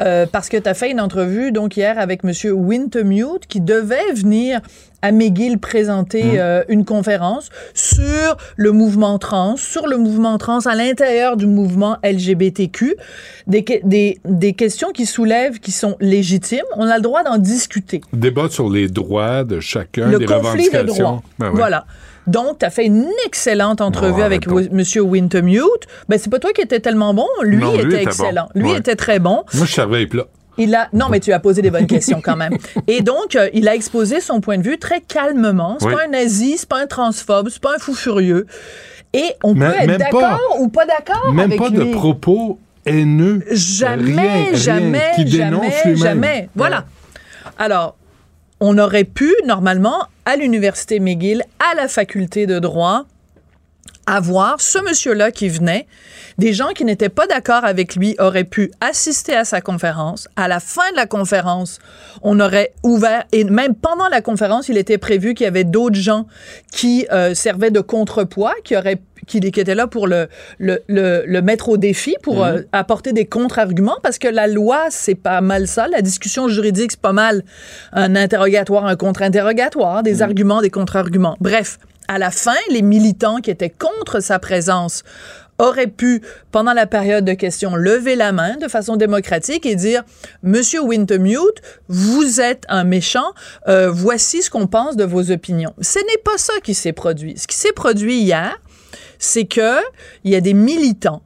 euh, parce que tu as fait une entrevue donc hier avec Monsieur Wintermute qui devait venir à McGill présenter euh, une conférence sur le mouvement trans, sur le mouvement trans à l'intérieur du mouvement LGBTQ, des, des, des questions qui soulèvent, qui sont légitimes. On a le droit d'en discuter. Débat sur les droits de chacun, le des conflit de revendications. droits. Ben ouais. Voilà. Donc, tu as fait une excellente entrevue avec M. Wintermute. Ben, c'est pas toi qui étais tellement bon. Lui, Non, lui était, était bon. excellent. Lui Ouais. était très bon. Moi, je savais plat. Il a non mais tu as posé des bonnes questions quand même. Et donc euh, il a exposé son point de vue très calmement. C'est Oui. pas un nazi, c'est pas un transphobe, c'est pas un fou furieux. Et on Mais- peut être d'accord ou pas d'accord Même avec pas lui. de propos haineux. Jamais, Rien, rien. jamais, Qui dénonce jamais, jamais. Voilà. Alors, on aurait pu, normalement, à l'Université McGill, à la faculté de droit, avoir ce monsieur-là qui venait, des gens qui n'étaient pas d'accord avec lui auraient pu assister à sa conférence. À la fin de la conférence, on aurait ouvert, et même pendant la conférence, il était prévu qu'il y avait d'autres gens qui euh, servaient de contrepoids, qui auraient qui, qui étaient là pour le, le, le, le mettre au défi, pour Mhm. euh, apporter des contre-arguments, parce que la loi, c'est pas mal ça. La discussion juridique, c'est pas mal un interrogatoire, un contre-interrogatoire, des arguments, des contre-arguments. Bref, à la fin, les militants qui étaient contre sa présence auraient pu, pendant la période de questions, lever la main de façon démocratique et dire Monsieur Wintermute, vous êtes un méchant, euh, voici ce qu'on pense de vos opinions. Ce n'est pas ça qui s'est produit. Ce qui s'est produit hier, c'est que il y a des militants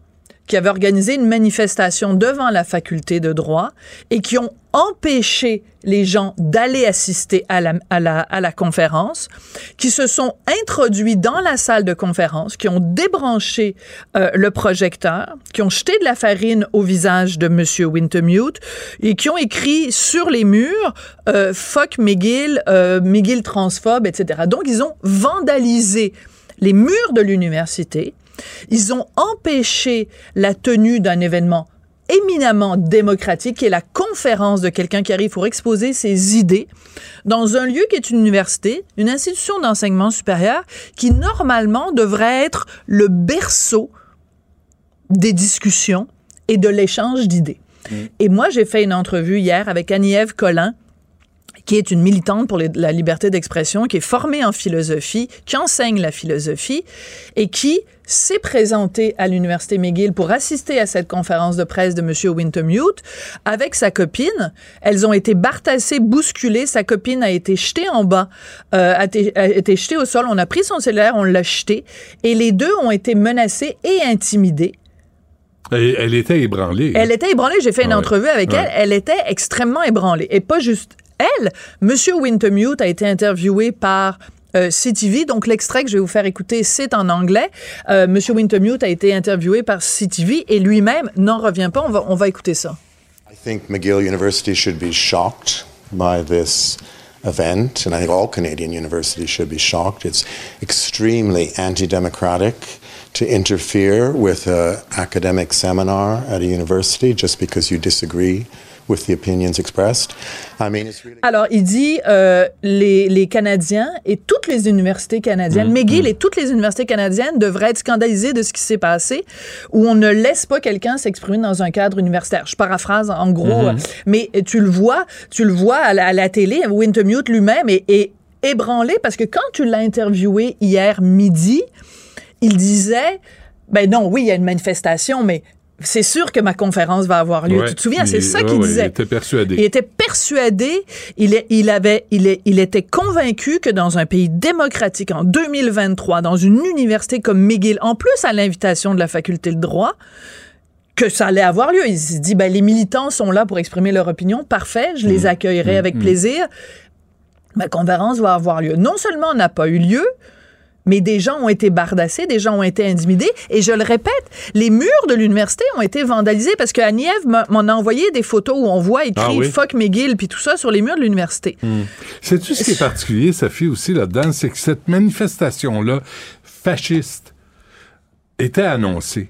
qui avaient organisé une manifestation devant la faculté de droit et qui ont empêché les gens d'aller assister à la, à, la, à la conférence, qui se sont introduits dans la salle de conférence, qui ont débranché euh, le projecteur, qui ont jeté de la farine au visage de M. Wintermute et qui ont écrit sur les murs euh, Fuck McGill, euh, McGill transphobe, etc. Donc, ils ont vandalisé les murs de l'université. Ils ont empêché la tenue d'un événement éminemment démocratique, qui est la conférence de quelqu'un qui arrive pour exposer ses idées dans un lieu qui est une université, une institution d'enseignement supérieur, qui normalement devrait être le berceau des discussions et de l'échange d'idées. Et moi, j'ai fait une entrevue hier avec Annie-Ève Collin, qui est une militante pour les- la liberté d'expression, qui est formée en philosophie, qui enseigne la philosophie et qui s'est présentée à l'Université McGill pour assister à cette conférence de presse de M. Wintermute avec sa copine. Elles ont été bartassées, bousculées. Sa copine a été jetée en bas, euh, a, été, a été jetée au sol. On a pris son cellulaire, on l'a jeté. Et les deux ont été menacés et intimidés. Elle, elle était ébranlée. Elle était ébranlée. J'ai fait une Ah ouais. entrevue avec Ouais. elle. Elle était extrêmement ébranlée. Et pas juste elle. Monsieur Wintermute a été interviewé par euh, CTV. Donc, l'extrait que je vais vous faire écouter, c'est en anglais. Euh, Monsieur Wintermute a été interviewé par CTV et lui-même n'en revient pas. On va, on va écouter ça. I think McGill University should be shocked by this event, and I think all Canadian universities should be shocked. It's extremely anti democratic to interfere with an academic seminar at a university just because you disagree with the opinions expressed. I mean, it's really. Alors, il dit euh, les, les Canadiens et toutes les universités canadiennes, Mm, McGill mm. et toutes les universités canadiennes devraient être scandalisées de ce qui s'est passé, où on ne laisse pas quelqu'un s'exprimer dans un cadre universitaire. Je paraphrase en gros, Mhm. mais tu le vois, tu le vois à la, à la télé, Wintermute lui-même est, est ébranlé parce que quand tu l'as interviewé hier midi, il disait, ben non, oui, il y a une manifestation, mais c'est sûr que ma conférence va avoir lieu. Ouais, tu te souviens, c'est ça qu'il ouais, disait. Il était persuadé. Il était persuadé, il, est- il avait, il, est- il était convaincu que dans un pays démocratique en 2023, dans une université comme McGill, en plus à l'invitation de la faculté de droit, que ça allait avoir lieu. Il s'est dit, ben, les militants sont là pour exprimer leur opinion, parfait, je les Mm. accueillerai Mm, avec mm. plaisir. Ma conférence va avoir lieu. Non seulement n'a pas eu lieu, mais des gens ont été bardassés, des gens ont été intimidés. Et je le répète, les murs de l'université ont été vandalisés parce que m'en a envoyé des photos où on voit écrit Ah oui? Fuck McGill puis tout ça sur les murs de l'université. Hmm. Sais-tu ce qui est particulier, Sophie, aussi là-dedans, c'est que cette manifestation-là, fasciste, était annoncée.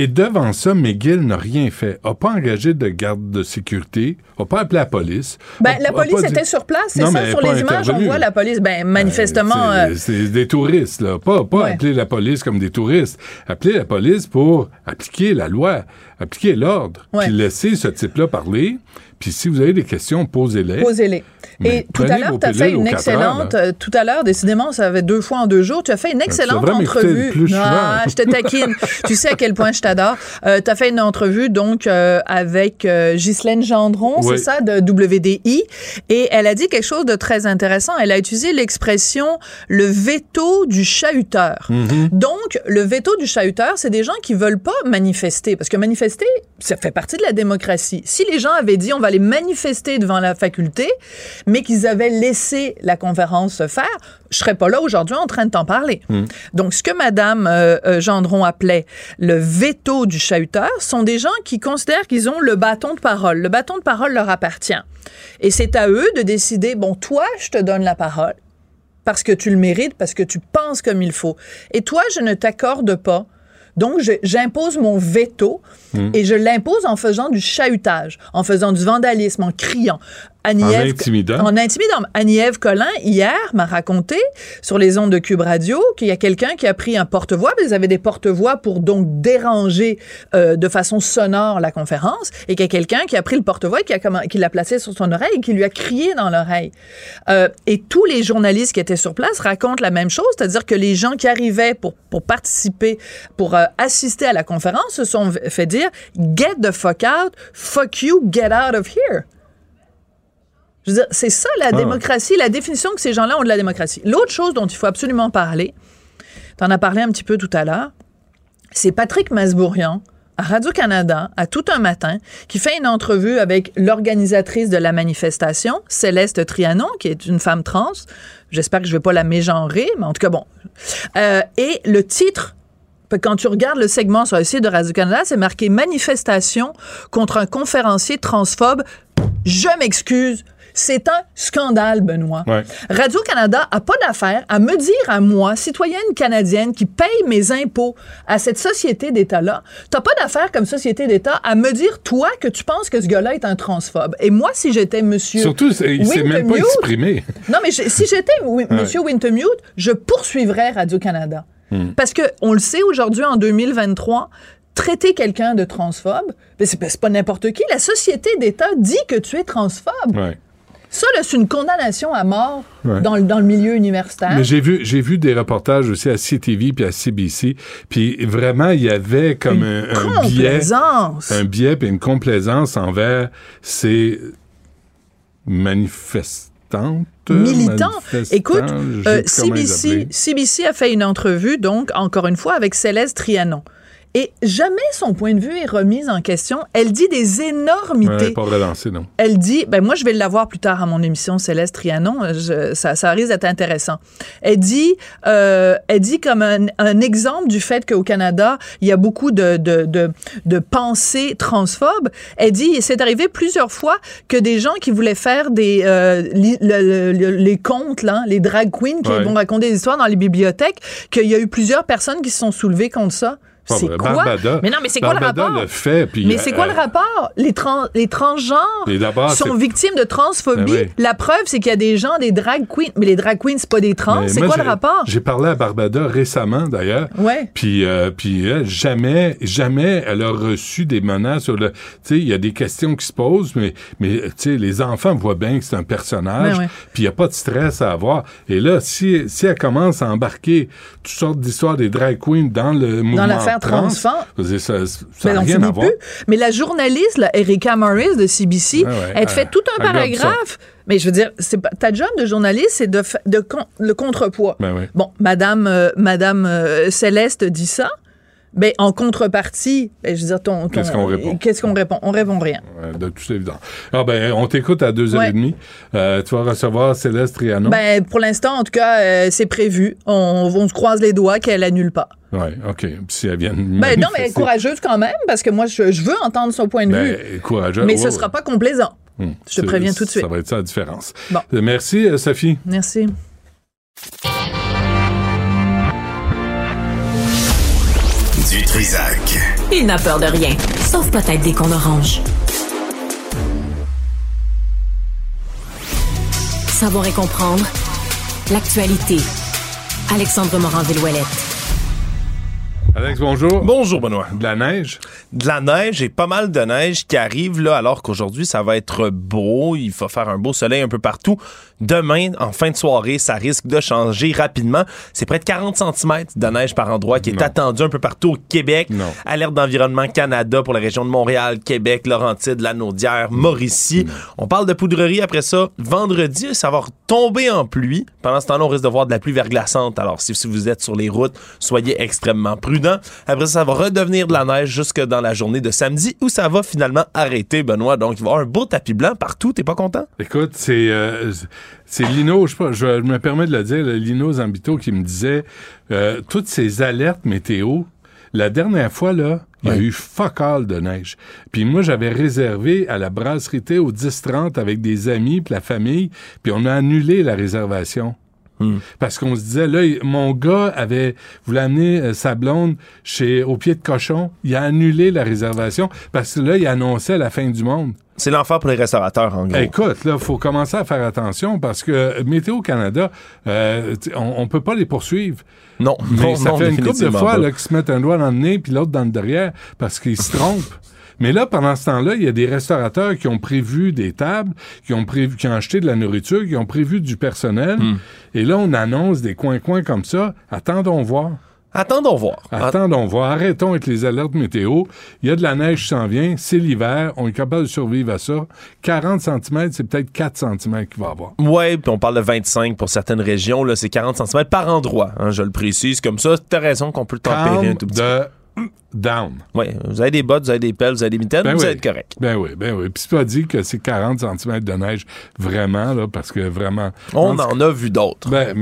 Et devant ça, McGill n'a rien fait. A pas engagé de garde de sécurité, a pas appelé la police. Ben, a- la police dit- était sur place, c'est ça, sur les images, on voit la police. Ben, manifestement, C'est- euh, C'est des touristes, là. Pas, pas Ouais. appeler la police comme des touristes. Appeler la police pour appliquer la loi, appliquer l'ordre. Ouais. Puis laisser ce type-là parler. Puis si vous avez des questions, posez-les. Posez-les. Et tout à l'heure, tu as fait une heures, excellente. euh, tout à l'heure, décidément, ça avait deux fois en deux jours. Tu as fait une excellente entrevue. plus ah, je te taquine. tu sais à quel point je t'adore. tu as fait une entrevue donc euh, avec euh, Ghislaine Gendron, Oui. c'est ça, de WDI. Et elle a dit quelque chose de très intéressant. Elle a utilisé l'expression le veto du chahuteur. Mhm. Donc, le veto du chahuteur, c'est des gens qui veulent pas manifester. Parce que manifester, ça fait partie de la démocratie. Si les gens avaient dit on va aller manifester devant la faculté, mais qu'ils avaient laissé la conférence se faire, je serais pas là aujourd'hui en train de t'en parler. Hmm. Donc, ce que Madame euh, euh, Gendron appelait le veto du chahuteur sont des gens qui considèrent qu'ils ont le bâton de parole. Le bâton de parole leur appartient. Et c'est à eux de décider, bon, toi, je te donne la parole parce que tu le mérites, parce que tu penses comme il faut. Et toi, je ne t'accorde pas. Donc, j'impose mon veto Hmm. et je l'impose en faisant du chahutage, en faisant du vandalisme, en criant. Annie-Ève- intimidant. En intimidant. Annie-Ève Collin, hier, m'a raconté sur les ondes de Cube Radio qu'il y a quelqu'un qui a pris un porte-voix. Ils avaient des porte-voix pour donc déranger euh, de façon sonore la conférence. Et qu'il y a quelqu'un qui a pris le porte-voix et qui a qui l'a placé sur son oreille et qui lui a crié dans l'oreille. Euh, et tous les journalistes qui étaient sur place racontent la même chose, c'est-à-dire que les gens qui arrivaient pour, pour participer, pour euh, assister à la conférence, se sont fait dire Get the fuck out, fuck you, get out of here. Je veux dire, c'est ça la Ah. démocratie, la définition que ces gens-là ont de la démocratie. L'autre chose dont il faut absolument parler, tu en as parlé un petit peu tout à l'heure, c'est Patrick Masbourian à Radio-Canada, à tout un matin, qui fait une entrevue avec l'organisatrice de la manifestation, Céleste Trianon, qui est une femme trans. J'espère que je vais pas la mégenrer, mais en tout cas, bon. Euh, et le titre quand tu regardes le segment sur le site de Radio-Canada, c'est marqué Manifestation contre un conférencier transphobe. Je m'excuse. C'est un scandale, Benoît. Ouais. Radio-Canada a pas d'affaire à me dire à moi, citoyenne canadienne qui paye mes impôts à cette société d'État-là, t'as pas d'affaire comme société d'État à me dire, toi, que tu penses que ce gars-là est un transphobe. Et moi, si j'étais monsieur. Surtout, il s'est même pas exprimé. Non, mais je- si j'étais Ouais. monsieur Wintermute, je poursuivrais Radio-Canada. Hmm. Parce que on le sait aujourd'hui, en 2023, traiter quelqu'un de transphobe, ben c'est c'est pas n'importe qui. La société d'État dit que tu es transphobe. Ouais. Ça, là, c'est une condamnation à mort Ouais. dans, le- dans le milieu universitaire. Mais j'ai vu, j'ai vu des reportages aussi à CTV puis à CBC, puis vraiment il y avait comme un, un biais, complaisance. un biais puis une complaisance envers ces militant. manifestants, Écoute, je sais euh, CBC. CBC a fait une entrevue, donc, encore une fois, avec Céleste Trianon. Et jamais son point de vue est remis en question. Elle dit des énormités. Ouais, pas non. Elle dit, ben moi je vais l'avoir plus tard à mon émission Céleste Trianon, je- ça, ça risque d'être intéressant. Elle dit, euh, elle dit comme un, un exemple du fait qu'au Canada il y a beaucoup de de, de, de pensées transphobes. Elle dit, c'est arrivé plusieurs fois que des gens qui voulaient faire des euh, li- le- le- les contes là, les drag queens qui Ouais. vont raconter des histoires dans les bibliothèques, qu'il y a eu plusieurs personnes qui se sont soulevées contre ça. C'est quoi? Barbada- Mais non, mais c'est quoi le rapport? le fait, puis, mais c'est quoi euh, le rapport? Les, trans, les transgenres sont victimes de transphobie. Ben oui. La preuve, c'est qu'il y a des gens, des drag queens. Mais les drag queens, c'est pas des trans. C'est quoi le rapport? J'ai parlé à Barbada récemment, d'ailleurs. Ouais. Puis, euh, puis jamais, jamais elle a reçu des menaces sur le. Tu sais, il y a des questions qui se posent, mais, mais tu sais, les enfants voient bien que c'est un personnage. Ben ouais. Puis il n'y a pas de stress à avoir. Et là, si, si elle commence à embarquer toutes sortes d'histoires des drag queens dans le mouvement l'affaire trans, ça ça n'a rien à voir. Mais la journaliste, là, Erika Morris de CBC, ouais, elle te fait elle- tout un paragraphe. Mais je veux dire, c'est pas, ta job de journaliste, c'est de, le contrepoids. Ben oui. Bon, Madame, euh, Madame euh, Céleste dit ça. Ben, en contrepartie, ben, je veux dire, ton, ton- Qu'est-ce qu'on répond? Qu'est-ce qu'on répond? On répond rien. De tout évident. Ah ben, on t'écoute à 2h30. Ouais. Euh, tu vas recevoir Céleste Trianon. Ben, pour l'instant, en tout cas, euh, c'est prévu. On, on se croise les doigts qu'elle annule pas. Oui, OK. Si elle vient Ben non, mais courageuse quand même, parce que moi, je, je veux entendre son point de vue. Ben, courageux. mais Ouais, ce ouais. sera pas complaisant. Hum, Je te préviens tout de suite. Ça va être ça la différence. Bon. Merci, euh, Sophie. Merci. Trisac. Il n'a peur de rien, sauf peut-être des qu'on orange. Savoir et comprendre l'actualité. Alexandre Morin-Villouellette. Alex, bonjour. Bonjour, Benoît. De la neige? De la neige et pas mal de neige qui arrive là, alors qu'aujourd'hui, ça va être beau. Il va faire un beau soleil un peu partout. Demain, en fin de soirée, ça risque de changer rapidement. C'est près de 40 cm de neige par endroit qui est attendu un peu partout au Québec. Alerte d'environnement Canada pour la région de Montréal, Québec, Laurentides, Lanaudière, Mauricie. On parle de poudrerie après ça. Vendredi, ça va tomber en pluie. Pendant ce temps-là, on risque de voir de la pluie verglaçante. Alors, si, si vous êtes sur les routes, soyez extrêmement prudents. Après ça, ça va redevenir de la neige jusque dans la journée de samedi où ça va finalement arrêter, Benoît. Donc, il va y avoir un beau tapis blanc partout. T'es pas content? Écoute, c'est euh, c'est Lino, je, me permets de le dire, Lino Zambito qui me disait euh, toutes ces alertes météo. La dernière fois, là, il y a eu fuck all de neige. Puis moi, j'avais réservé à la brasserie thé au 10-30 avec des amis puis la famille, puis on a annulé la réservation. Parce qu'on se disait, là, mon gars avait voulu amener euh, sa blonde chez au pied de cochon. Il a annulé la réservation parce que là, il annonçait la fin du monde. C'est l'enfer pour les restaurateurs, en gros. Écoute, là, faut commencer à faire attention parce que Météo Canada, euh, on, on peut pas les poursuivre. Non, Mais non, ça non, fait une couple de fois qu'ils se mettent un doigt dans le nez puis l'autre dans le derrière parce qu'ils se trompent. Mais là, pendant ce temps-là, il y a des restaurateurs qui ont prévu des tables, qui ont prévu, qui ont acheté de la nourriture, qui ont prévu du personnel. Hmm. Et là, on annonce des coins-coins comme ça. Attendons voir. Attendons voir. Attendons voir. Arrêtons avec les alertes météo. Il y a de la neige qui s'en vient. C'est l'hiver. On est capable de survivre à ça. 40 cm, c'est peut-être 4 cm qu'il va y avoir. Ouais, puis on parle de 25 pour certaines régions. Là, c'est 40 cm par endroit. hein, je le précise. Comme ça, t'as raison qu'on peut le tempérer un tout petit de down. Ouais, vous avez des bottes, vous avez des pelles, vous avez des mitaines, Ben vous oui. être correct. Ben oui, ben oui. Puis c'est pas dit que c'est 40 cm de neige vraiment, là, parce que vraiment... On en a vu d'autres. Ben,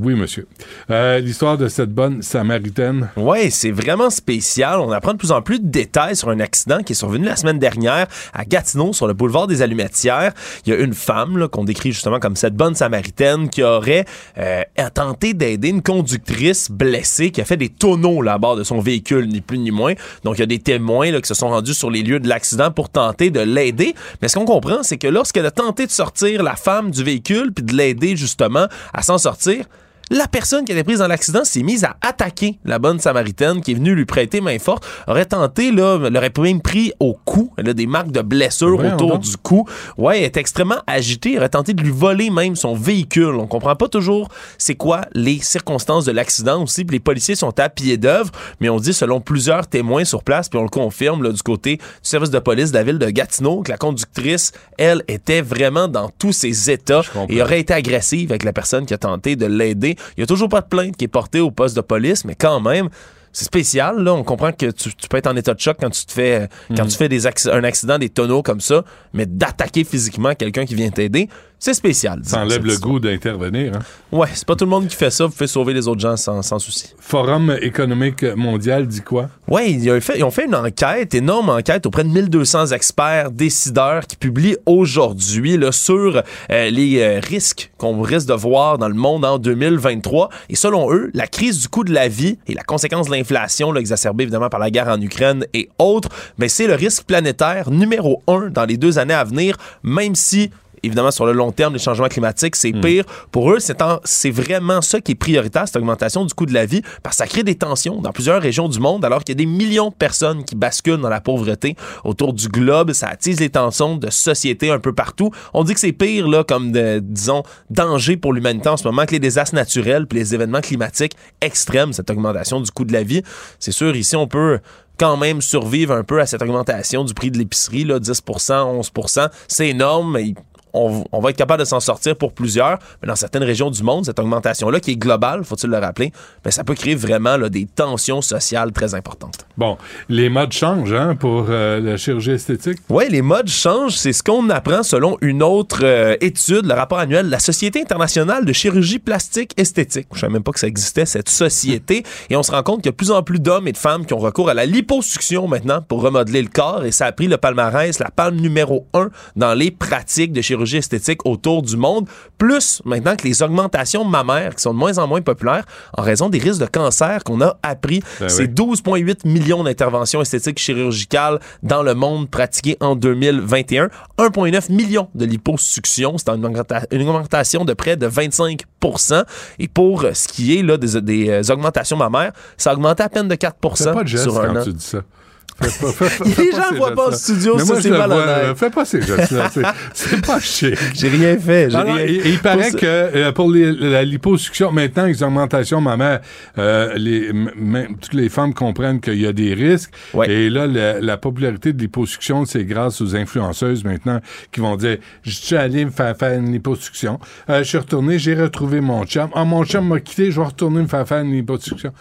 oui, monsieur. Euh, L'histoire de cette bonne Samaritaine. Ouais, c'est vraiment spécial. On apprend de plus en plus de détails sur un accident qui est survenu la semaine dernière à Gatineau, sur le boulevard des Allumetières. Il y a une femme qu'on décrit justement comme cette bonne Samaritaine qui aurait euh, tenté d'aider une conductrice blessée qui a fait des tonneaux là, à bord de son véhicule, ni plus ni moins. Donc, il y a des témoins qui se sont rendus sur les lieux de l'accident pour tenter de l'aider. Mais ce qu'on comprend, c'est que lorsqu'elle a tenté de sortir la femme du véhicule puis de l'aider justement à s'en sortir, la personne qui était prise dans l'accident s'est mise à attaquer la bonne Samaritaine qui est venue lui prêter main forte, aurait tenté, là, l'aurait même pris au cou. Elle a des marques de blessures autour du cou. Ouais, elle est extrêmement agitée. Elle aurait tenté de lui voler même son véhicule. On comprend pas toujours c'est quoi les circonstances de l'accident aussi. Puis les policiers sont à pied d'œuvre, mais on dit selon plusieurs témoins sur place, puis on le confirme là, du côté du service de police de la ville de Gatineau, que la conductrice, elle, était vraiment dans tous ses états et aurait été agressive avec la personne qui a tenté de l'aider. Il y a toujours pas de plainte qui est portée au poste de police, mais quand même, c'est spécial. Là, on comprend que tu, tu peux être en état de choc quand tu te fais quand Mhm. tu fais des acc- un accident, des tonneaux comme ça, mais d'attaquer physiquement quelqu'un qui vient t'aider, c'est spécial. Ça enlève le goût d'intervenir. Hein? Ouais, c'est pas tout le monde qui fait ça. Vous pouvez sauver les autres gens sans, sans souci. Forum économique mondial dit quoi? Oui, ils ont fait, ils ont fait une enquête, énorme enquête auprès de 1200 experts, décideurs qui publient aujourd'hui sur euh, les euh, risques qu'on risque de voir dans le monde en 2023. Et selon eux, la crise du coût de la vie et la conséquence de l'inflation, exacerbée évidemment par la guerre en Ukraine et autres, ben, c'est le risque planétaire numéro un dans les deux années à venir, même si Évidemment, sur le long terme, les changements climatiques, c'est pire. Pour eux, c'est en- c'est vraiment ça qui est prioritaire, cette augmentation du coût de la vie, parce que ça crée des tensions dans plusieurs régions du monde, alors qu'il y a des millions de personnes qui basculent dans la pauvreté autour du globe. Ça attise les tensions de société un peu partout. On dit que c'est pire, là, comme, de, disons, danger pour l'humanité en ce moment que les désastres naturels puis les événements climatiques extrêmes, cette augmentation du coût de la vie. C'est sûr, ici, on peut quand même survivre un peu à cette augmentation du prix de l'épicerie, là, 10 11 C'est énorme, mais on, on va être capable de s'en sortir pour plusieurs. Mais dans certaines régions du monde, cette augmentation-là, qui est globale, faut-il le rappeler, ben, ça peut créer vraiment là, des tensions sociales très importantes. Bon, les modes changent hein, pour euh, la chirurgie esthétique? Oui, les modes changent. C'est ce qu'on apprend selon une autre euh, étude, le rapport annuel de la Société internationale de chirurgie plastique esthétique. Je savais même pas que ça existait, cette société. Et on se rend compte qu'il y a de plus en plus d'hommes et de femmes qui ont recours à la liposuction maintenant pour remodeler le corps. Et ça a pris le palmarès, la palme numéro un dans les pratiques de chirurgie esthétique autour du monde. Plus maintenant que les augmentations mammaires qui sont de moins en moins populaires en raison des risques de cancer qu'on a appris. Ben C'est oui. 12,8 millions d'interventions esthétiques chirurgicales dans le monde pratiquées en 2021. 1,9 millions de liposuctions. C'est une, augmenta- une augmentation de près de 25 Et pour euh, ce qui est là, des, des, euh, augmentations mammaires, ça a augmenté à peine de 4 Fais pas de geste sur un quand an. tu dis ça. Les gens voient pas au studio, Mais ça, c'est malhonnête. Fais pas ces gestes-là. c'est- pas chic. J'ai rien fait. j'ai Alors, rien- il, il paraît Pour- que euh, pour les- la liposuction, maintenant, les augmentations mammaires, euh, les, toutes les femmes comprennent qu'il y a des risques. Et là, la, la popularité de liposuction, c'est grâce aux influenceuses maintenant qui vont dire Je suis allé me faire faire une liposuction. Euh, je suis retourné, j'ai retrouvé mon chum. Ah, mon chum m'a quitté, je vais retourner me faire faire une liposuction.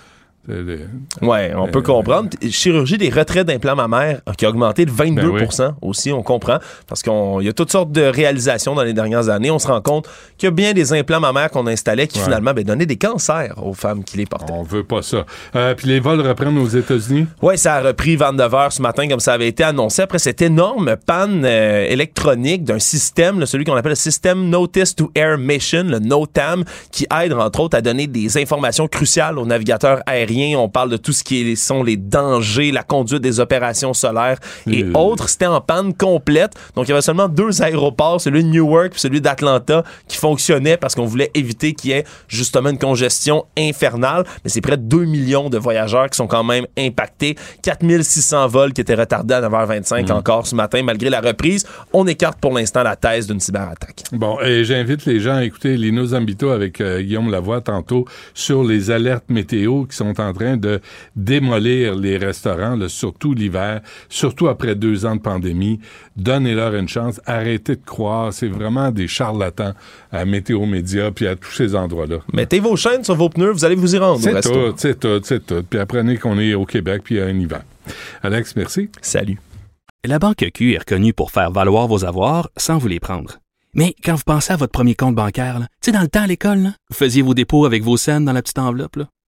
Le- Ouais, on peut comprendre. Chirurgie des retraits d'implants mammaires euh, qui a augmenté de 22% aussi, on comprend, parce qu'il y a toutes sortes de réalisations dans les dernières années. On se rend compte qu'il y a bien des implants mammaires qu'on installait qui Ouais. finalement ben, donnaient des cancers aux femmes qui les portaient. On veut pas ça. Euh, Puis les vols reprennent aux États-Unis? Oui, ça a repris 29 heures ce matin, comme ça avait été annoncé. Après cette énorme panne euh, électronique d'un système, là, celui qu'on appelle le système Notice to Air Mission, le NOTAM, qui aide, entre autres, à donner des informations cruciales aux navigateurs aériens. On parle de tout ce qui est- sont les dangers, la conduite des opérations solaires et autres. C'était en panne complète. Donc, il y avait seulement deux aéroports, celui de Newark et celui d'Atlanta, qui fonctionnaient parce qu'on voulait éviter qu'il y ait justement une congestion infernale. Mais c'est près de 2 millions de voyageurs qui sont quand même impactés. 4600 vols qui étaient retardés à 9h25 encore ce matin, malgré la reprise. On écarte pour l'instant la thèse d'une cyberattaque. Bon, et j'invite les gens à écouter Lino Zambito avec euh, Guillaume Lavoie tantôt sur les alertes météo qui sont en train de démolir les restaurants, là, surtout l'hiver, surtout après deux ans de pandémie. Donnez-leur une chance. Arrêtez de croire. C'est vraiment des charlatans à Météo Média puis à tous ces endroits-là. Mettez vos chaînes sur vos pneus, vous allez vous y rendre C'est tout, c'est tout, c'est tout. Puis apprenez qu'on est au Québec puis il y a un hiver. Alex, merci. Salut. La Banque Q est reconnue pour faire valoir vos avoirs sans vous les prendre. Mais quand vous pensez à votre premier compte bancaire, là, tu sais, dans le temps à l'école, là, vous faisiez vos dépôts avec vos scènes dans la petite enveloppe. là.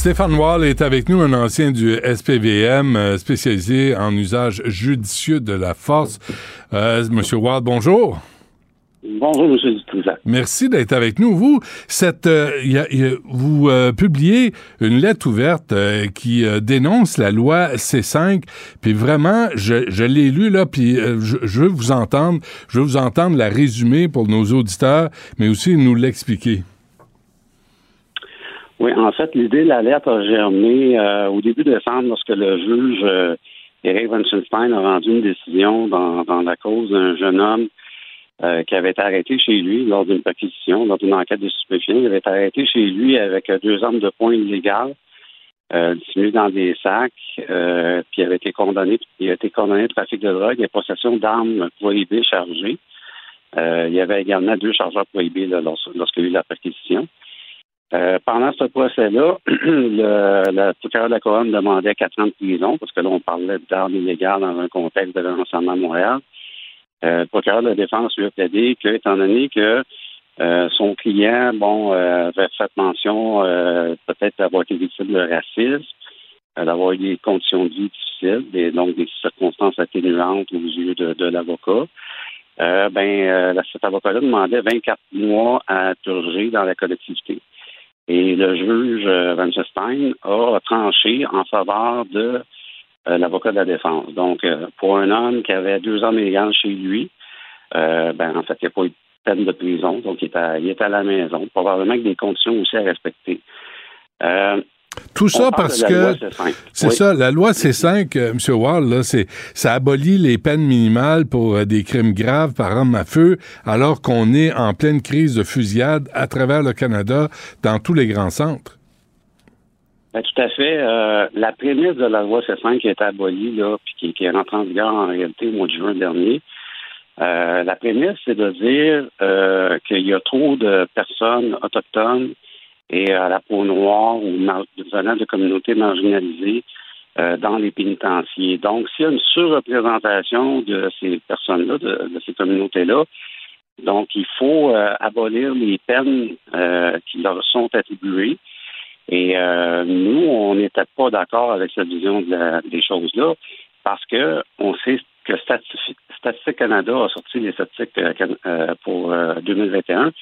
Stéphane Wall est avec nous, un ancien du SPVM euh, spécialisé en usage judicieux de la force. Euh, Monsieur Wall, bonjour. Bonjour, M. Dutrisac. Merci d'être avec nous. Vous, cette, euh, y a- y a- vous euh, publiez une lettre ouverte euh, qui dénonce la loi C5. Puis vraiment, je, je l'ai lu là, puis je, je veux vous entendre. Je veux vous entendre la résumer pour nos auditeurs, mais aussi nous l'expliquer. Oui, en fait, l'idée de la lettre a germé euh, au début décembre lorsque le juge euh, Eric Weinstein a rendu une décision dans, dans la cause d'un jeune homme euh, qui avait été arrêté chez lui lors d'une perquisition, lors d'une enquête de stupéfiants. Il avait été arrêté chez lui avec euh, deux armes de poing illégales euh, dissimulées dans des sacs, euh, puis il avait été condamné, il a été condamné de trafic de drogue et possession d'armes prohibées chargées. Il y avait également deux chargeurs prohibés là, lors- lorsqu'il y a eu la perquisition. Euh, pendant ce procès-là, le, le procureur de la Couronne demandait quatre ans de prison, parce que là, on parlait d'armes illégales dans un contexte de l'ensemble à Montréal. Euh, le procureur de la défense lui a plaidé que, étant donné que euh, son client, bon, euh, avait fait mention euh, peut-être d'avoir été victime de racisme, euh, d'avoir eu des conditions de vie difficiles, des, donc des circonstances atténuantes aux yeux de, de l'avocat. Euh, ben, euh, la- cet avocat-là demandait 24 mois à purger dans la collectivité. Et le juge euh, Van Stein a tranché en faveur de euh, l'avocat de la défense. Donc, euh, pour un homme qui avait deux ans illégales chez lui, ben, en fait, il n'y a pas eu de peine de prison, donc il est à la maison, probablement avec des conditions aussi à respecter. Tout ça parce que C5. c'est Oui. ça, la loi C5, euh, M. Wall, là, c'est ça abolit les peines minimales pour euh, des crimes graves par arme à feu, alors qu'on est en pleine crise de fusillade à travers le Canada, dans tous les grands centres. Ben, tout à fait. Euh, la prémisse de la loi C5 qui a été abolie, là, puis qui, qui est rentrée en vigueur en réalité au mois de juin dernier, euh, la prémisse, c'est de dire qu'il y a trop de personnes autochtones et à la peau noire ou venant de communautés marginalisées euh, dans les pénitenciers. Donc, s'il y a une surreprésentation de ces personnes-là, de, ces communautés-là, donc il faut euh, abolir les peines euh, qui leur sont attribuées. Et euh, nous, on n'était pas d'accord avec cette vision des choses-là parce que on sait que Statistique, Canada a sorti les statistiques euh, euh, pour euh, 2021.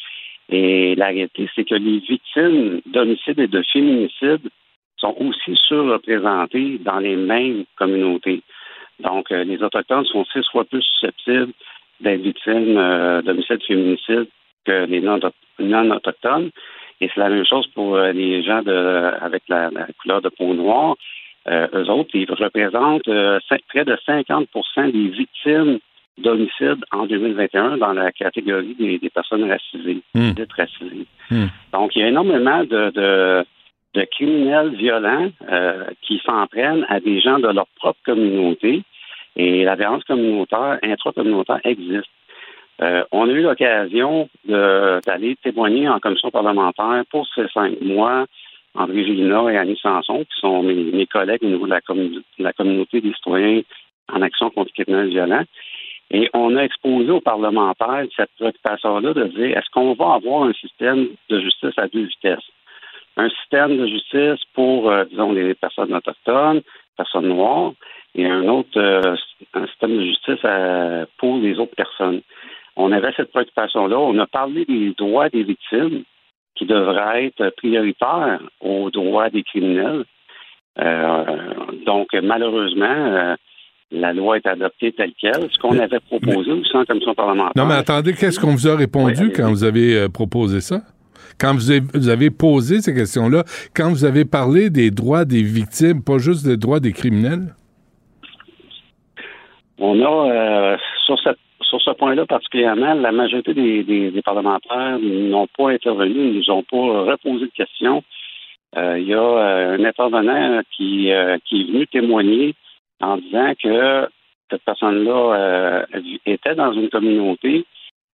Et la réalité, c'est que les victimes d'homicide et de féminicide sont aussi surreprésentées dans les mêmes communautés. Donc, euh, les Autochtones sont six fois plus susceptibles d'être victimes euh, d'homicide féminicide que les non- non-autochtones. Et c'est la même chose pour euh, les gens de, avec la, couleur de peau noire. Euh, eux autres, ils représentent près de 50% des victimes d'homicide en 2021 dans la catégorie des, des personnes racisées, Hmm. dites racisées. Hmm. Donc, il y a énormément de, de, de criminels violents euh, qui s'en prennent à des gens de leur propre communauté. Et la violence communautaire, intracommunautaire existe. Euh, on a eu l'occasion d'aller témoigner en commission parlementaire pour ces cinq mois. André Gélina et Annie Sanson, qui sont mes, mes collègues au niveau de la, la communauté des citoyens en action contre les criminels violents. Et on a exposé aux parlementaires cette préoccupation-là de dire est-ce qu'on va avoir un système de justice à deux vitesses? Un système de justice pour, euh, disons, les personnes autochtones, personnes noires, et un autre euh, un système de justice pour les autres personnes. On avait cette préoccupation-là. On a parlé des droits des victimes qui devraient être prioritaires aux droits des criminels. Euh, donc, malheureusement, euh, la loi est adoptée telle qu'elle. Ce qu'on avait proposé aussi en commission parlementaire. Non, mais attendez, qu'est-ce qu'on vous a répondu quand vous avez euh, proposé ça? Quand vous avez, vous avez posé ces questions-là, quand vous avez parlé des droits des victimes, pas juste des droits des criminels? On a, euh, sur, cette- sur ce point-là particulièrement, la majorité des, des- des parlementaires n'ont pas intervenu, ne nous ont pas reposé de questions. Euh, Il y a un intervenant qui, qui est venu témoigner en disant que cette personne-là euh, était dans une communauté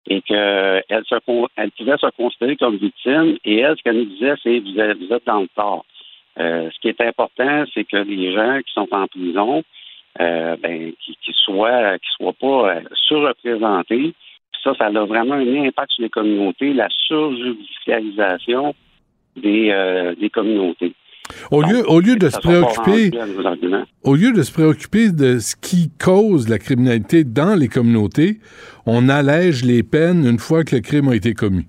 et qu'elle se, elle pouvait se considérer comme victime. Et elle, ce qu'elle nous disait, c'est vous êtes, dans le tort. Euh, ce qui est important, c'est que les gens qui sont en prison, euh, ben, qui, qui soient qui soient pas euh, surreprésentés. Ça, ça a vraiment un impact sur les communautés, la surjudiciarisation des, euh, des communautés. Au lieu, au lieu de se préoccuper, au lieu de se préoccuper de ce qui cause la criminalité dans les communautés, on allège les peines une fois que le crime a été commis.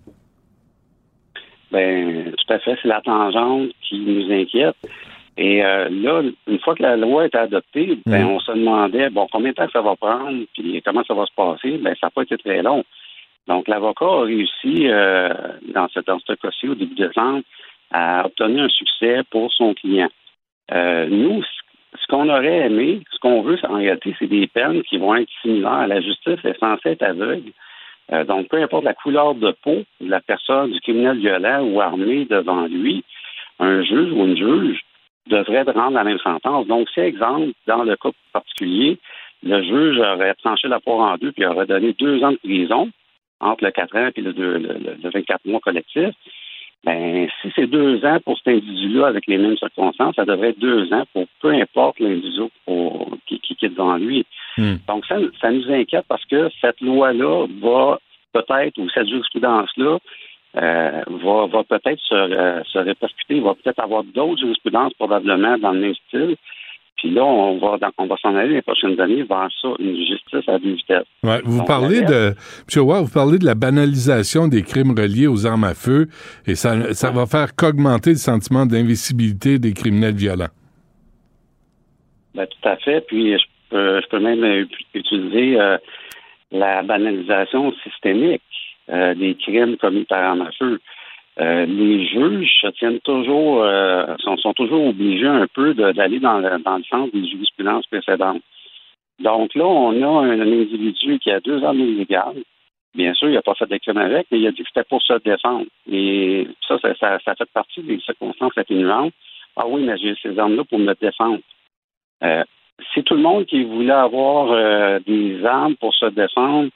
Ben, tout à fait, c'est la tangente qui nous inquiète. Et euh, là, une fois que la loi est adoptée, ben, Mm. on se demandait, bon, combien de temps ça va prendre, puis comment ça va se passer? Ben, ça n'a pas été très long. Donc, l'avocat a réussi, euh, dans ce, dans ce cas-ci, au début décembre, à obtenir un succès pour son client. Euh, nous, ce- qu'on aurait aimé, ce qu'on veut, en réalité, c'est des peines qui vont être similaires. La justice est censée être aveugle. Euh, donc, peu importe la couleur de peau de la personne, du criminel violent ou armé devant lui, un juge ou une juge devrait rendre la même sentence. Donc, si, exemple, dans le cas particulier, le juge aurait tranché la poire en deux puis aurait donné deux ans de prison entre le 4 ans et le 24 mois collectif, ben, si c'est deux ans pour cet individu-là avec les mêmes circonstances, ça devrait être deux ans pour peu importe l'individu pour- qui, qui, qui est devant lui. Donc, ça, ça nous inquiète parce que cette loi-là va peut-être, ou cette jurisprudence-là, euh, va, va peut-être se, euh, se répercuter, va peut-être avoir d'autres jurisprudences probablement dans le même style. Puis là, on va, dans- on va s'en aller les prochaines années vers ça, une justice à deux vitesses. Ouais, vous Donc, parlez de, M. Roy, vous parlez de la banalisation des crimes reliés aux armes à feu et ça, ça va faire qu'augmenter le sentiment d'invisibilité des criminels violents. Ben, tout à fait. Puis je peux, je peux même utiliser euh, la banalisation systémique euh, des crimes commis par arme à feu. Euh, les juges se tiennent toujours, euh, sont, sont toujours obligés un peu d'aller dans le, dans le sens des jurisprudences précédentes. Donc là, on a un, individu qui a deux armes illégales. Bien sûr, il n'a pas fait crime avec, mais il a dit que c'était pour se défendre. Et ça, ça, ça, ça fait partie des circonstances atténuantes Ah oui, mais j'ai ces armes-là pour me défendre. Euh, si tout le monde qui voulait avoir euh, des armes pour se défendre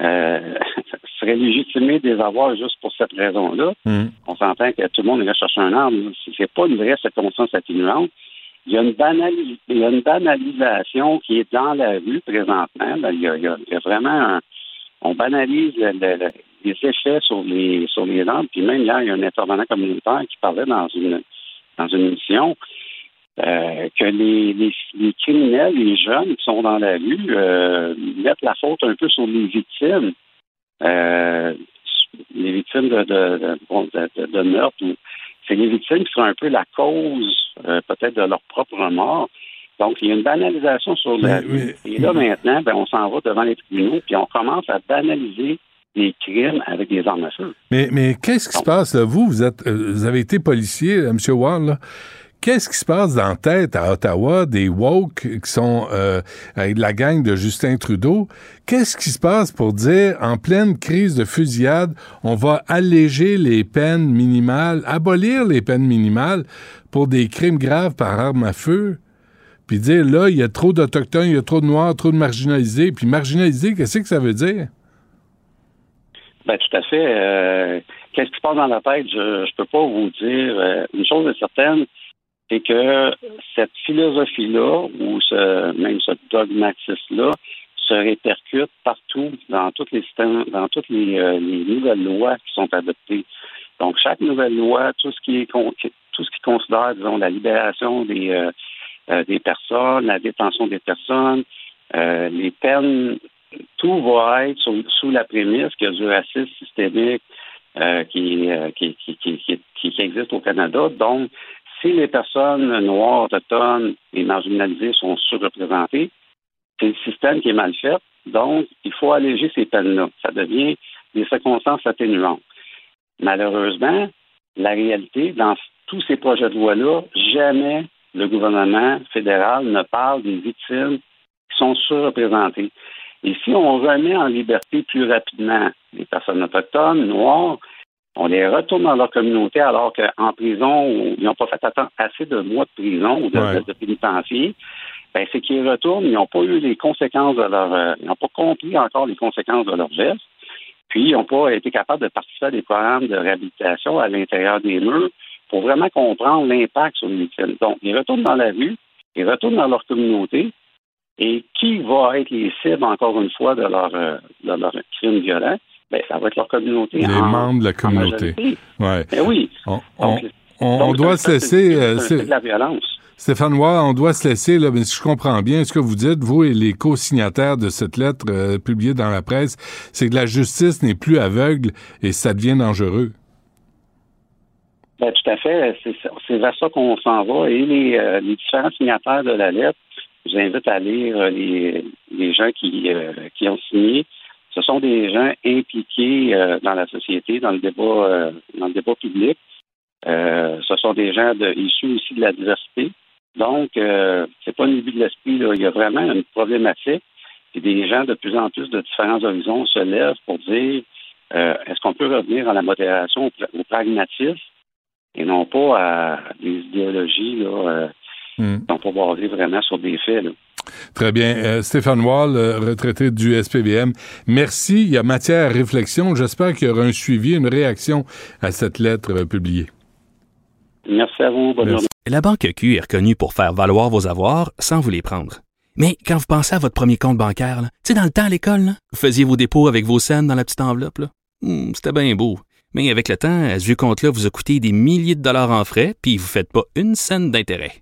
euh, serait légitimé de les avoir juste pour cette raison-là, Hmm. on s'entend que tout le monde irait chercher un arme. C'est pas une vraie circonstance atténuante. Il y, a une il y a une banalisation qui est dans la rue présentement. Il, y a, il y vraiment un, on banalise le- le- le- les effets sur les sur les armes. Puis même hier, il y a un intervenant communautaire qui parlait dans une dans une émission euh, que les, les, les criminels, les jeunes qui sont dans la rue, euh, mettent la faute un peu sur les victimes. Euh, les victimes de, meurtre. C'est les victimes qui sont un peu la cause euh, peut-être de leur propre mort. Donc, il y a une banalisation sur la rue. Et là, maintenant, ben, on s'en va devant les tribunaux, puis on commence à banaliser les crimes avec des armes à feu. Mais, mais qu'est-ce qui se passe, là? Vous, vous, êtes, euh, vous avez été policier, M. Wall, là. Qu'est-ce qui se passe dans la tête à Ottawa des woke qui sont euh, avec la gang de Justin Trudeau? Qu'est-ce qui se passe pour dire, en pleine crise de fusillade, on va alléger les peines minimales, abolir les peines minimales pour des crimes graves par arme à feu? Puis dire, là, il y a trop d'Autochtones, il y a trop de Noirs, trop de marginalisés. Puis marginalisés, qu'est-ce que ça veut dire? Ben, tout à fait. Euh, Qu'est-ce qui se passe dans la tête? Je ne peux pas vous dire. Euh, une chose est certaine, c'est que cette philosophie-là, ou ce, même ce dogmatisme-là, se répercute partout dans toutes les dans toutes les, euh, les nouvelles lois qui sont adoptées. Donc, chaque nouvelle loi, tout ce qui est tout ce qui considère, disons, la libération des, euh, euh, des personnes, la détention des personnes, euh, les peines, tout va être sous, sous la prémisse qu'il y a du racisme systémique euh, euh, qui, qui, qui existe au Canada. Donc, si les personnes noires, autochtones et marginalisées sont surreprésentées, c'est le système qui est mal fait. Donc, il faut alléger ces peines-là. Ça devient des circonstances atténuantes. Malheureusement, la réalité, dans tous ces projets de loi-là, jamais le gouvernement fédéral ne parle des victimes qui sont surreprésentées. Et si on remet en liberté plus rapidement les personnes autochtones, noires, on les retourne dans leur communauté alors qu'en prison, ils n'ont pas fait assez de mois de prison ou de, Ouais. de, de pénitencier, ben, c'est qu'ils retournent, ils n'ont pas eu les conséquences de leur... euh, ils n'ont pas compris encore les conséquences de leurs gestes, puis ils n'ont pas été capables de participer à des programmes de réhabilitation à l'intérieur des murs pour vraiment comprendre l'impact sur les victimes. Donc, ils retournent dans la rue, ils retournent dans leur communauté, et qui va être les cibles, encore une fois, de leur, euh, de leur crime violent? Ben, ça va être leur communauté. Les en- membres de la communauté. Ouais. Ben oui. On, on- Donc, on- on donc, doit c'est- laisser. c'est- euh, de la violence. Stéphane on doit se laisser, là, mais si je comprends bien ce que vous dites, vous et les co-signataires de cette lettre euh, publiée dans la presse, c'est que la justice n'est plus aveugle et ça devient dangereux. Ben, tout à fait. C'est vers ça qu'on s'en va. Et les, euh, les différents signataires de la lettre, je vous invite à lire les, les gens qui, euh, qui ont signé. Ce sont des gens impliqués euh, dans la société, dans le débat, euh, dans le débat public. Euh, ce sont des gens de, issus aussi de la diversité. Donc, euh, c'est pas une vue de l'esprit. Il y a vraiment une problématique. Et des gens de plus en plus de différents horizons se lèvent pour dire euh, est-ce qu'on peut revenir à la modération, au, pra- au pragmatisme, et non pas à des idéologies là, euh, Hmm. qui sont pas basées vraiment sur des faits. là. Très bien. Euh, Stéphane Wall, euh, retraité du SPVM, merci. Il y a matière à réflexion. J'espère qu'il y aura un suivi, une réaction à cette lettre euh, publiée. Merci à vous. Bonne journée. La Banque Q est reconnue pour faire valoir vos avoirs sans vous les prendre. Mais quand vous pensez à votre premier compte bancaire, tu sais, dans le temps à l'école, vous faisiez vos dépôts avec vos scènes dans la petite enveloppe. Hmm, C'était bien beau. Mais avec le temps, à ce vieux compte-là vous a coûté des milliers de dollars en frais, puis vous ne faites pas une scène d'intérêt.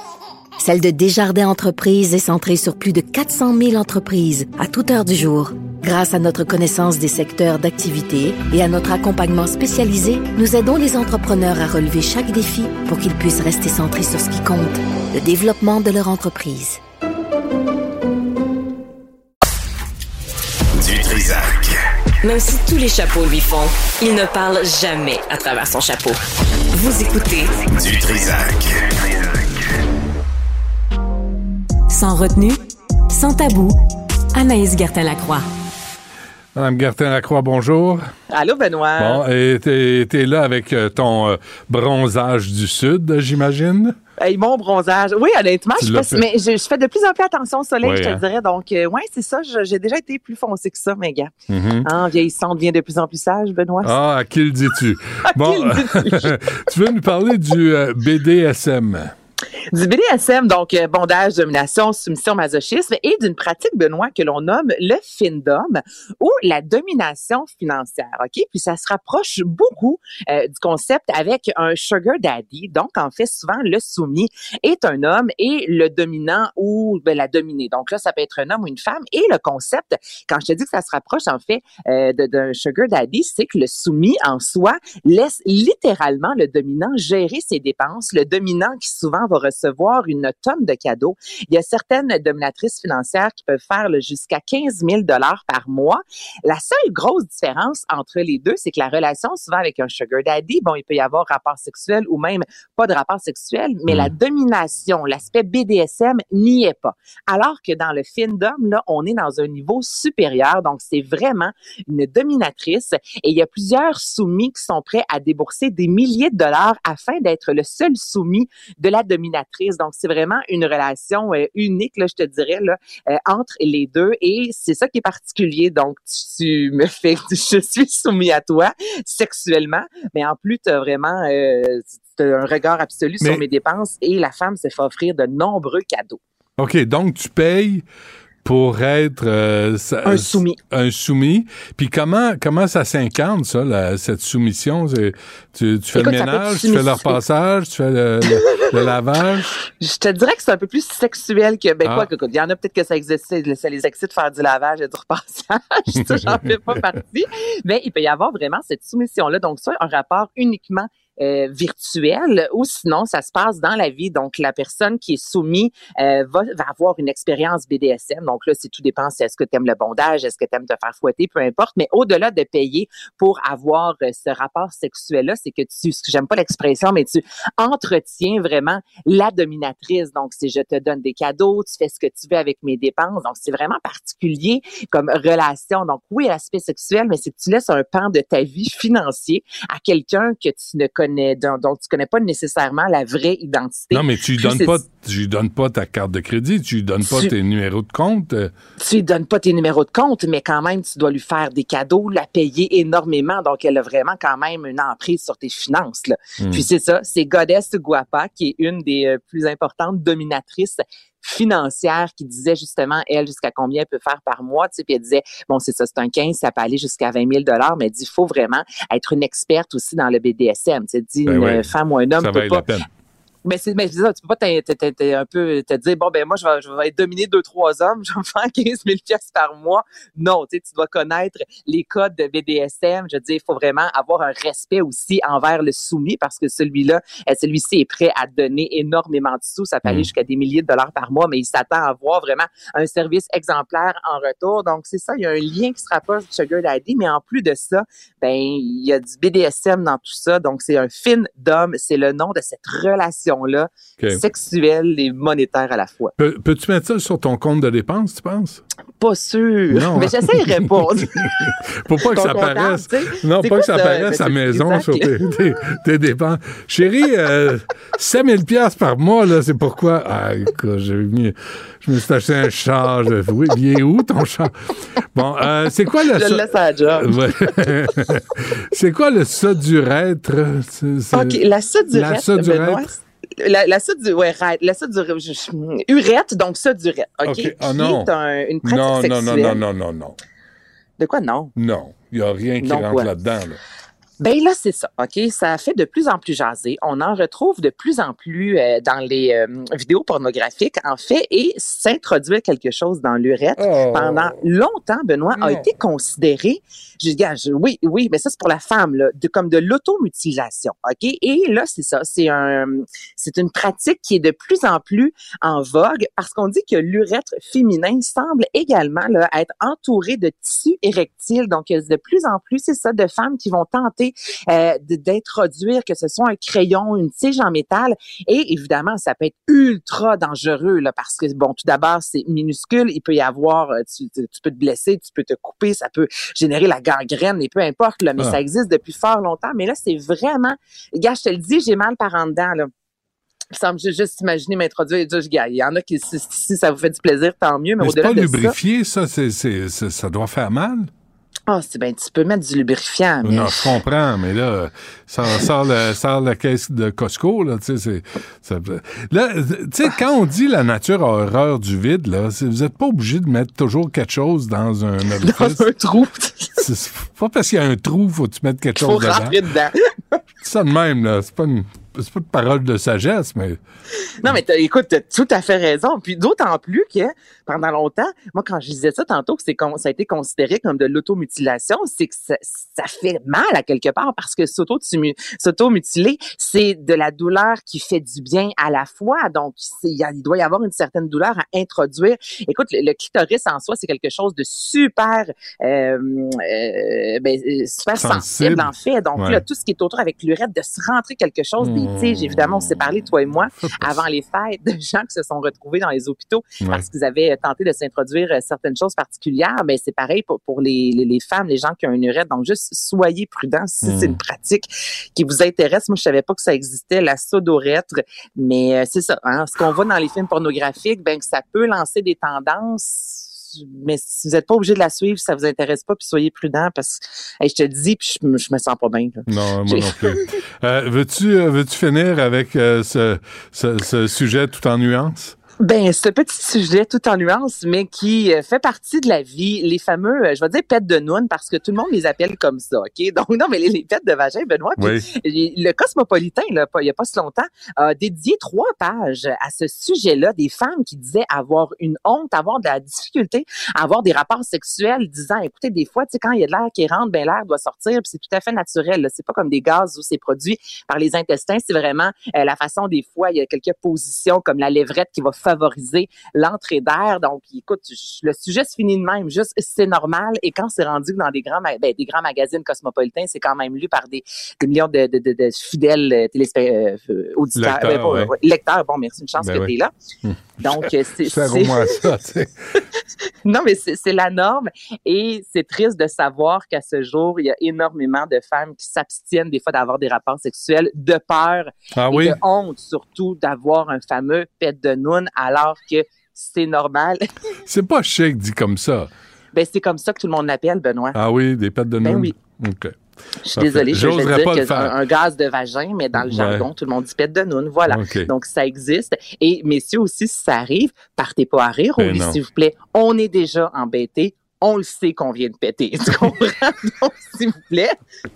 celle de Desjardins Entreprises est centrée sur plus de 400 000 entreprises à toute heure du jour. Grâce à notre connaissance des secteurs d'activité et à notre accompagnement spécialisé, nous aidons les entrepreneurs à relever chaque défi pour qu'ils puissent rester centrés sur ce qui compte, le développement de leur entreprise. Même si tous les chapeaux lui font, il ne parle jamais à travers son chapeau. Vous écoutez Du Trisac. Sans retenue, sans tabou, Anaïs Gertin-Lacroix. Madame Gertin-Lacroix, bonjour. Allô, Benoît. Bon, et t'es là avec euh, ton euh, bronzage du Sud, j'imagine? Hey, mon bronzage. Oui, honnêtement, Tu je, fait. mais je, je fais de plus en plus attention au soleil, Oui, je te hein. dirais. Donc, euh, ouais, c'est ça. J'ai déjà été plus foncé que ça, mes gars. Mhm. En vieillissant, on devient de plus en plus sage, Benoît. Ah, à qui le dis-tu? bon, qui le tu veux nous parler du euh, BDSM? Du BDSM, donc euh, bondage, domination, soumission, masochisme, et d'une pratique, Benoît, que l'on nomme le findom ou la domination financière. Ok, puis ça se rapproche beaucoup euh, du concept avec un sugar daddy. Donc, en fait, souvent le soumis est un homme et le dominant ou ben, la dominée. Donc là, ça peut être un homme ou une femme. Et le concept, quand je te dis que ça se rapproche en fait euh, d'un sugar daddy, c'est que le soumis en soi laisse littéralement le dominant gérer ses dépenses. Le dominant qui souvent va recevoir une tonne de cadeaux. Il y a certaines dominatrices financières qui peuvent faire jusqu'à 15 000 dollars par mois. La seule grosse différence entre les deux, c'est que la relation souvent avec un sugar daddy, bon, il peut y avoir rapport sexuel ou même pas de rapport sexuel, mais la domination, l'aspect BDSM n'y est pas. Alors que dans le findom, là, on est dans un niveau supérieur. Donc, c'est vraiment une dominatrice et il y a plusieurs soumis qui sont prêts à débourser des milliers de dollars afin d'être le seul soumis de la Donc, c'est vraiment une relation euh, unique, là, je te dirais, là, euh, entre les deux. Et c'est ça qui est particulier. Donc, tu, tu me fais, je suis soumis à toi sexuellement, mais en plus, tu as vraiment euh, t'as un regard absolu Mais- sur mes dépenses et la femme se fait offrir de nombreux cadeaux. OK, donc tu payes pour être euh, ça- Un soumis. Un soumis. Puis comment comment ça s'incarne ça, la- cette soumission? Tu, tu fais Écoute, le ménage, tu fais le soumis- repassage, tu fais le, le- le lavage? Je te dirais que c'est un peu plus sexuel que ben Ah. quoi que il y en a peut-être que ça existe, ça les excite de faire du lavage et du repassage, ça j'en fais pas partie, mais il peut y avoir vraiment cette soumission là, donc ça un rapport uniquement euh, virtuel ou sinon ça se passe dans la vie. Donc la personne qui est soumise euh, va, va avoir une expérience BDSM. Donc là, c'est tout dépend si est-ce que tu aimes le bondage, est-ce que tu aimes te faire fouetter, peu importe. Mais au-delà de payer pour avoir euh, ce rapport sexuel-là, c'est que tu, j'aime pas l'expression, mais tu entretiens vraiment la dominatrice. Donc c'est je te donne des cadeaux, tu fais ce que tu veux avec mes dépenses. Donc c'est vraiment particulier comme relation. Donc oui, l'aspect sexuel, mais c'est que tu laisses un pan de ta vie financier à quelqu'un que tu ne connais, dont, dont tu connais pas nécessairement la vraie identité. Non, mais tu lui donnes pas tu lui donnes pas ta carte de crédit, tu lui donnes pas Tu- tes numéros de compte. euh, tu lui donnes pas tes numéros de compte, mais quand même, tu dois lui faire des cadeaux, la payer énormément. Donc, elle a vraiment quand même une emprise sur tes finances. Là. Hmm. Puis c'est ça, c'est Goddess Guapa, qui est une des euh, plus importantes dominatrices financières qui disait justement, elle, jusqu'à combien elle peut faire par mois. Tu sais, puis elle disait, bon, c'est ça, c'est un 15, ça peut aller jusqu'à 20 000 mais elle dit, il faut vraiment être une experte aussi dans le BDSM. Tu sais, dit, Ben une ouais. femme ou un homme ça peut pas. Mais c'est mais c'est ça, tu peux pas t'in- t'in- t'in- un peu te dire bon ben moi je vais je vais être dominé deux trois hommes, je vais me faire 15 000 pièces par mois. Non, tu sais tu dois connaître les codes de BDSM. Je veux dire, il faut vraiment avoir un respect aussi envers le soumis parce que celui-là, euh, celui-ci est prêt à donner énormément de sous, ça peut aller Mm. jusqu'à des milliers de dollars par mois, mais il s'attend à avoir vraiment un service exemplaire en retour. Donc c'est ça, il y a un lien qui se rapproche du sugar daddy, mais en plus de ça, ben il y a du BDSM dans tout ça. Donc c'est un fin d'homme, c'est le nom de cette relation là OK. sexuelle et monétaire à la fois. Peux- Peux-tu mettre ça sur ton compte de dépenses, tu penses? Pas sûr. Non. Mais j'essaierai pas. Pour pas que ça paraisse. Non, pas quoi que ça ça? paraisse à maison sur tes, tes- tes dépenses. Chérie, euh, 5000 pièces par mois, là, c'est pourquoi? Ah, écoute, j'ai mis, je me suis acheté un char. Je, oui, il est où ton char? Bon, euh, c'est quoi le... Je le laisse à la job. C'est quoi le ça du être? C'est- c'est- OK, la sodurette, La sodurette. La, la sodu- ouais, right, la je- je- urette, donc sodurette, OK, OK. qui Ah, non. est un- une pratique non, non, sexuelle. non, non, non, non, non. De quoi, non? Non, il n'y a rien qui Non, rentre là-dedans. Là. Ben là, c'est ça, OK? Ça fait de plus en plus jaser. On en retrouve de plus en plus euh, dans les euh, vidéos pornographiques, en fait, et s'introduire quelque chose dans l'urètre Oh. pendant longtemps, Benoît, a Non. été considéré, je je- oui, oui, mais ça, c'est pour la femme, là, de, comme de l'automutilation, OK? Et là, c'est ça, c'est un, c'est une pratique qui est de plus en plus en vogue parce qu'on dit que l'urètre féminin semble également là, être entouré de tissus érectiles. Donc, il y a de plus en plus, c'est ça, de femmes qui vont tenter euh, d'introduire que ce soit un crayon, une tige en métal. Et évidemment, ça peut être ultra dangereux là, parce que, bon, tout d'abord, c'est minuscule. Il peut y avoir, euh, tu, peux te blesser, tu peux te couper, ça peut générer la gangrène et peu importe, là, mais Ah. ça existe depuis fort longtemps. Mais là, c'est vraiment, gars, je te le dis, j'ai mal par en dedans, là. Semble ju- juste imaginer m'introduire et dire, il y en a qui, si, si ça vous fait du plaisir, tant mieux, mais, Mais au-delà pas de ça, lubrifié, ça, ça doit faire mal. Ah, c'est ben, tu peux mettre du lubrifiant, mais Non, je comprends, mais là, ça sort la, caisse de Costco, là, tu sais, c'est... Là, tu sais, quand on dit la nature a horreur du vide, là, vous êtes pas obligé de mettre toujours quelque chose dans un orifice. Dans un trou. C'est pas parce qu'il y a un trou, faut que tu mettes quelque il faut chose dedans. rentrer dedans. C'est ça de même, là, c'est pas une... C'est pas une parole de sagesse, mais Non, mais écoute, t'as tout à fait raison. Puis d'autant plus que pendant longtemps, moi, quand je disais ça tantôt, que c'est con- ça a été considéré comme de l'automutilation, c'est que ça, ça fait mal à quelque part parce que s'auto- s'automutiler, c'est de la douleur qui fait du bien à la fois. Donc, il doit y avoir une certaine douleur à introduire. Écoute, le, le clitoris en soi, c'est quelque chose de super, euh, euh, ben, euh, super Sensible. sensible, en fait. Donc, Ouais. là, tout ce qui est autour avec l'urètre, de se rentrer quelque chose, des Mmh. tiges, évidemment, on s'est parlé, toi et moi, avant les fêtes, de gens qui se sont retrouvés dans les hôpitaux Ouais. parce qu'ils avaient tenté de s'introduire euh, certaines choses particulières. Mais c'est pareil pour, pour les, les, les femmes, les gens qui ont une urètre. Donc, juste soyez prudents si Mmh. c'est une pratique qui vous intéresse. Moi, je savais pas que ça existait, la sodorètre. Mais euh, c'est ça, hein, ce qu'on voit dans les films pornographiques, ben, que ça peut lancer des tendances mais si vous n'êtes pas obligé de la suivre, si ça vous intéresse pas, puis soyez prudent parce que hey, je te le dis, puis je, je me sens pas bien. là. non, moi non plus. Euh, veux-tu, euh, veux-tu finir avec euh, ce, ce, ce sujet tout en nuances? Ben, ce petit sujet tout en nuances, mais qui euh, fait partie de la vie, les fameux, euh, je vais dire pètes de noun parce que tout le monde les appelle comme ça, OK? Donc, non, mais les, les pètes de vagin, Benoît, puis Oui. le Cosmopolitain, là, il n'y a pas si longtemps, a dédié trois pages à ce sujet-là, des femmes qui disaient avoir une honte, avoir de la difficulté avoir des rapports sexuels, disant, écoutez, des fois, tu sais, quand il y a de l'air qui rentre, ben l'air doit sortir, puis c'est tout à fait naturel. là. C'est pas comme des gaz où c'est produit par les intestins, c'est vraiment euh, la façon, des fois, il y a quelques positions comme la lèvrette qui va favoriser l'entrée d'air. Donc, écoute, le sujet se finit de même, juste c'est normal. Et quand c'est rendu dans des grands, ben, des grands magazines cosmopolitains, c'est quand même lu par des, des millions de, de, de, de fidèles euh, téléspect- euh, auditeurs, Lecteurs, ben, ouais. lecteurs. Bon, merci, une chance Ben que oui. tu es là. Hum. Donc, c'est... Non, mais c'est c'est la norme et c'est triste de savoir qu'à ce jour, il y a énormément de femmes qui s'abstiennent des fois d'avoir des rapports sexuels de peur Ah et oui? de honte surtout d'avoir un fameux pet de noun alors que c'est normal. C'est pas chic dit comme ça. ben, c'est comme ça que tout le monde l'appelle, Benoît. Ah oui, des pattes de Ben noun? oui. OK. Je suis désolée, je vais dire que un, un gaz de vagin, mais dans le Ouais. jargon, tout le monde dit pète de noun. Voilà. Donc, ça existe. Et messieurs aussi, si ça arrive, partez pas à rire au Ben lit, s'il vous plaît. On est déjà embêtés. On le sait qu'on vient de péter. Tu comprends? Donc, s'il vous plaît,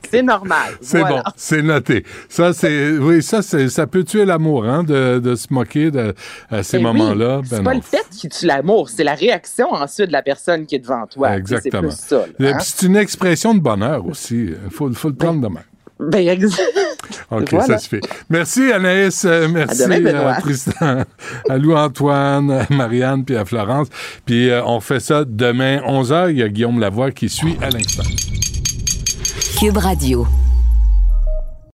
c'est normal. C'est Voilà. bon, c'est noté. Ça, c'est, oui, ça, c'est, ça peut tuer l'amour, hein, de, de se moquer de, à ces oui, moments-là. c'est Ben pas non. le fait qui tue l'amour, c'est la réaction ensuite de la personne qui est devant toi. Exactement. C'est plus ça. Et là, hein? c'est une expression de bonheur aussi. Il faut, faut le prendre de même. Ben, OK, Voilà. ça se fait. Merci Anaïs, euh, merci À demain, euh, Tristan, à Louis-Antoine, à Marianne, puis à Florence. Puis euh, on fait ça demain 11h. Il y a Guillaume Lavoie qui suit à l'instant. Cube Radio.